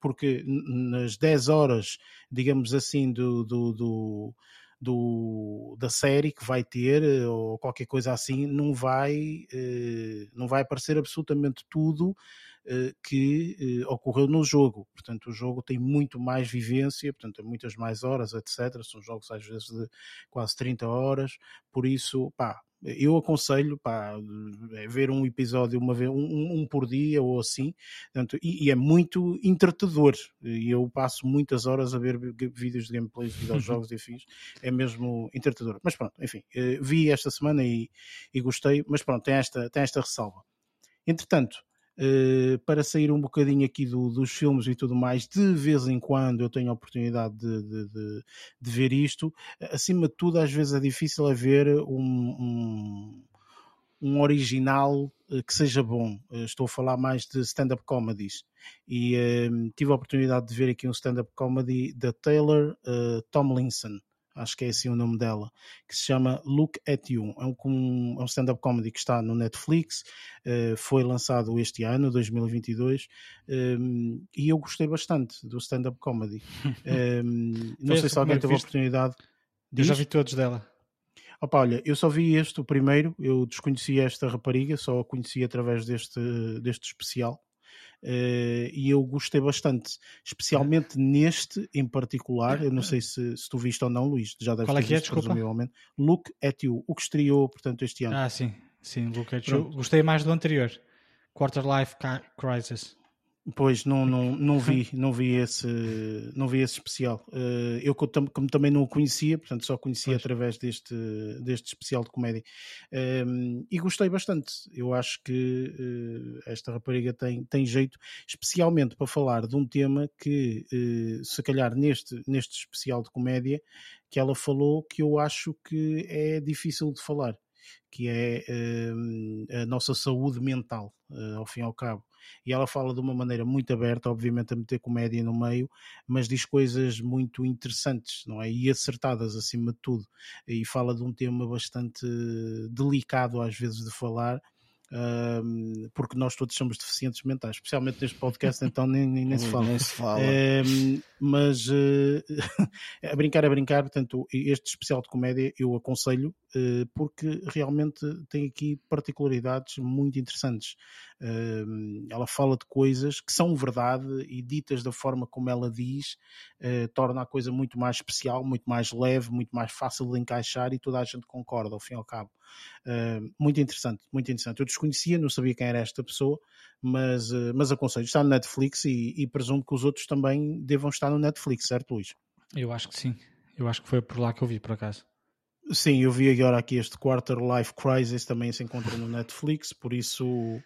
porque nas 10 horas, digamos assim, do, do, do do, da série que vai ter eh, ou qualquer coisa assim, não vai, eh, não vai aparecer absolutamente tudo que ocorreu no jogo. Portanto, o jogo tem muito mais vivência, portanto, tem muitas mais horas, etc. São jogos às vezes de quase 30 horas, por isso, pá, eu aconselho pá, é ver um episódio uma vez, um, um por dia ou assim, portanto, e, e, é muito entretador. E eu passo muitas horas a ver vídeos de gameplays, videojogos e afins, é mesmo entretador. Mas pronto, enfim, eh, vi esta semana e, e gostei, mas pronto, tem esta, tem esta ressalva. Entretanto, Uh, para sair um bocadinho aqui do, dos filmes e tudo mais, de vez em quando eu tenho a oportunidade de, de, de, de ver isto. Acima de tudo, às vezes é difícil haver um, um, um original uh, que seja bom. Uh, estou a falar mais de stand-up comedies. E tive a oportunidade de ver aqui um stand-up comedy da Taylor Tomlinson acho que é assim o nome dela, que se chama Look at You. É um, é um stand-up comedy que está no Netflix, uh, foi lançado este ano, 2022, um, ehm, e eu gostei bastante do stand-up comedy. Um, ehm, não sei se alguém teve a oportunidade. Eu já vi todos dela. Opa, olha, eu só vi este, o primeiro, eu desconhecia esta rapariga, só a conheci através deste, deste especial. Uh, e eu gostei bastante, especialmente neste em particular. Eu não sei se, se tu viste ou não, Luís, já deves Qual é que é? visto, Desculpa. Look at You, o que estreou, portanto, este ano. Ah, sim, sim, Look at You. Gostei mais do anterior. Quarter Life Crisis. Pois não, não, não vi, não vi esse, não vi esse especial. Uh, eu como também não o conhecia, portanto só conhecia pois. através deste, deste especial de comédia. Um, e gostei bastante. Eu acho que uh, esta rapariga tem, tem jeito, especialmente para falar de um tema que, uh, se calhar neste, neste especial de comédia, que ela falou que eu acho que é difícil de falar, que é a nossa saúde mental, ao fim e ao cabo e ela fala de uma maneira muito aberta, obviamente a meter comédia no meio, mas diz coisas muito interessantes, não é? E acertadas acima de tudo. E fala de um tema bastante delicado às vezes de falar, um, porque nós todos somos deficientes mentais, especialmente neste podcast, então nem, nem, nem se fala. Nem se fala. Um, mas uh, a brincar a brincar, portanto, este especial de comédia eu aconselho porque realmente tem aqui particularidades muito interessantes. Uh, ela fala de coisas que são verdade e ditas da forma como ela diz, torna a coisa muito mais especial, muito mais leve, muito mais fácil de encaixar e toda a gente concorda, ao fim e ao cabo. muito interessante, muito interessante. Eu desconhecia, não sabia quem era esta pessoa, mas, mas aconselho. Está no Netflix e, e presumo que os outros também devam estar no Netflix, certo, Luís? Eu acho que sim. Eu acho que foi por lá que eu vi, por acaso. Sim, eu vi agora aqui este Quarter Life Crisis também se encontra no Netflix, por isso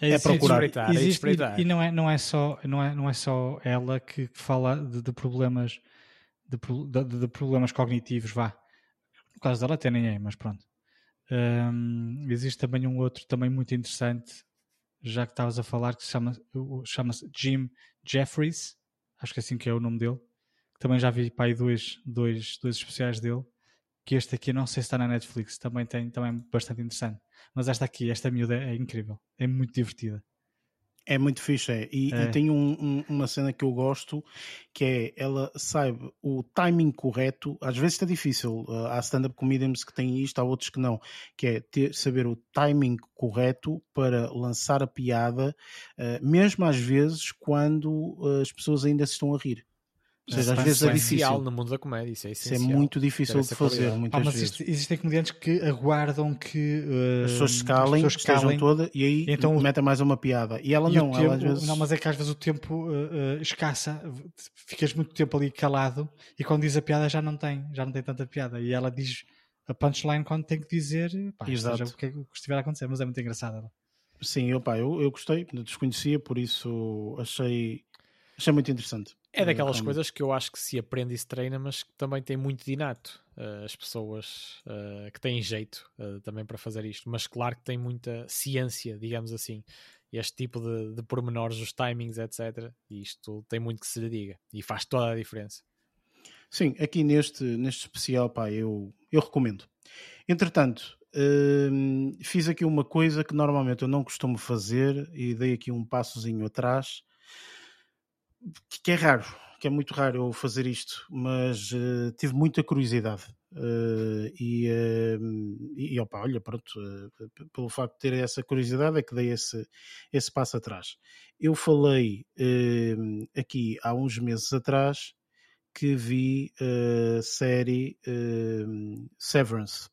é, é procurar. É Existe, e, e, não é não é só não é não é só ela que fala de, de problemas de, de, de, problemas cognitivos, vá. No caso dela até nem é, mas pronto. Um, existe também um outro também muito interessante, já que estavas a falar, que se chama chama-se Jim Jeffries, acho que é assim que é o nome dele. Também já vi para aí dois, dois, dois especiais dele que este aqui não sei se está na Netflix, também tem também bastante interessante. Mas esta aqui, esta miúda é incrível, é muito divertida. É muito fixe, é. E, é. e tem um, um, uma cena que eu gosto, que é ela sabe o timing correto. Às vezes está difícil. Uh, há stand-up comedians que têm isto, há outros que não. Que é ter, saber o timing correto para lançar a piada, uh, mesmo às vezes quando uh, as pessoas ainda se estão a rir. Ou seja, às vezes é difícil no mundo da comédia, isso é. Isso é muito difícil de fazer, muitas ah, mas vezes. existem comediantes que aguardam que uh, as pessoas escalem, as pessoas calem, toda e aí então, metem mais uma piada. E ela e não, tempo, ela às vezes... Não, mas é que às vezes o tempo uh, uh, escassa, ficas muito tempo ali calado e quando diz a piada já não tem, já não tem tanta piada. E ela diz a punchline quando tem que dizer, pá, Exato. o que, é que estiver a acontecer, mas é muito engraçado. Sim, eu, pá, eu, eu gostei, desconhecia, por isso achei, achei muito interessante. É daquelas como... coisas que eu acho que se aprende e se treina, mas que também tem muito de inato. Uh, as pessoas uh, que têm jeito uh, também para fazer isto, mas claro que tem muita ciência, digamos assim. Este tipo de, de pormenores, os timings, etc. E isto tem muito que se lhe diga e faz toda a diferença. Sim, aqui neste, neste especial, pá, eu, eu recomendo. Entretanto, hum, fiz aqui uma coisa que normalmente eu não costumo fazer e dei aqui um passozinho atrás que é raro, que é muito raro eu fazer isto, mas uh, tive muita curiosidade. Uh, e, uh, e opa, olha, pronto, pelo facto de ter essa curiosidade é que dei esse, esse passo atrás. Eu falei aqui há uns meses atrás que vi a série Severance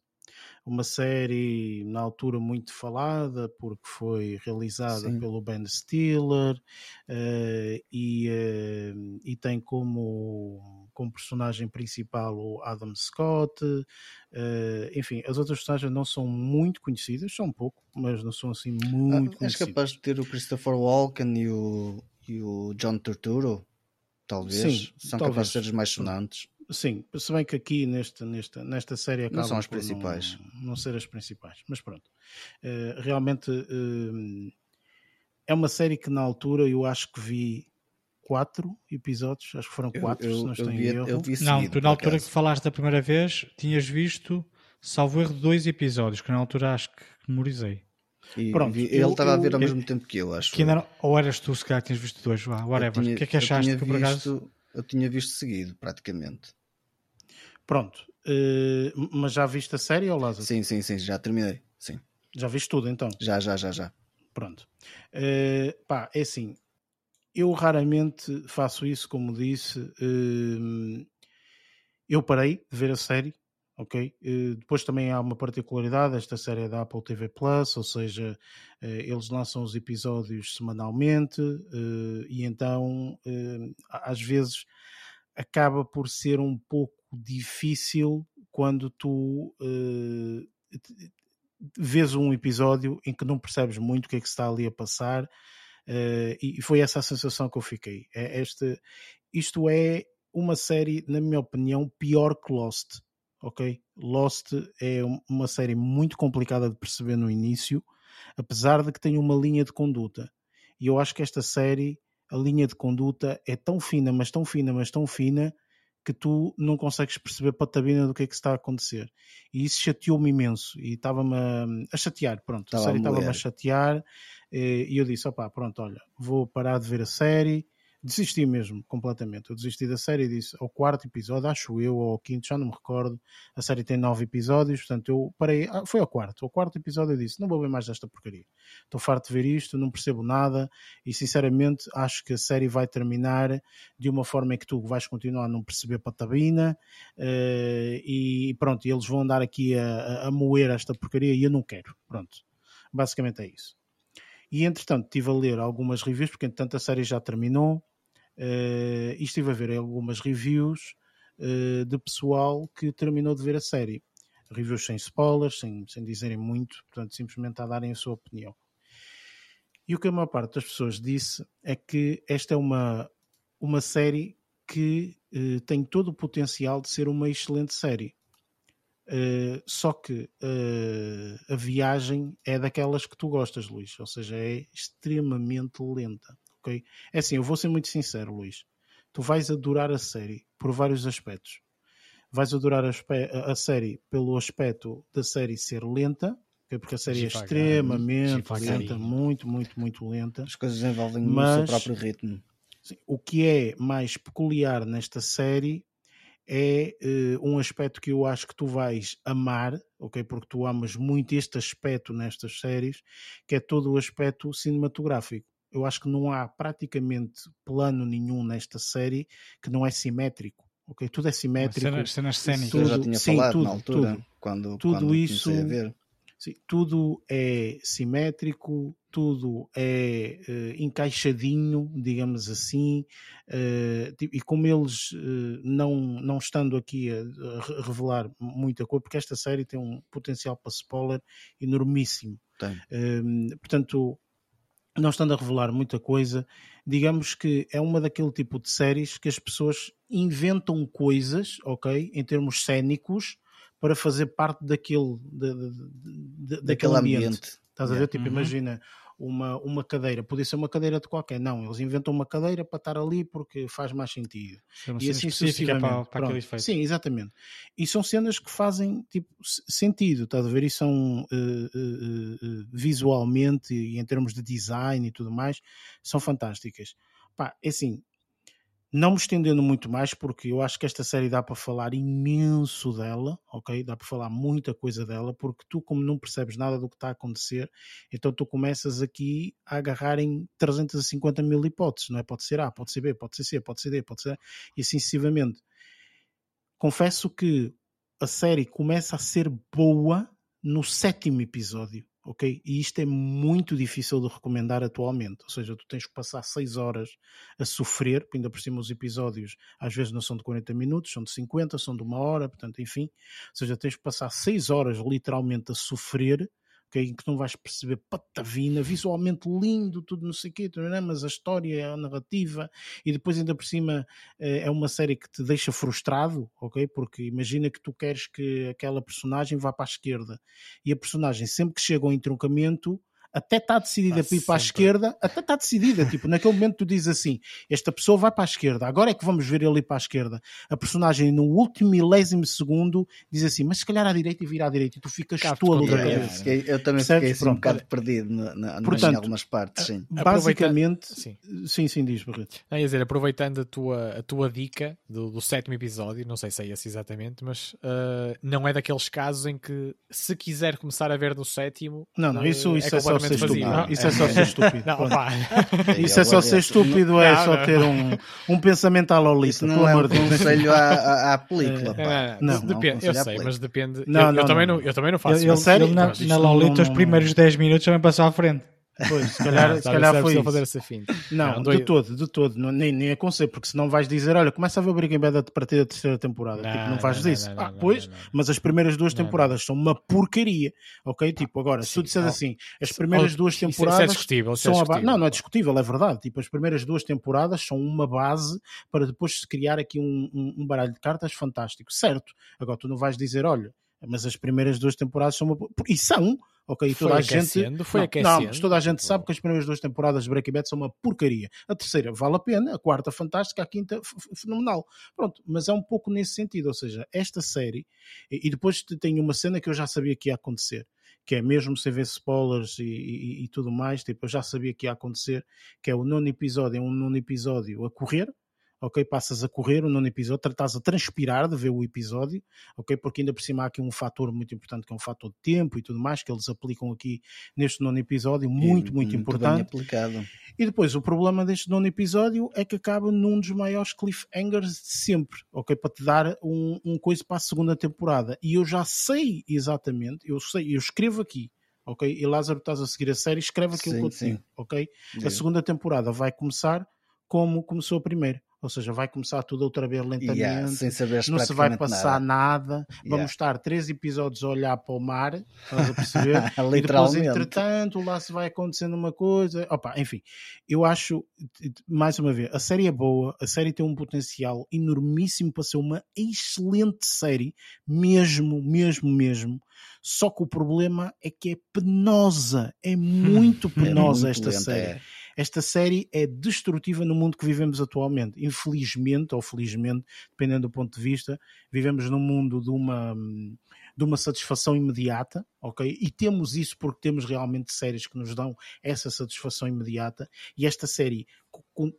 uma série na altura muito falada porque foi realizada Sim. pelo Ben Stiller uh, e, uh, e tem como, como personagem principal o Adam Scott. Uh, enfim, as outras personagens não são muito conhecidas, são um pouco, mas não são assim muito ah, conhecidas. És capaz de ter o Christopher Walken e o, e o John Turturro? Talvez. Sim, são talvez. capazes de ser os mais sonantes. Sim, se bem que aqui neste, nesta, nesta série acabam não são as principais. Não, não, ser as principais, mas pronto. Uh, realmente uh, é uma série que na altura eu acho que vi quatro episódios, acho que foram quatro, eu, eu, se não estou em erro. Eu vi seguido, não, tu na altura que falaste da primeira vez tinhas visto, salvo erro, dois episódios, que na altura acho que memorizei. E Pronto, vi, ele estava a ver ao mesmo tempo que eu, acho. Que ainda, ou eras tu, se calhar tinhas visto dois, whatever. o que é que achaste que por acaso? Eu tinha visto seguido, praticamente. Pronto. Uh, mas já viste a série ou Lázaro? Sim, sim, sim, já terminei. Sim. Já viste tudo então? Já, já, já, já. Pronto. Uh, pá, é assim. Eu raramente faço isso, como disse. Uh, eu parei de ver a série, ok? Uh, depois também há uma particularidade, esta série é da Apple TV Plus, ou seja, uh, eles lançam os episódios semanalmente uh, e então às vezes acaba por ser um pouco difícil quando tu vês um episódio em que não percebes muito o que é que está ali a passar e foi essa a sensação que eu fiquei. É este, isto é uma série, na minha opinião, pior que Lost. Ok? Lost é uma série muito complicada de perceber no início, apesar de que tem uma linha de conduta. E eu acho que esta série, a linha de conduta é tão fina, mas tão fina, mas tão fina, que tu não consegues perceber patabina do que é que está a acontecer. E isso chateou-me imenso e estava-me a, a, chatear. Pronto, estava a série estava-me a chatear eh, e eu disse: opá, pronto, olha, vou parar de ver a série desisti mesmo completamente. Eu desisti da série e disse ao quarto episódio, acho eu, ou ao quinto, já não me recordo. A série tem nove episódios, portanto eu parei. Ah, foi ao quarto. Ao quarto episódio eu disse: não vou ver mais desta porcaria. Estou farto de ver isto, não percebo nada e sinceramente acho que a série vai terminar de uma forma em que tu vais continuar a não perceber patabina uh, e pronto, eles vão andar aqui a, a moer esta porcaria e eu não quero. Pronto. Basicamente é isso. E entretanto estive a ler algumas reviews, porque entretanto a série já terminou, Uh, e estive a ver algumas reviews uh, de pessoal que terminou de ver a série. Reviews sem spoilers, sem, sem dizerem muito, portanto, simplesmente a darem a sua opinião. E o que a maior parte das pessoas disse é que esta é uma, uma série que uh, tem todo o potencial de ser uma excelente série. Só que a viagem é daquelas que tu gostas, Luís, ou seja, é extremamente lenta ok? É assim, eu vou ser muito sincero, Luís. Tu vais adorar a série por vários aspectos. Vais adorar a, a série pelo aspecto da série ser lenta, porque a série é extremamente lenta, muito, muito, muito lenta. As coisas envolvem mas, o seu próprio ritmo. Sim, o que é mais peculiar nesta série é uh, um aspecto que eu acho que tu vais amar, ok? Porque tu amas muito este aspecto nestas séries, que é todo o aspecto cinematográfico eu acho que não há praticamente plano nenhum nesta série que não é simétrico. Ok, tudo é simétrico. Cenas, cenas cênicas. Tudo, eu já tinha sim, falado tudo, na altura, tudo, quando, tudo quando isso, sim, tudo é simétrico, tudo é uh, encaixadinho, digamos assim, uh, e como eles, uh, não, não estando aqui a, a, revelar muita coisa, porque esta série tem um potencial para spoiler enormíssimo. portanto, não estando a revelar muita coisa, digamos que é uma daquele tipo de séries que as pessoas inventam coisas, ok, em termos cénicos, para fazer parte daquele, de, de, de, daquele ambiente. ambiente. Estás a ver? Tipo, uhum. imagina uma, uma cadeira, podia ser uma cadeira de qualquer, não, eles inventam uma cadeira para estar ali porque faz mais sentido. e assim sucessivamente. Para, para aquele efeito. Sim, exatamente. E são cenas que fazem tipo, sentido, estás a ver? E são uh, uh, uh, visualmente e em termos de design e tudo mais, são fantásticas. Pá, é assim, não me estendendo muito mais, porque eu acho que esta série dá para falar imenso dela, ok? Dá para falar muita coisa dela, porque tu, como não percebes nada do que está a acontecer, então tu começas aqui a agarrar em 350 mil hipóteses, não é? Pode ser A, pode ser B, pode ser C, pode ser D, pode ser A, e assim sucessivamente. Confesso que a série começa a ser boa no sétimo episódio ok? E isto é muito difícil de recomendar atualmente, ou seja, tu tens que passar 6 horas a sofrer, ainda por cima os episódios às vezes não são de 40 minutos, são de 50, são de uma hora, portanto, enfim, ou seja, tens que passar 6 horas literalmente a sofrer que não vais perceber patavina, visualmente lindo, tudo não sei o quê, é? mas a história, a narrativa, e depois ainda por cima eh, é uma série que te deixa frustrado, ok? Porque imagina que tu queres que aquela personagem vá para a esquerda e a personagem sempre que chega ao entroncamento até está decidida para ir para a esquerda, até está decidida, tipo, naquele momento tu dizes assim, esta pessoa vai para a esquerda, agora é que vamos ver ele ir para a esquerda. A personagem no último milésimo segundo diz assim, mas se calhar à direita e vira à direita e tu ficas tolo da cabeça. Eu, eu também Percebes? fiquei assim, um bocado perdido na, na, Portanto, em algumas partes, sim. Basicamente, sim, sim, sim diz, Barreto. É dizer, aproveitando a tua, a tua dica do, do sétimo episódio, não sei se é esse exatamente, mas uh, não é daqueles casos em que se quiser começar a ver no sétimo... Não, não, isso, uh, isso é, é só só ser estúpido. Isso é só ser estúpido. Não, Isso é só ser estúpido, é só ter um, um pensamento à Lolita. Isso não é um conselho à, à, película. Não, depende, eu sei, mas depende. Não, eu, também não, eu também não faço. Ele, na, na Lolita, os primeiros 10 minutos também passou à frente. Pois, se calhar, se calhar foi fazer essa fim. Não, não de todo, de todo. Não, nem, nem aconselho, porque senão vais dizer: olha, começa a ver o Breaking Bad a partir da terceira temporada. Não, tipo, não fazes isso. ah, pois, mas as primeiras duas temporadas são uma porcaria. Ok? Tipo, agora, se tu disseres assim, as primeiras duas temporadas. Isso é discutível. São é discutível. Não, não é discutível, é verdade. Tipo, as primeiras duas temporadas são uma base para depois se criar aqui um, um, um baralho de cartas fantástico. Certo. Agora, tu não vais dizer: olha, mas as primeiras duas temporadas são uma. E são ok? E toda foi a gente. Foi não, não, mas toda a gente sabe que as primeiras duas temporadas de Breaking Bad são uma porcaria. A terceira vale a pena, a quarta fantástica, a quinta fenomenal. Pronto, mas é um pouco nesse sentido, ou seja, esta série, e, depois tem uma cena que eu já sabia que ia acontecer. Que é mesmo sem ver spoilers e, e, e tudo mais, tipo, eu já sabia que ia acontecer, que é o nono episódio, é um nono episódio a correr, ok? Passas a correr o nono episódio, estás a transpirar de ver o episódio, ok? Porque ainda por cima há aqui um fator muito importante que é um fator de tempo e tudo mais que eles aplicam aqui neste nono episódio, muito, muito, muito importante. aplicado. E depois o problema deste nono episódio é que acaba num dos maiores cliffhangers de sempre, ok? Para te dar um, um coisa para a segunda temporada. E eu já sei exatamente, eu sei, eu escrevo aqui ok? E Lázaro, estás a seguir a série, escreve aquilo sim, que eu te digo, ok? Sim. A segunda temporada vai começar como começou a primeira. Ou seja, vai começar tudo outra vez lentamente, yeah, sem saber não se vai passar nada. nada. Vamos yeah. estar três episódios a olhar para o mar, estás a perceber? e depois, entretanto, lá se vai acontecendo uma coisa. Opa, enfim, eu acho, mais uma vez, a série é boa, a série tem um potencial enormíssimo para ser uma excelente série, mesmo, mesmo, mesmo. Só que o problema é que é penosa, é muito penosa é muito esta lenta, série. É esta série é destrutiva no mundo que vivemos atualmente. Infelizmente, ou felizmente, dependendo do ponto de vista, vivemos num mundo de uma, de uma satisfação imediata, ok? E temos isso porque temos realmente séries que nos dão essa satisfação imediata. E esta série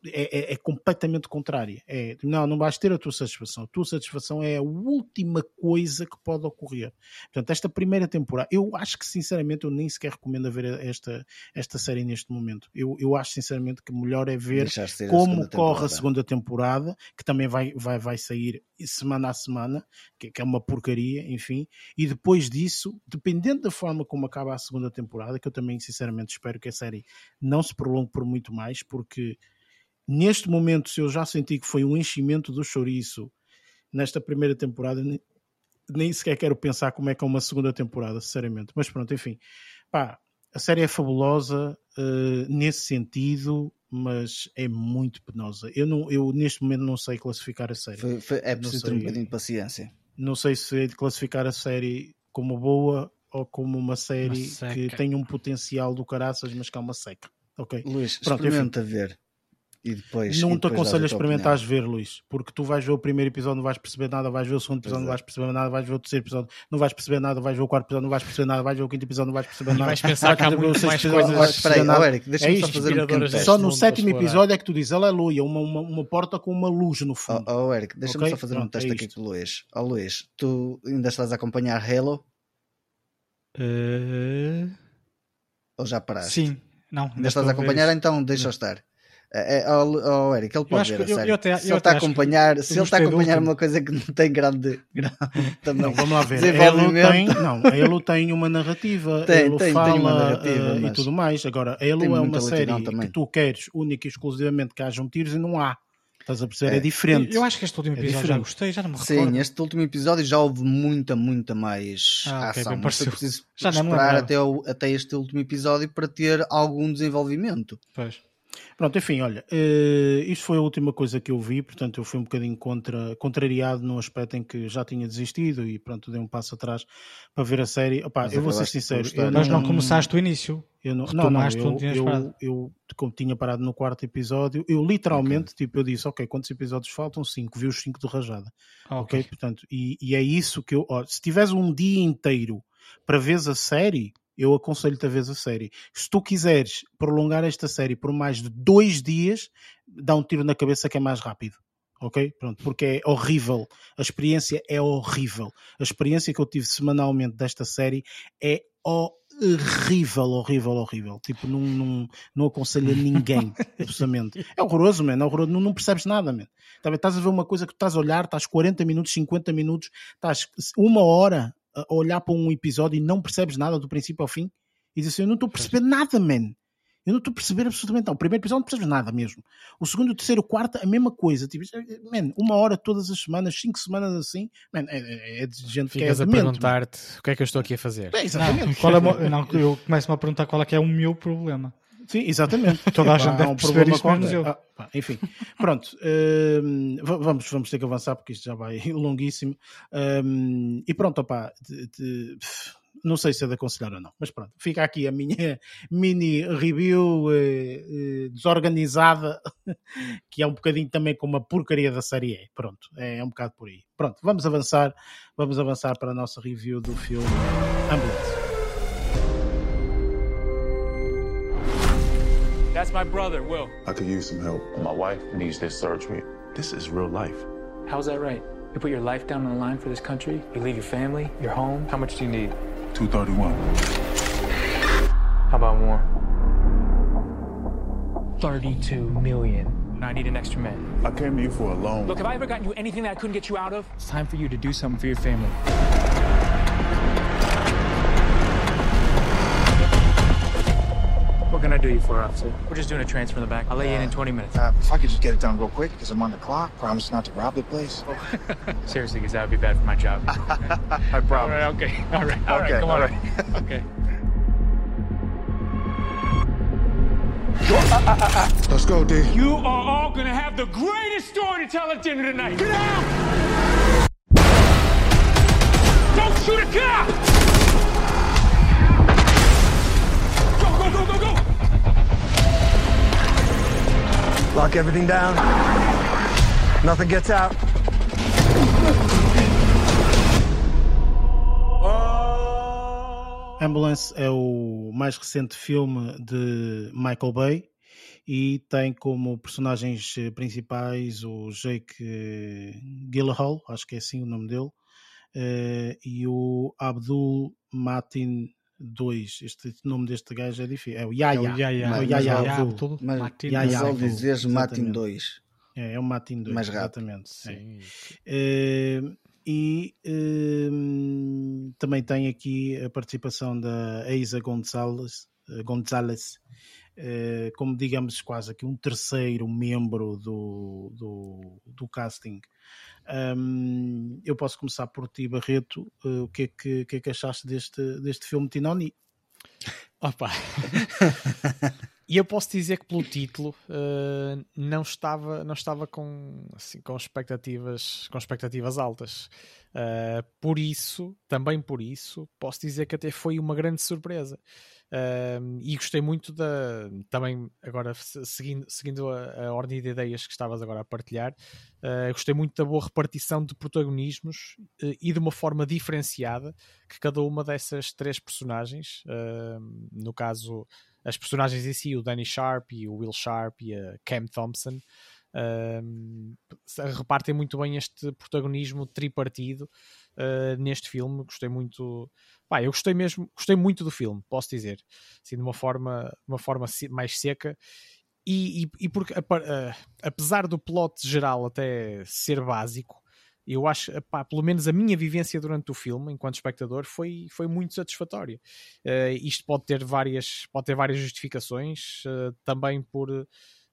é, é, é, completamente contrária. É, não, não vais ter a tua satisfação. A tua satisfação é a última coisa que pode ocorrer. Portanto, esta primeira temporada, eu acho que sinceramente eu nem sequer recomendo ver esta, esta série neste momento. Eu, eu acho sinceramente que melhor é ver como a corre a segunda temporada, que também vai, vai, vai sair semana a semana, que, que é uma porcaria, enfim. E depois disso, dependendo da forma como acaba a segunda temporada, que eu também sinceramente espero que a série não se prolongue por muito mais, porque Neste momento, se eu já senti que foi um enchimento do chouriço nesta primeira temporada, nem, nem sequer quero pensar como é que é uma segunda temporada, sinceramente. Mas pronto, enfim. Pá, a série é fabulosa uh, nesse sentido, mas é muito penosa. Eu, não, eu neste momento não sei classificar a série. Foi, foi, é preciso ter um bocadinho de paciência. Não sei se é de classificar a série como boa ou como uma série uma que tem um potencial do caraças, mas que é uma seca. Ok? Luís, Pronto, experimenta enfim. ver e depois. Não te aconselho a experimentar ver, Luís, porque tu vais ver o primeiro episódio, não vais perceber nada, vais ver o segundo episódio, não vais perceber nada, vais ver o terceiro episódio, não vais perceber nada, vais ver o quarto episódio, não vais perceber nada, vais ver o quinto episódio, não vais perceber nada. E vais pensar que há muito mais coisas. Espera aí, Eric, deixa-me é só fazer um pequeno Só no sétimo episódio é que tu dizes aleluia, uma, uma, uma porta com uma luz no fundo. Oh, oh Eric, deixa-me okay? só fazer Pronto, um teste é aqui com o Luís. Oh Luís, tu ainda estás a acompanhar Halo? Uh... Ou já paraste? Sim, não. Ainda estás a acompanhar, então deixa estar. É, é, oh, Eric, ele pode ver, eu, eu se ele está a acompanhar, se ele está a acompanhar uma coisa que não tem grande, grande também, não, vamos lá ver. Ele tem, não, ele tem uma narrativa, tem, ele tem, fala tem uma narrativa, uh, e tudo mais. Agora, ele é uma série que tu queres única e exclusivamente que hajam tiros e não há. Estás a perceber? É, é diferente. Eu acho que este último é episódio é já gostei, já não me recordo. Sim, este último episódio já houve muita, muita mais ah, ação. Okay, mas foi preciso já esperar até, o, até este último episódio para ter algum desenvolvimento. Pois. Pronto, enfim, olha, uh, isto foi a última coisa que eu vi, portanto eu fui um bocadinho contra, contrariado no aspecto em que já tinha desistido e pronto, dei um passo atrás para ver a série. Opa, eu vou ser sincero. Eu Mas não, não começaste o início. Eu não, não, não, eu, eu, eu, eu, como tinha parado no quarto episódio, eu literalmente, okay. tipo, eu disse, ok, quantos episódios faltam? Cinco, vi os cinco de rajada. Ah, ok, portanto, e, e é isso que eu, ó, se tiveres um dia inteiro para ver a série, eu aconselho-te a ver a série. Se tu quiseres prolongar esta série por mais de dois dias, dá um tiro na cabeça que é mais rápido. Ok? Pronto, porque é horrível. A experiência é horrível. A experiência que eu tive semanalmente desta série é horrível horrível, horrível, horrível. Tipo, não, não, não aconselho a ninguém, absolutamente. É horroroso, mano. É horroroso. Não, não percebes nada, mano. Tá, estás a ver uma coisa que tu estás a olhar, estás 40 minutos, 50 minutos, estás uma hora a olhar para um episódio e não percebes nada do princípio ao fim. E dizes assim: Eu não estou a perceber nada, man. Eu não estou a perceber absolutamente nada. O primeiro episódio não percebes nada mesmo. O segundo, o terceiro, o quarto, a mesma coisa. Tipo, man, uma hora todas as semanas, cinco semanas assim, man, é, é, é de gente Ficas que é a perguntar-te o que é que eu estou aqui a fazer. É, exatamente. Não, é, não, eu começo-me a perguntar qual é que é o meu problema. Sim, exatamente. Toda a gente deve um perceber isso menos eu. Ah, enfim, pronto. Uh, vamos, vamos ter que avançar porque isto já vai longuíssimo. Uh, e pronto, opá, não sei se é de aconselhar ou não, mas pronto, fica aqui a minha mini review eh, eh, desorganizada, que é um bocadinho também como a porcaria da série é. Pronto, é, é um bocado por aí. Pronto, vamos avançar, vamos avançar para a nossa review do filme Ambulance. That's my brother, Will. I could use some help. My wife needs this surgery. This is real life. How's that right? You put your life down on the line for this country, you leave your family, your home. How much do you need? 231. How about more? 32 million. I need an extra man. I came to you for a loan. Look, have I ever gotten you anything that I couldn't get you out of? It's time for you to do something for your family. What can I do you for, officer? We're just doing a transfer in the back. I'll lay you in in 20 minutes. Uh, if I could just get it done real quick, because I'm on the clock. Promise not to rob the place. Oh. Seriously, because that would be bad for my job. I All promise. right, okay. All right, all right, Okay, come all on. right. okay. Uh, uh, uh, Let's go, D. You are all gonna have the greatest story to tell at dinner tonight. Get out! Don't shoot a cop! Lock everything down. Nothing gets out. Ambulance é o mais recente filme de Michael Bay e tem como personagens eh, principais o Jake eh, Gyllenhaal, acho que é assim o nome dele, eh, e o Abdul Matin 2. Este nome deste gajo é difícil. É o Yaya. É o Yaya. É o Mas- Yaya mas- Abdul. tudo. Mas, Martin. Ya, mas ao Abdul, dizeres Matin exatamente. 2. É, é o Matin 2. Mais rápido. Exatamente. é. Sim. Eh, e eh, também tem aqui a participação da Eiza Gonzalez, eh, Gonzalez eh, como digamos quase aqui um terceiro membro do, do, do casting. Ahm, eu posso começar por ti, Barreto. Eh, o que é que, que, é que achaste deste, deste filme Tinoni? Opa. e eu posso dizer que pelo título eh, não estava, não estava com, assim, com, expectativas, com expectativas altas. Eh, por isso, também por isso, posso dizer que até foi uma grande surpresa. E gostei muito da. Também, agora se- seguindo, seguindo a, a ordem de ideias que estavas agora a partilhar, eh, gostei muito da boa repartição de protagonismos eh, e de uma forma diferenciada que cada uma dessas três personagens, eh, no caso, as personagens em si, o Danny Sharp e o Will Sharp e a Cam Thompson, se- repartem muito bem este protagonismo tripartido eh, neste filme. Gostei muito. Pá, eu gostei mesmo, gostei muito do filme, posso dizer, assim, de uma forma, uma forma mais seca. E, e, e porque, ah, apesar do plot geral até ser básico, eu acho, epá, pelo menos a minha vivência durante o filme, enquanto espectador, foi, foi muito satisfatória. Eh, isto pode ter várias, pode ter várias justificações, também por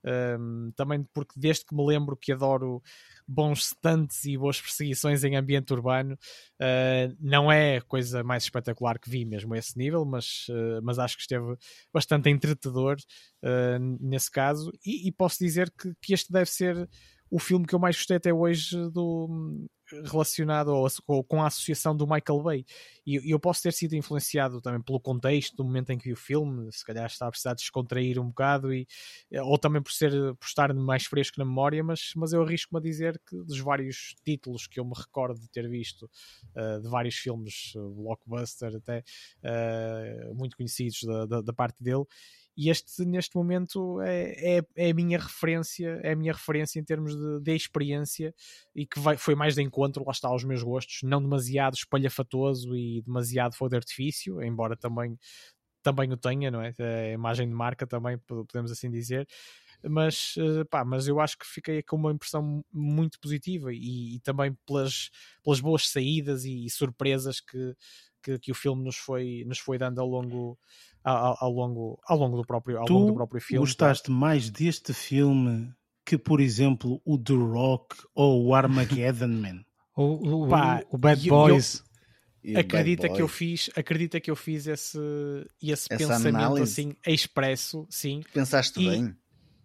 ehm, também porque desde que me lembro que adoro bons stunts e boas perseguições em ambiente urbano, eh, não é a coisa mais espetacular que vi mesmo a esse nível, mas, eh, mas acho que esteve bastante entretedor eh, nesse caso, e, e posso dizer que, que este deve ser o filme que eu mais gostei até hoje do relacionado ou com a associação do Michael Bay. E eu posso ter sido influenciado também pelo contexto do momento em que vi o filme, se calhar está a precisar descontrair um bocado e, ou também por, ser, por estar mais fresco na memória, mas, mas eu arrisco-me a dizer que dos vários títulos que eu me recordo de ter visto uh, de vários filmes, uh, blockbuster até, uh, muito conhecidos da, da, da parte dele e este neste momento é, é, é, a minha referência é a minha referência em termos de, de experiência e que vai, foi mais de encontro lá está aos meus gostos, não demasiado espalhafatoso e demasiado fogo de artifício, embora também também o tenha, não é? A imagem de marca também, podemos assim dizer. Mas, uh, pá, mas eu acho que fiquei com uma impressão muito positiva e, e também pelas, pelas boas saídas e, e surpresas que, que, que, o filme nos foi, nos foi dando ao longo, ao, ao longo, ao longo do próprio, ao tu longo do próprio filme. gostaste mais deste filme que, por exemplo, o The Rock ou o Armageddon Man? o, o, Pá, o Bad Boys. Eu, acredita que eu fiz, acredita que eu fiz esse, esse pensamento análise. assim expresso, sim. Pensaste e, bem.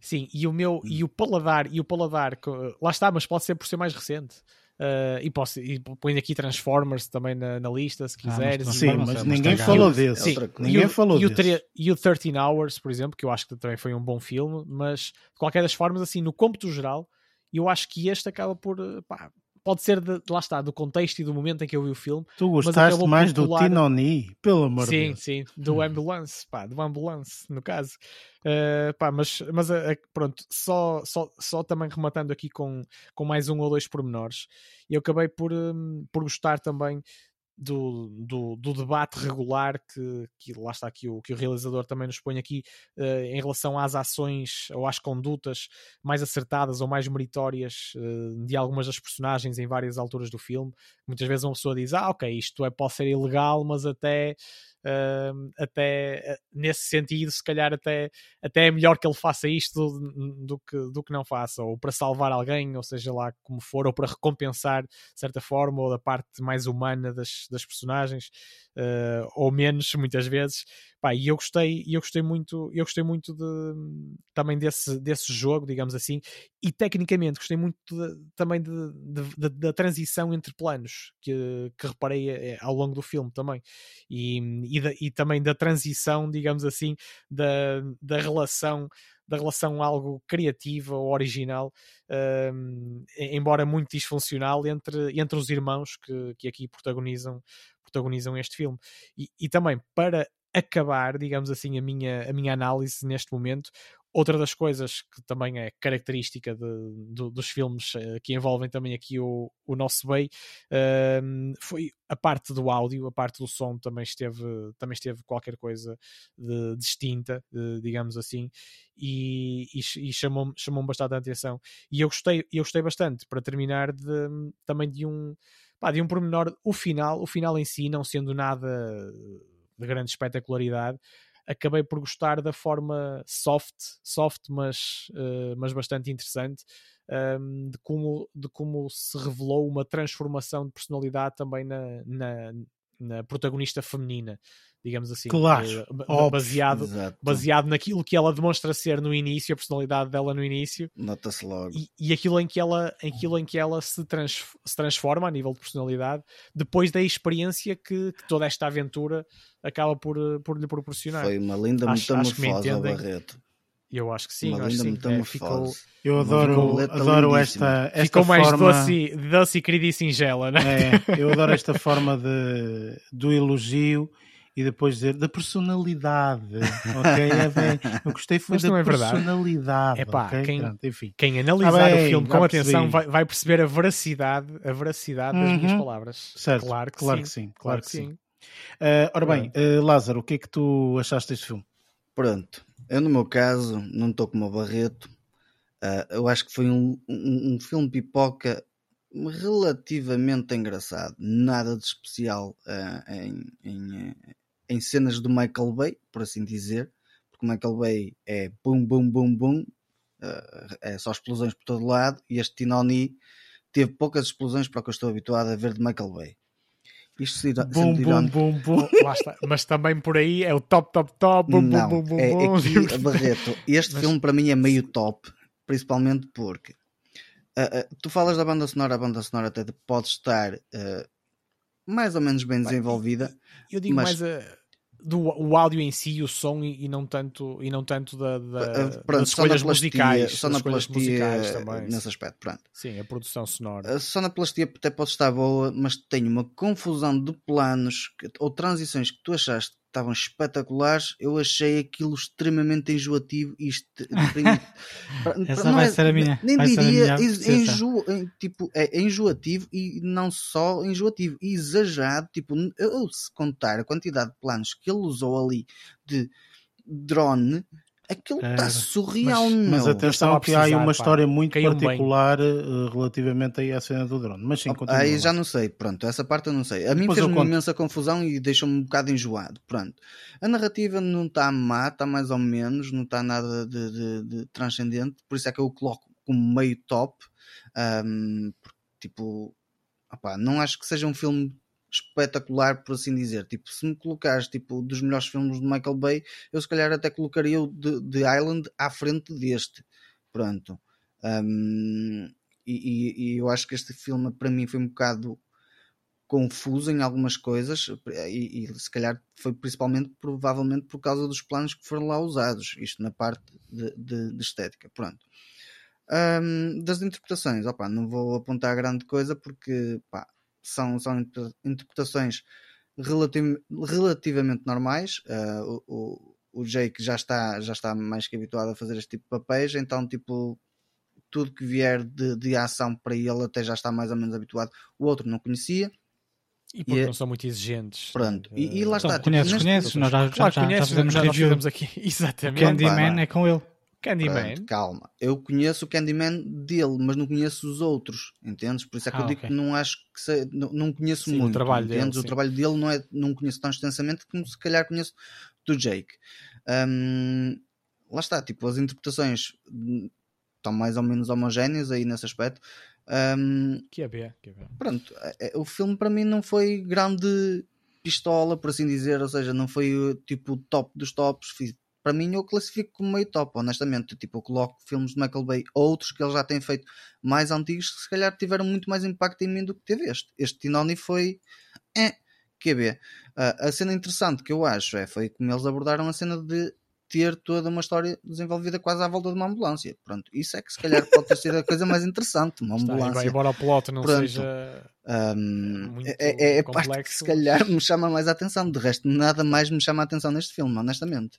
Sim, e o meu e o paladar, e o paladar, lá está, mas pode ser por ser mais recente. Uh, e, posso, e põe aqui Transformers também na, na lista, se quiseres. Ah, sim, mas ninguém falou desse. Sim, ninguém e o, falou e o, desse. E o 13 Hours, por exemplo, que eu acho que também foi um bom filme, mas de qualquer das formas, assim, no cômputo geral, eu acho que este acaba por, pá, pode ser de, lá está, do contexto e do momento em que eu vi o filme. Tu gostaste mais do Tinoni, pelo amor de Deus. Sim, sim, do hum. Ambulance, pá, do Ambulance, no caso. Uh, pá, mas, mas uh, pronto, só, só, só também rematando aqui com, com mais um ou dois pormenores, eu acabei por, um, por gostar também do, do, do, debate regular que, que lá está aqui o que o realizador também nos põe aqui uh, em relação às ações ou às condutas mais acertadas ou mais meritórias uh, de algumas das personagens em várias alturas do filme. Muitas vezes uma pessoa diz, ah, ok, isto é, pode ser ilegal, mas até uh, até eh, nesse sentido, se calhar até, até é melhor que ele faça isto do, do, que, do que não faça, ou para salvar alguém, ou seja lá como for, ou para recompensar de certa forma, ou da parte mais humana das, das personagens, uh, ou menos, muitas vezes. Pá, e eu gostei, eu gostei muito, eu gostei muito de, também desse, desse jogo, digamos assim, e tecnicamente gostei muito de, também de, de, da transição entre planos que, que reparei eh, ao longo do filme também, e, e, e também da transição, digamos assim, da, da relação da relação algo criativa ou original, um, embora muito disfuncional, entre, entre os irmãos que, que aqui protagonizam, protagonizam este filme. E, e também para acabar, digamos assim, a minha, a minha análise neste momento. Outra das coisas que também é característica de, de, dos filmes uh, que envolvem também aqui o, o nosso bem uh, foi a parte do áudio, a parte do som também esteve, também esteve qualquer coisa de, distinta, digamos assim, e, e, e chamou-me chamou bastante a atenção. E eu gostei, eu gostei bastante, para terminar, também de um, pá, de um pormenor, o final, o final em si, não sendo nada de grande espetacularidade, acabei por gostar da forma soft, soft mas, uh, mas bastante interessante, um, ehm, de, como, de como se revelou uma transformação de personalidade também na, na, na protagonista feminina digamos assim, claro, uh, baseado, baseado naquilo que ela demonstra ser no início, a personalidade dela no início. Nota-se logo. E, e, aquilo, em que ela, aquilo em que ela se, trans, se transforma a nível de personalidade depois da experiência que, que, toda esta aventura acaba por, por lhe proporcionar. Foi uma linda metamorfose ao Barreto. Eu acho que sim, uma acho linda sim. É, ficou, eu adoro, adoro esta, esta ficou mais forma... doce, doce, querida e singela, né? É, eu adoro esta forma de, do elogio e depois dizer da personalidade. ok? É bem, eu gostei foi Mas da é personalidade. É pá, okay? quem, Pronto, enfim. quem analisar ah, bem, o filme com atenção vai, vai, perceber a veracidade, a veracidade das uhum. minhas palavras. Certo, claro que claro sim. Que sim claro, que sim. sim. Uh, ora bem, uh, Lázaro, o que é que tu achaste deste filme? Pronto, eu no meu caso não estou como o Barreto. Uh, eu acho que foi um, um, um filme pipoca relativamente engraçado, nada de especial uh, em, em, em cenas do Michael Bay, por assim dizer, porque o Michael Bay é bum, bum, bum, bum, uh, é só explosões por todo lado, e este Tinoni teve poucas explosões para o que eu estou habituado a ver de Michael Bay. Isto se bum, bum, bum, bum. Mas também por aí é o top, top, top. Bum, Não, bum, bum, é, bum, aqui, Barreto, este Mas... filme para mim é meio top, principalmente porque uh, uh, tu falas da banda sonora, a banda sonora até pode estar uh, mais ou menos bem desenvolvida. Eu digo mas... mais a, do o áudio em si, o som e, e não tanto e não tanto da, da pronto, das escolhas musicais, sonoplastia nesse aspecto, pronto. Sim, a produção sonora. A sonoplastia até pode estar boa, mas tem uma confusão de planos ou transições que tu achaste estavam espetaculares. Eu achei aquilo extremamente enjoativo e Essa não vai é- ser a minha- Nem diria minha enjo- tipo, é enjoativo e não só enjoativo, exagerado. Tipo, eu se contar a quantidade de planos que ele usou ali de drone, aquilo está É, surreal, Mas meu. estava atenção que há aí uma pá. história muito Caiu bem. particular eh, relativamente aí à cena do drone. Mas sim, continua. Aí já não sei, pronto, essa parte eu não sei. A mim fez-me imensa confusão e deixou-me um bocado enjoado. Pronto. A narrativa não está má, está mais ou menos, não está nada de, de- de transcendente, por isso é que eu o coloco como meio top. Porque, tipo, opá, não acho que seja um filme espetacular, por assim dizer. Tipo, se me colocares tipo, dos melhores filmes de Michael Bay, eu se calhar até colocaria o de Island à frente deste. Pronto. Ahm, e, e- e eu acho que este filme para mim foi um bocado confuso em algumas coisas e, e se calhar foi principalmente provavelmente por causa dos planos que foram lá usados isto na parte de, de- de estética pronto Ahm, das interpretações opa, não vou apontar grande coisa porque pá, são, são inter- interpretações relativ- relativamente normais Ah, o, o, o Jake já está, já está mais que habituado a fazer este tipo de papéis então tipo tudo que vier de, de ação para ele até já está mais ou menos habituado. O outro não conhecia. E porque E é- não são muito exigentes. Pronto. E, e lá Então, está. tipo, conheces, neste- conheces, nós já, já, Claro, já, já conheces, fizemos já review. fizemos aqui. O Exatamente. Candyman Pá, é com ele. Candyman. Pronto, calma. Eu conheço o Candyman dele, mas não conheço os outros, entendes? Por isso é que Ah, eu digo ok. que não acho que se- não, não conheço Sim, o muito. trabalho dele, entendes? o sim. trabalho dele não, é, não conheço tão extensamente como se calhar conheço do Jake. Hum, lá está, tipo, as interpretações estão mais ou menos homogéneas aí nesse aspecto. Hum, Que é B, que é B. pronto, é- é- o filme para mim não foi grande pistola, por assim dizer, ou seja, não foi o tipo o top dos tops. Para mim, eu classifico como meio top, honestamente. Tipo, eu coloco filmes de Michael Bay, outros que ele já tem feito mais antigos, que se calhar tiveram muito mais impacto em mim do que teve este. Este Tinoni foi. É, QB. Ah, a cena interessante que eu acho é foi como eles abordaram a cena de ter toda uma história desenvolvida quase à volta de uma ambulância. Pronto, isso é que se calhar pode ter sido a coisa mais interessante, uma Está, ambulância. embora o plot não Pronto. seja. Um, muito é, é a parte que complexo. se calhar me chama mais a atenção. De resto, nada mais me chama a atenção neste filme, honestamente.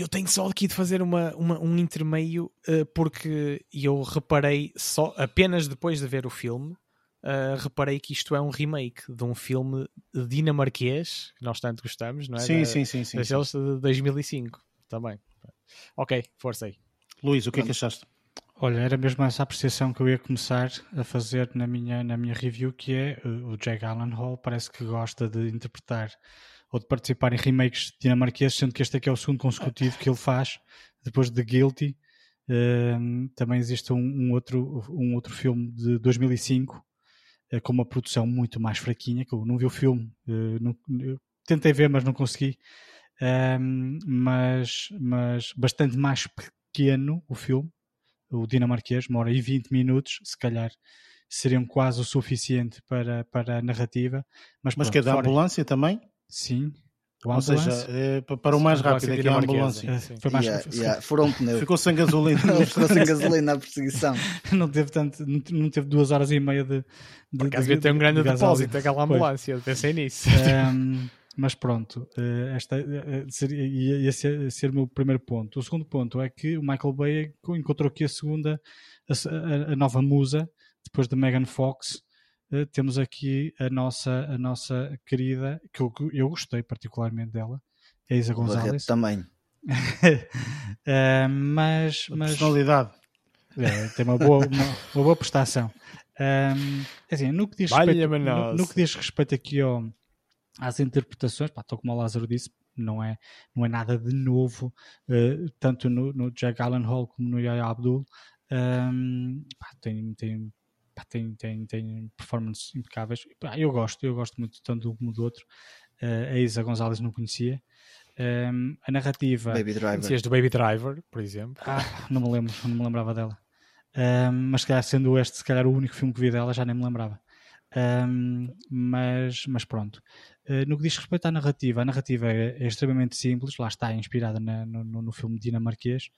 Eu tenho só aqui de fazer uma, uma- um intermeio eh, porque eu reparei só apenas depois de ver o filme. eh, reparei que isto é um remake de um filme dinamarquês que nós tanto gostamos, não é? Sim, Da- sim, sim, sim, sim. Daqueles de 2005 também. Ok, força aí. Luís, o que é que achaste? Olha, era mesmo essa apreciação que eu ia começar a fazer na minha, na minha review, que é uh, o Jake Hall parece que gosta de interpretar ou de participar em remakes dinamarqueses, sendo que este aqui é o segundo consecutivo que ele faz, depois de Guilty. Um, também existe um, um outro, um outro filme de 2005 eh, com uma produção muito mais fraquinha, que eu não vi o filme, eh, não- tentei ver, mas não consegui. Um, mas, mas bastante mais pequeno o filme, o dinamarquês, hora e 20 minutos, se calhar seriam quase o suficiente para, para a narrativa. Mas, Mas pronto, que é da fora- ambulância também? Sim. O Ou seja, é, pa- para o mais rápido aqui é a ambulância. Eh, foi mais, Yeah, yeah, um pneu. Ficou sem gasolina. Ficou sem gasolina à perseguição. não teve tanto, não te- não teve duas horas e meia de. de Por acaso de- devia ter um grande de depósito aquela Pois. ambulância, eu pensei nisso. Ahm, mas pronto, eh, esta eh, eh, seria, ia, ia ser, ser o meu primeiro ponto. O segundo ponto é que o Michael Bay encontrou aqui a segunda, a, se- a- a nova musa, depois de Megan Fox. Eh, temos aqui a nossa, a nossa querida, que eu, eu gostei particularmente dela, a Isa Gonzalez. também. Ah, mas, mas Personalidade. é, tem uma boa, uma, uma boa prestação. Ahm, é assim, no que diz respeito, no, no que diz respeito aqui ao, às interpretações, pá, tal como o Lázaro disse, não é, não é nada de novo, eh, tanto no, no Jack Allen Hall como no Yaya Abdul. Ahm, pá, tem, tem, pá, tem, tem, tem performances impecáveis. Pá, eu gosto, eu gosto muito tanto de um como do outro. Eh, a Isa Gonzalez não conhecia. Ahm, a narrativa. Baby Driver. Do Baby Driver, por exemplo. Ah, não me lembro, não me lembrava dela. Ahm, mas se calhar sendo este, se calhar o único filme que vi dela, já nem me lembrava. Ahm, mas, mas pronto. Ah, no que diz respeito à narrativa, a narrativa é, é extremamente simples, lá está, é inspirada na- no, no- filme dinamarquês.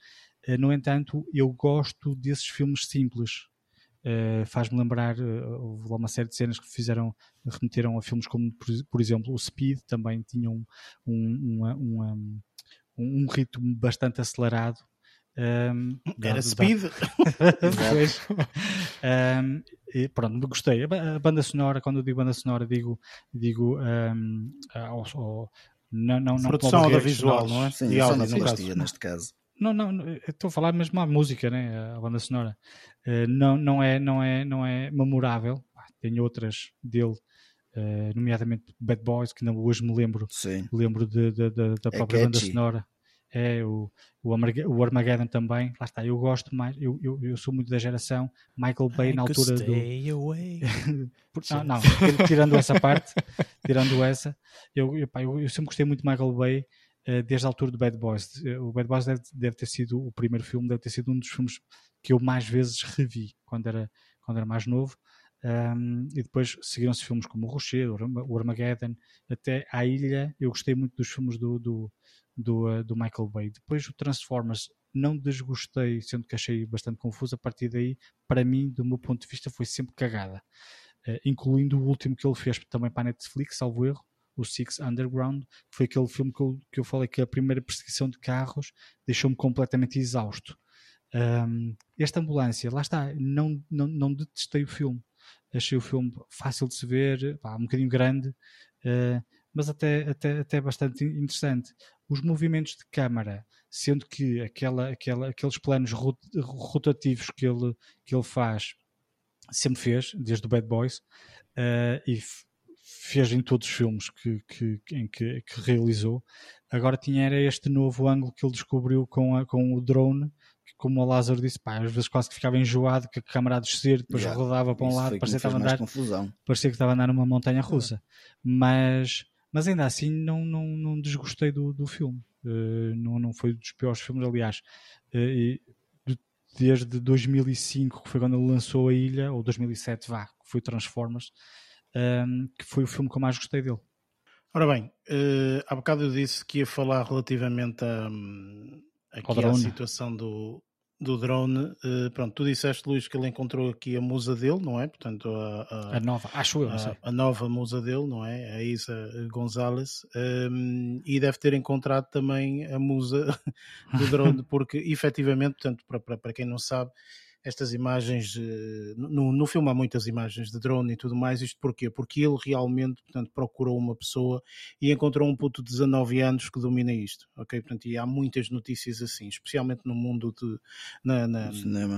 Ah, no entanto, eu gosto desses filmes simples. Uh, Faz-me lembrar, uh, houve lá uma série de cenas que fizeram, remeteram a filmes como, por, por exemplo, o Speed, também tinha um, um, um, um, um ritmo bastante acelerado. Um, Era dado- speed. Pois. Um, e pronto, gostei. A ba- a banda sonora, quando eu digo banda sonora, digo, digo um, ao- ao- não, não, não Produção audiovisual, original. não é? Sim, sonoplastia caso. neste caso. Não, não, não, estou a falar mesmo à música, né? A banda sonora. Eh, não, não, é, não, é, não é memorável. Tenho outras dele, eh, nomeadamente Bad Boys, que ainda hoje me lembro, Sim. lembro de, de- de- da É própria banda catchy. sonora. É o, o, Armage- o Armageddon também. Lá está, eu gosto mais. Eu, eu, eu sou muito da geração Michael Bay na altura do. Stay away. Por- Não, não, tirando essa parte, tirando essa, eu, eu, pá, eu- eu sempre gostei muito de Michael Bay desde a altura do Bad Boys. Eh, O Bad Boys deve, deve ter sido o primeiro filme, deve ter sido um dos filmes que eu mais vezes revi quando era, quando era mais novo. Um, e depois seguiram-se filmes como o Rocher, o Arma- o Armageddon, até a Ilha. Eu gostei muito dos filmes do, do, do, eh, do Michael Bay. Depois o Transformers não desgostei, sendo que achei bastante confuso. A partir daí, para mim, do meu ponto de vista, foi sempre cagada. Eh, incluindo o último que ele fez também para a Netflix, salvo erro, o Six Underground, que foi aquele filme que eu, que eu falei que a primeira perseguição de carros deixou-me completamente exausto. Um, esta ambulância, lá está, não, não, não detestei o filme. Achei o filme fácil de se ver, pá, um bocadinho grande, eh, mas até, até, até bastante interessante. Os movimentos de câmara, sendo que aquela, aquela, aqueles planos rot- rotativos que ele, que ele faz sempre fez, desde o Bad Boys, eh, e fez em todos os filmes que, que, em que, que realizou. Agora tinha era este novo ângulo que ele descobriu com, a- com o drone, que como o Lázaro disse, pá, às vezes quase que ficava enjoado, que a câmara a descer, depois Yeah, rodava para um Isso lado, parecia que estava andar confusão. parecia que estava a andar numa montanha russa. Mas, mas ainda assim não, não, não desgostei do, do filme. Eh, não, não foi dos piores filmes, aliás. eh, e de- desde 2005, que foi quando ele lançou a Ilha, ou 2007, vá, que foi Transformers, ehm, que foi o filme que eu mais gostei dele. Ora bem, eh, há bocado eu disse que ia falar relativamente a, hum, aqui à situação do, do drone. Eh, pronto, tu disseste, Luís, que ele encontrou aqui a musa dele, não é? Portanto, a, a- A nova, acho eu, a, a nova musa dele, não é? A Isa Gonzalez, um, e deve ter encontrado também a musa do drone, porque efetivamente, portanto, para, para, para quem não sabe, estas imagens, eh, no, no filme há muitas imagens de drone e tudo mais, isto porquê? Porque ele realmente, portanto, procurou uma pessoa e encontrou um puto de 19 anos que domina isto, ok? Portanto, e há muitas notícias assim, especialmente no mundo de, na, na,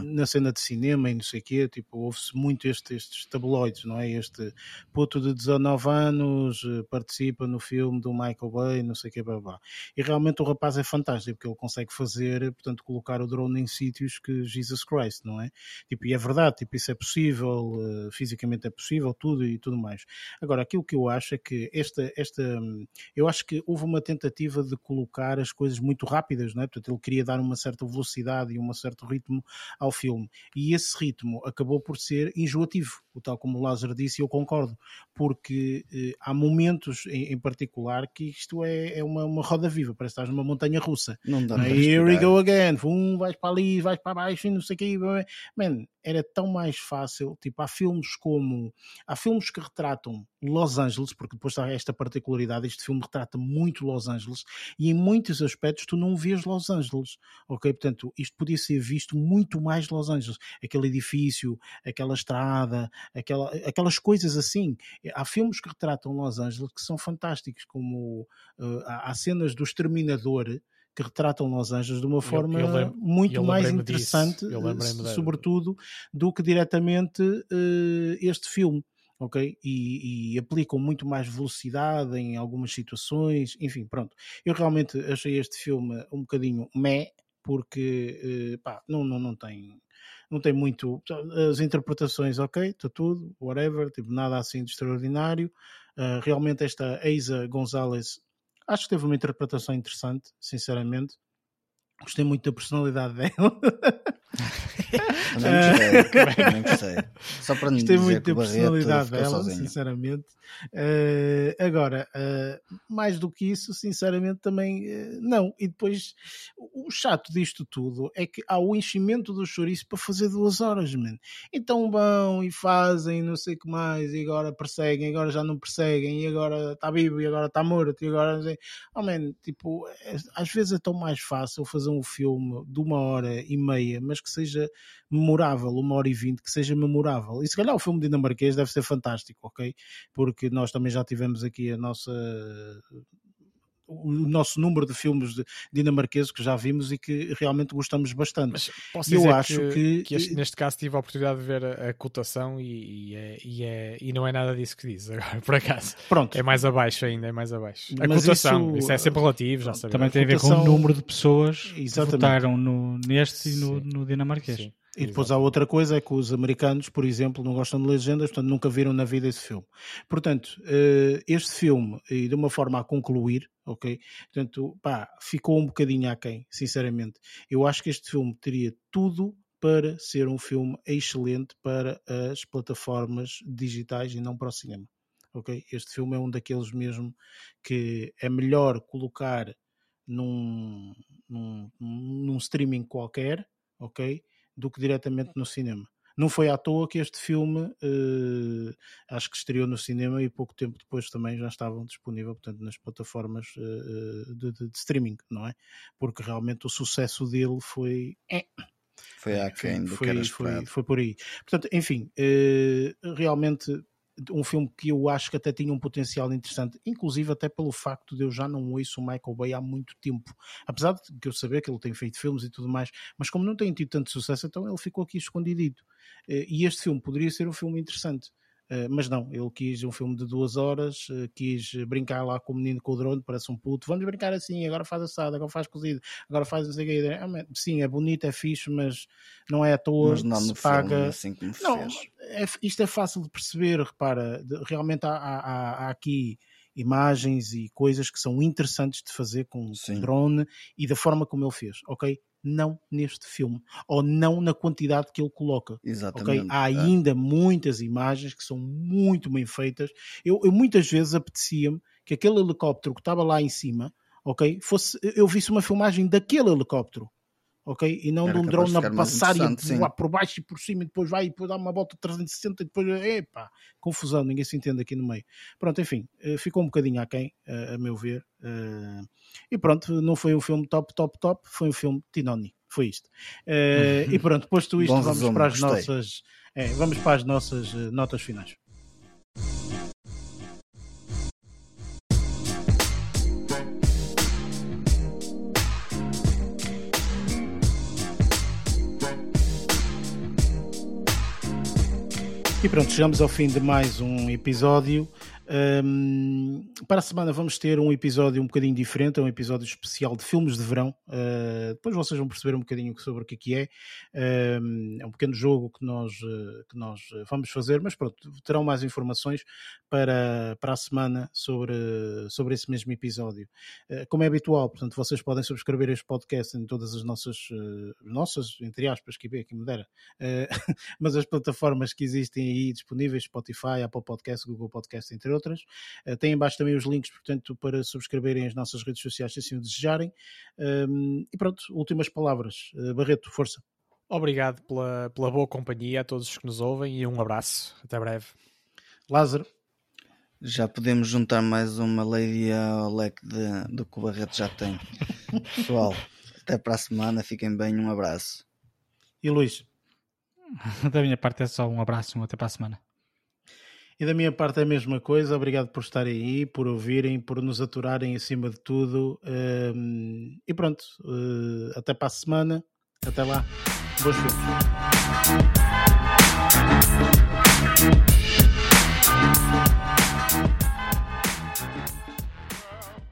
na cena de cinema e não sei o quê, tipo, ouve-se muito este, estes tabloides, não é? Este puto de 19 anos eh, participa no filme do Michael Bay, não sei o quê, blá, blá. E realmente o rapaz é fantástico, porque ele consegue fazer, portanto, colocar o drone em sítios que Jesus Christ, não é? Tipo, e é verdade, tipo, isso é possível, eh, fisicamente é possível, tudo e tudo mais. Agora, aquilo que eu acho é que esta, esta, hum, eu acho que houve uma tentativa de colocar as coisas muito rápidas, não é? Portanto, ele queria dar uma certa velocidade e um certo ritmo ao filme. E esse ritmo acabou por ser enjoativo, o tal como o Lázaro disse, e eu concordo, porque eh, há momentos em, em particular que isto é, é uma, uma roda viva, parece que estás numa montanha russa. Não dá Não é? Here we go again, um, vais para ali, vais para baixo não sei o que. Man, era tão mais fácil. Tipo, há filmes como. Há filmes que retratam Los Angeles, porque depois há esta particularidade. Este filme retrata muito Los Angeles e em muitos aspectos tu não vês Los Angeles. Ok? Portanto, isto podia ser visto muito mais Los Angeles. Aquele edifício, aquela estrada, aquela, aquelas coisas assim. Há filmes que retratam Los Angeles que são fantásticos, como uh, há cenas do Exterminador que retratam Los Angeles de uma forma eu lembro- muito eu mais interessante, Eu sobretudo, do que diretamente eh, este filme. Ok? E, e aplicam muito mais velocidade em algumas situações, enfim, pronto. Eu realmente achei este filme um bocadinho meh, porque eh, pá, não, não, não tem não tem muito as interpretações, ok, está tudo, whatever, tipo, nada assim de extraordinário. Uh, realmente esta Eiza Gonzalez acho que teve uma interpretação interessante, sinceramente. Gostei muito da personalidade dela. Também gostei. Só para não Gostei muito da personalidade dela, sinceramente. Eh, agora, eh, mais do que isso, sinceramente, também eh, não. E depois, o chato disto tudo é que há o enchimento do chouriço para fazer duas horas, man. Então vão e fazem, não sei o que mais, e agora perseguem, agora já não perseguem, e agora está vivo, e agora está morto, e agora não sei. Oh, man, tipo, é- às vezes é tão mais fácil fazer um filme de uma hora e meia, mas que seja memorável, uma hora e vinte, que seja memorável. E se calhar o filme dinamarquês deve ser fantástico, ok? Porque nós também já tivemos aqui a nossa o nosso número de filmes de- dinamarqueses que já vimos e que realmente gostamos bastante. Mas posso Eu dizer acho que, que- este- neste caso tive a oportunidade de ver a, a cotação e, e é, e, é- e não é nada disso que diz agora, por acaso. Pronto, É mais abaixo ainda, é mais abaixo. A Mas cotação, isso, isso- é sempre relativo, já sabemos. Também tem a ver com o número de pessoas que Exatamente. votaram no, neste e no, no dinamarquês. Sim, E depois exato. há outra coisa, é que os americanos, por exemplo, não gostam de legendas, portanto nunca viram na vida esse filme. Portanto, eh, este filme, e de uma forma a concluir, ok? Portanto, pá, ficou um bocadinho aquém, sinceramente. Eu acho que este filme teria tudo para ser um filme excelente para as plataformas digitais e não para o cinema. Ok? Este filme é um daqueles mesmo que é melhor colocar num, num, num streaming qualquer, ok? Do que diretamente no cinema. Não foi à toa que este filme eh, acho que estreou no cinema e pouco tempo depois também já estavam disponível portanto, nas plataformas eh, de, de- de streaming, não é? Porque realmente o sucesso dele foi. eh, Foi aquém do que era foi, esperado. foi, foi por aí. Portanto, enfim, eh, realmente um filme que eu acho que até tinha um potencial interessante, inclusive até pelo facto de eu já não ouço o Michael Bay há muito tempo. Apesar de eu saber que ele tem feito filmes e tudo mais, mas como não tem tido tanto sucesso, então ele ficou aqui escondidito. Eh, E este filme poderia ser um filme interessante. Eh, mas não, ele quis um filme de duas horas, eh, quis brincar lá com o menino com o drone, parece um puto. Vamos brincar assim, agora faz assado, agora faz cozido, agora faz não sei o mas, Sim, é bonito, é fixe, mas não é à toa Mas não que se paga. filme assim como Não, fez. é- isto é fácil de perceber, repara, realmente há- há- há aqui imagens e coisas que são interessantes de fazer com Sim. drone e da forma como ele fez, ok? Não neste filme, ou não na quantidade que ele coloca. Exatamente. Há Ah, ainda muitas imagens que são muito bem feitas. Eu, eu muitas vezes apetecia-me que aquele helicóptero que estava lá em cima, ok, fosse eu visse uma filmagem daquele helicóptero, ok, e não Era de um drone a passar e voar por baixo e por cima e depois vai e depois dá uma volta de 360 e depois, epá, confusão, ninguém se entende aqui no meio. Pronto, enfim, eh, ficou um bocadinho aquém, eh, a meu ver. eh, E pronto, não foi um filme top, top, top, foi um filme Tinoni. Foi isto. E pronto, posto isto, Bom vamos resumo, para as gostei. nossas. é, vamos para as nossas notas finais. E pronto, chegamos ao fim de mais um episódio. Hum, para a semana vamos ter um episódio um bocadinho diferente, é um episódio especial de filmes de verão. Uh, depois vocês vão perceber um bocadinho sobre o que é que é. Hum, é um pequeno jogo que nós, uh, que nós uh, vamos fazer, mas pronto, terão mais informações para, para a semana sobre, sobre esse mesmo episódio. Uh, como é habitual, portanto, vocês podem subscrever este podcast em todas as nossas, uh, nossas entre aspas, que aqui me dera, mas as plataformas que existem aí disponíveis, Spotify, Apple Podcast, Google Podcast, entre outras. Uh, tem embaixo também os links, portanto, para subscreverem as nossas redes sociais se assim o desejarem. Um, e pronto, últimas palavras. Uh, Barreto, força. Obrigado pela, pela boa companhia a todos os que nos ouvem e um abraço. Até breve. Lázaro. Já podemos juntar mais uma lady ao leque de, do que o Barreto já tem. Pessoal, até para a semana, fiquem bem, um abraço. E Luís? Da minha parte é só um abraço, um até para a semana. E da minha parte é a mesma coisa. Obrigado por estarem aí, por ouvirem, por nos aturarem acima de tudo. E pronto, uh, até para a semana. Até lá. Boas filmes.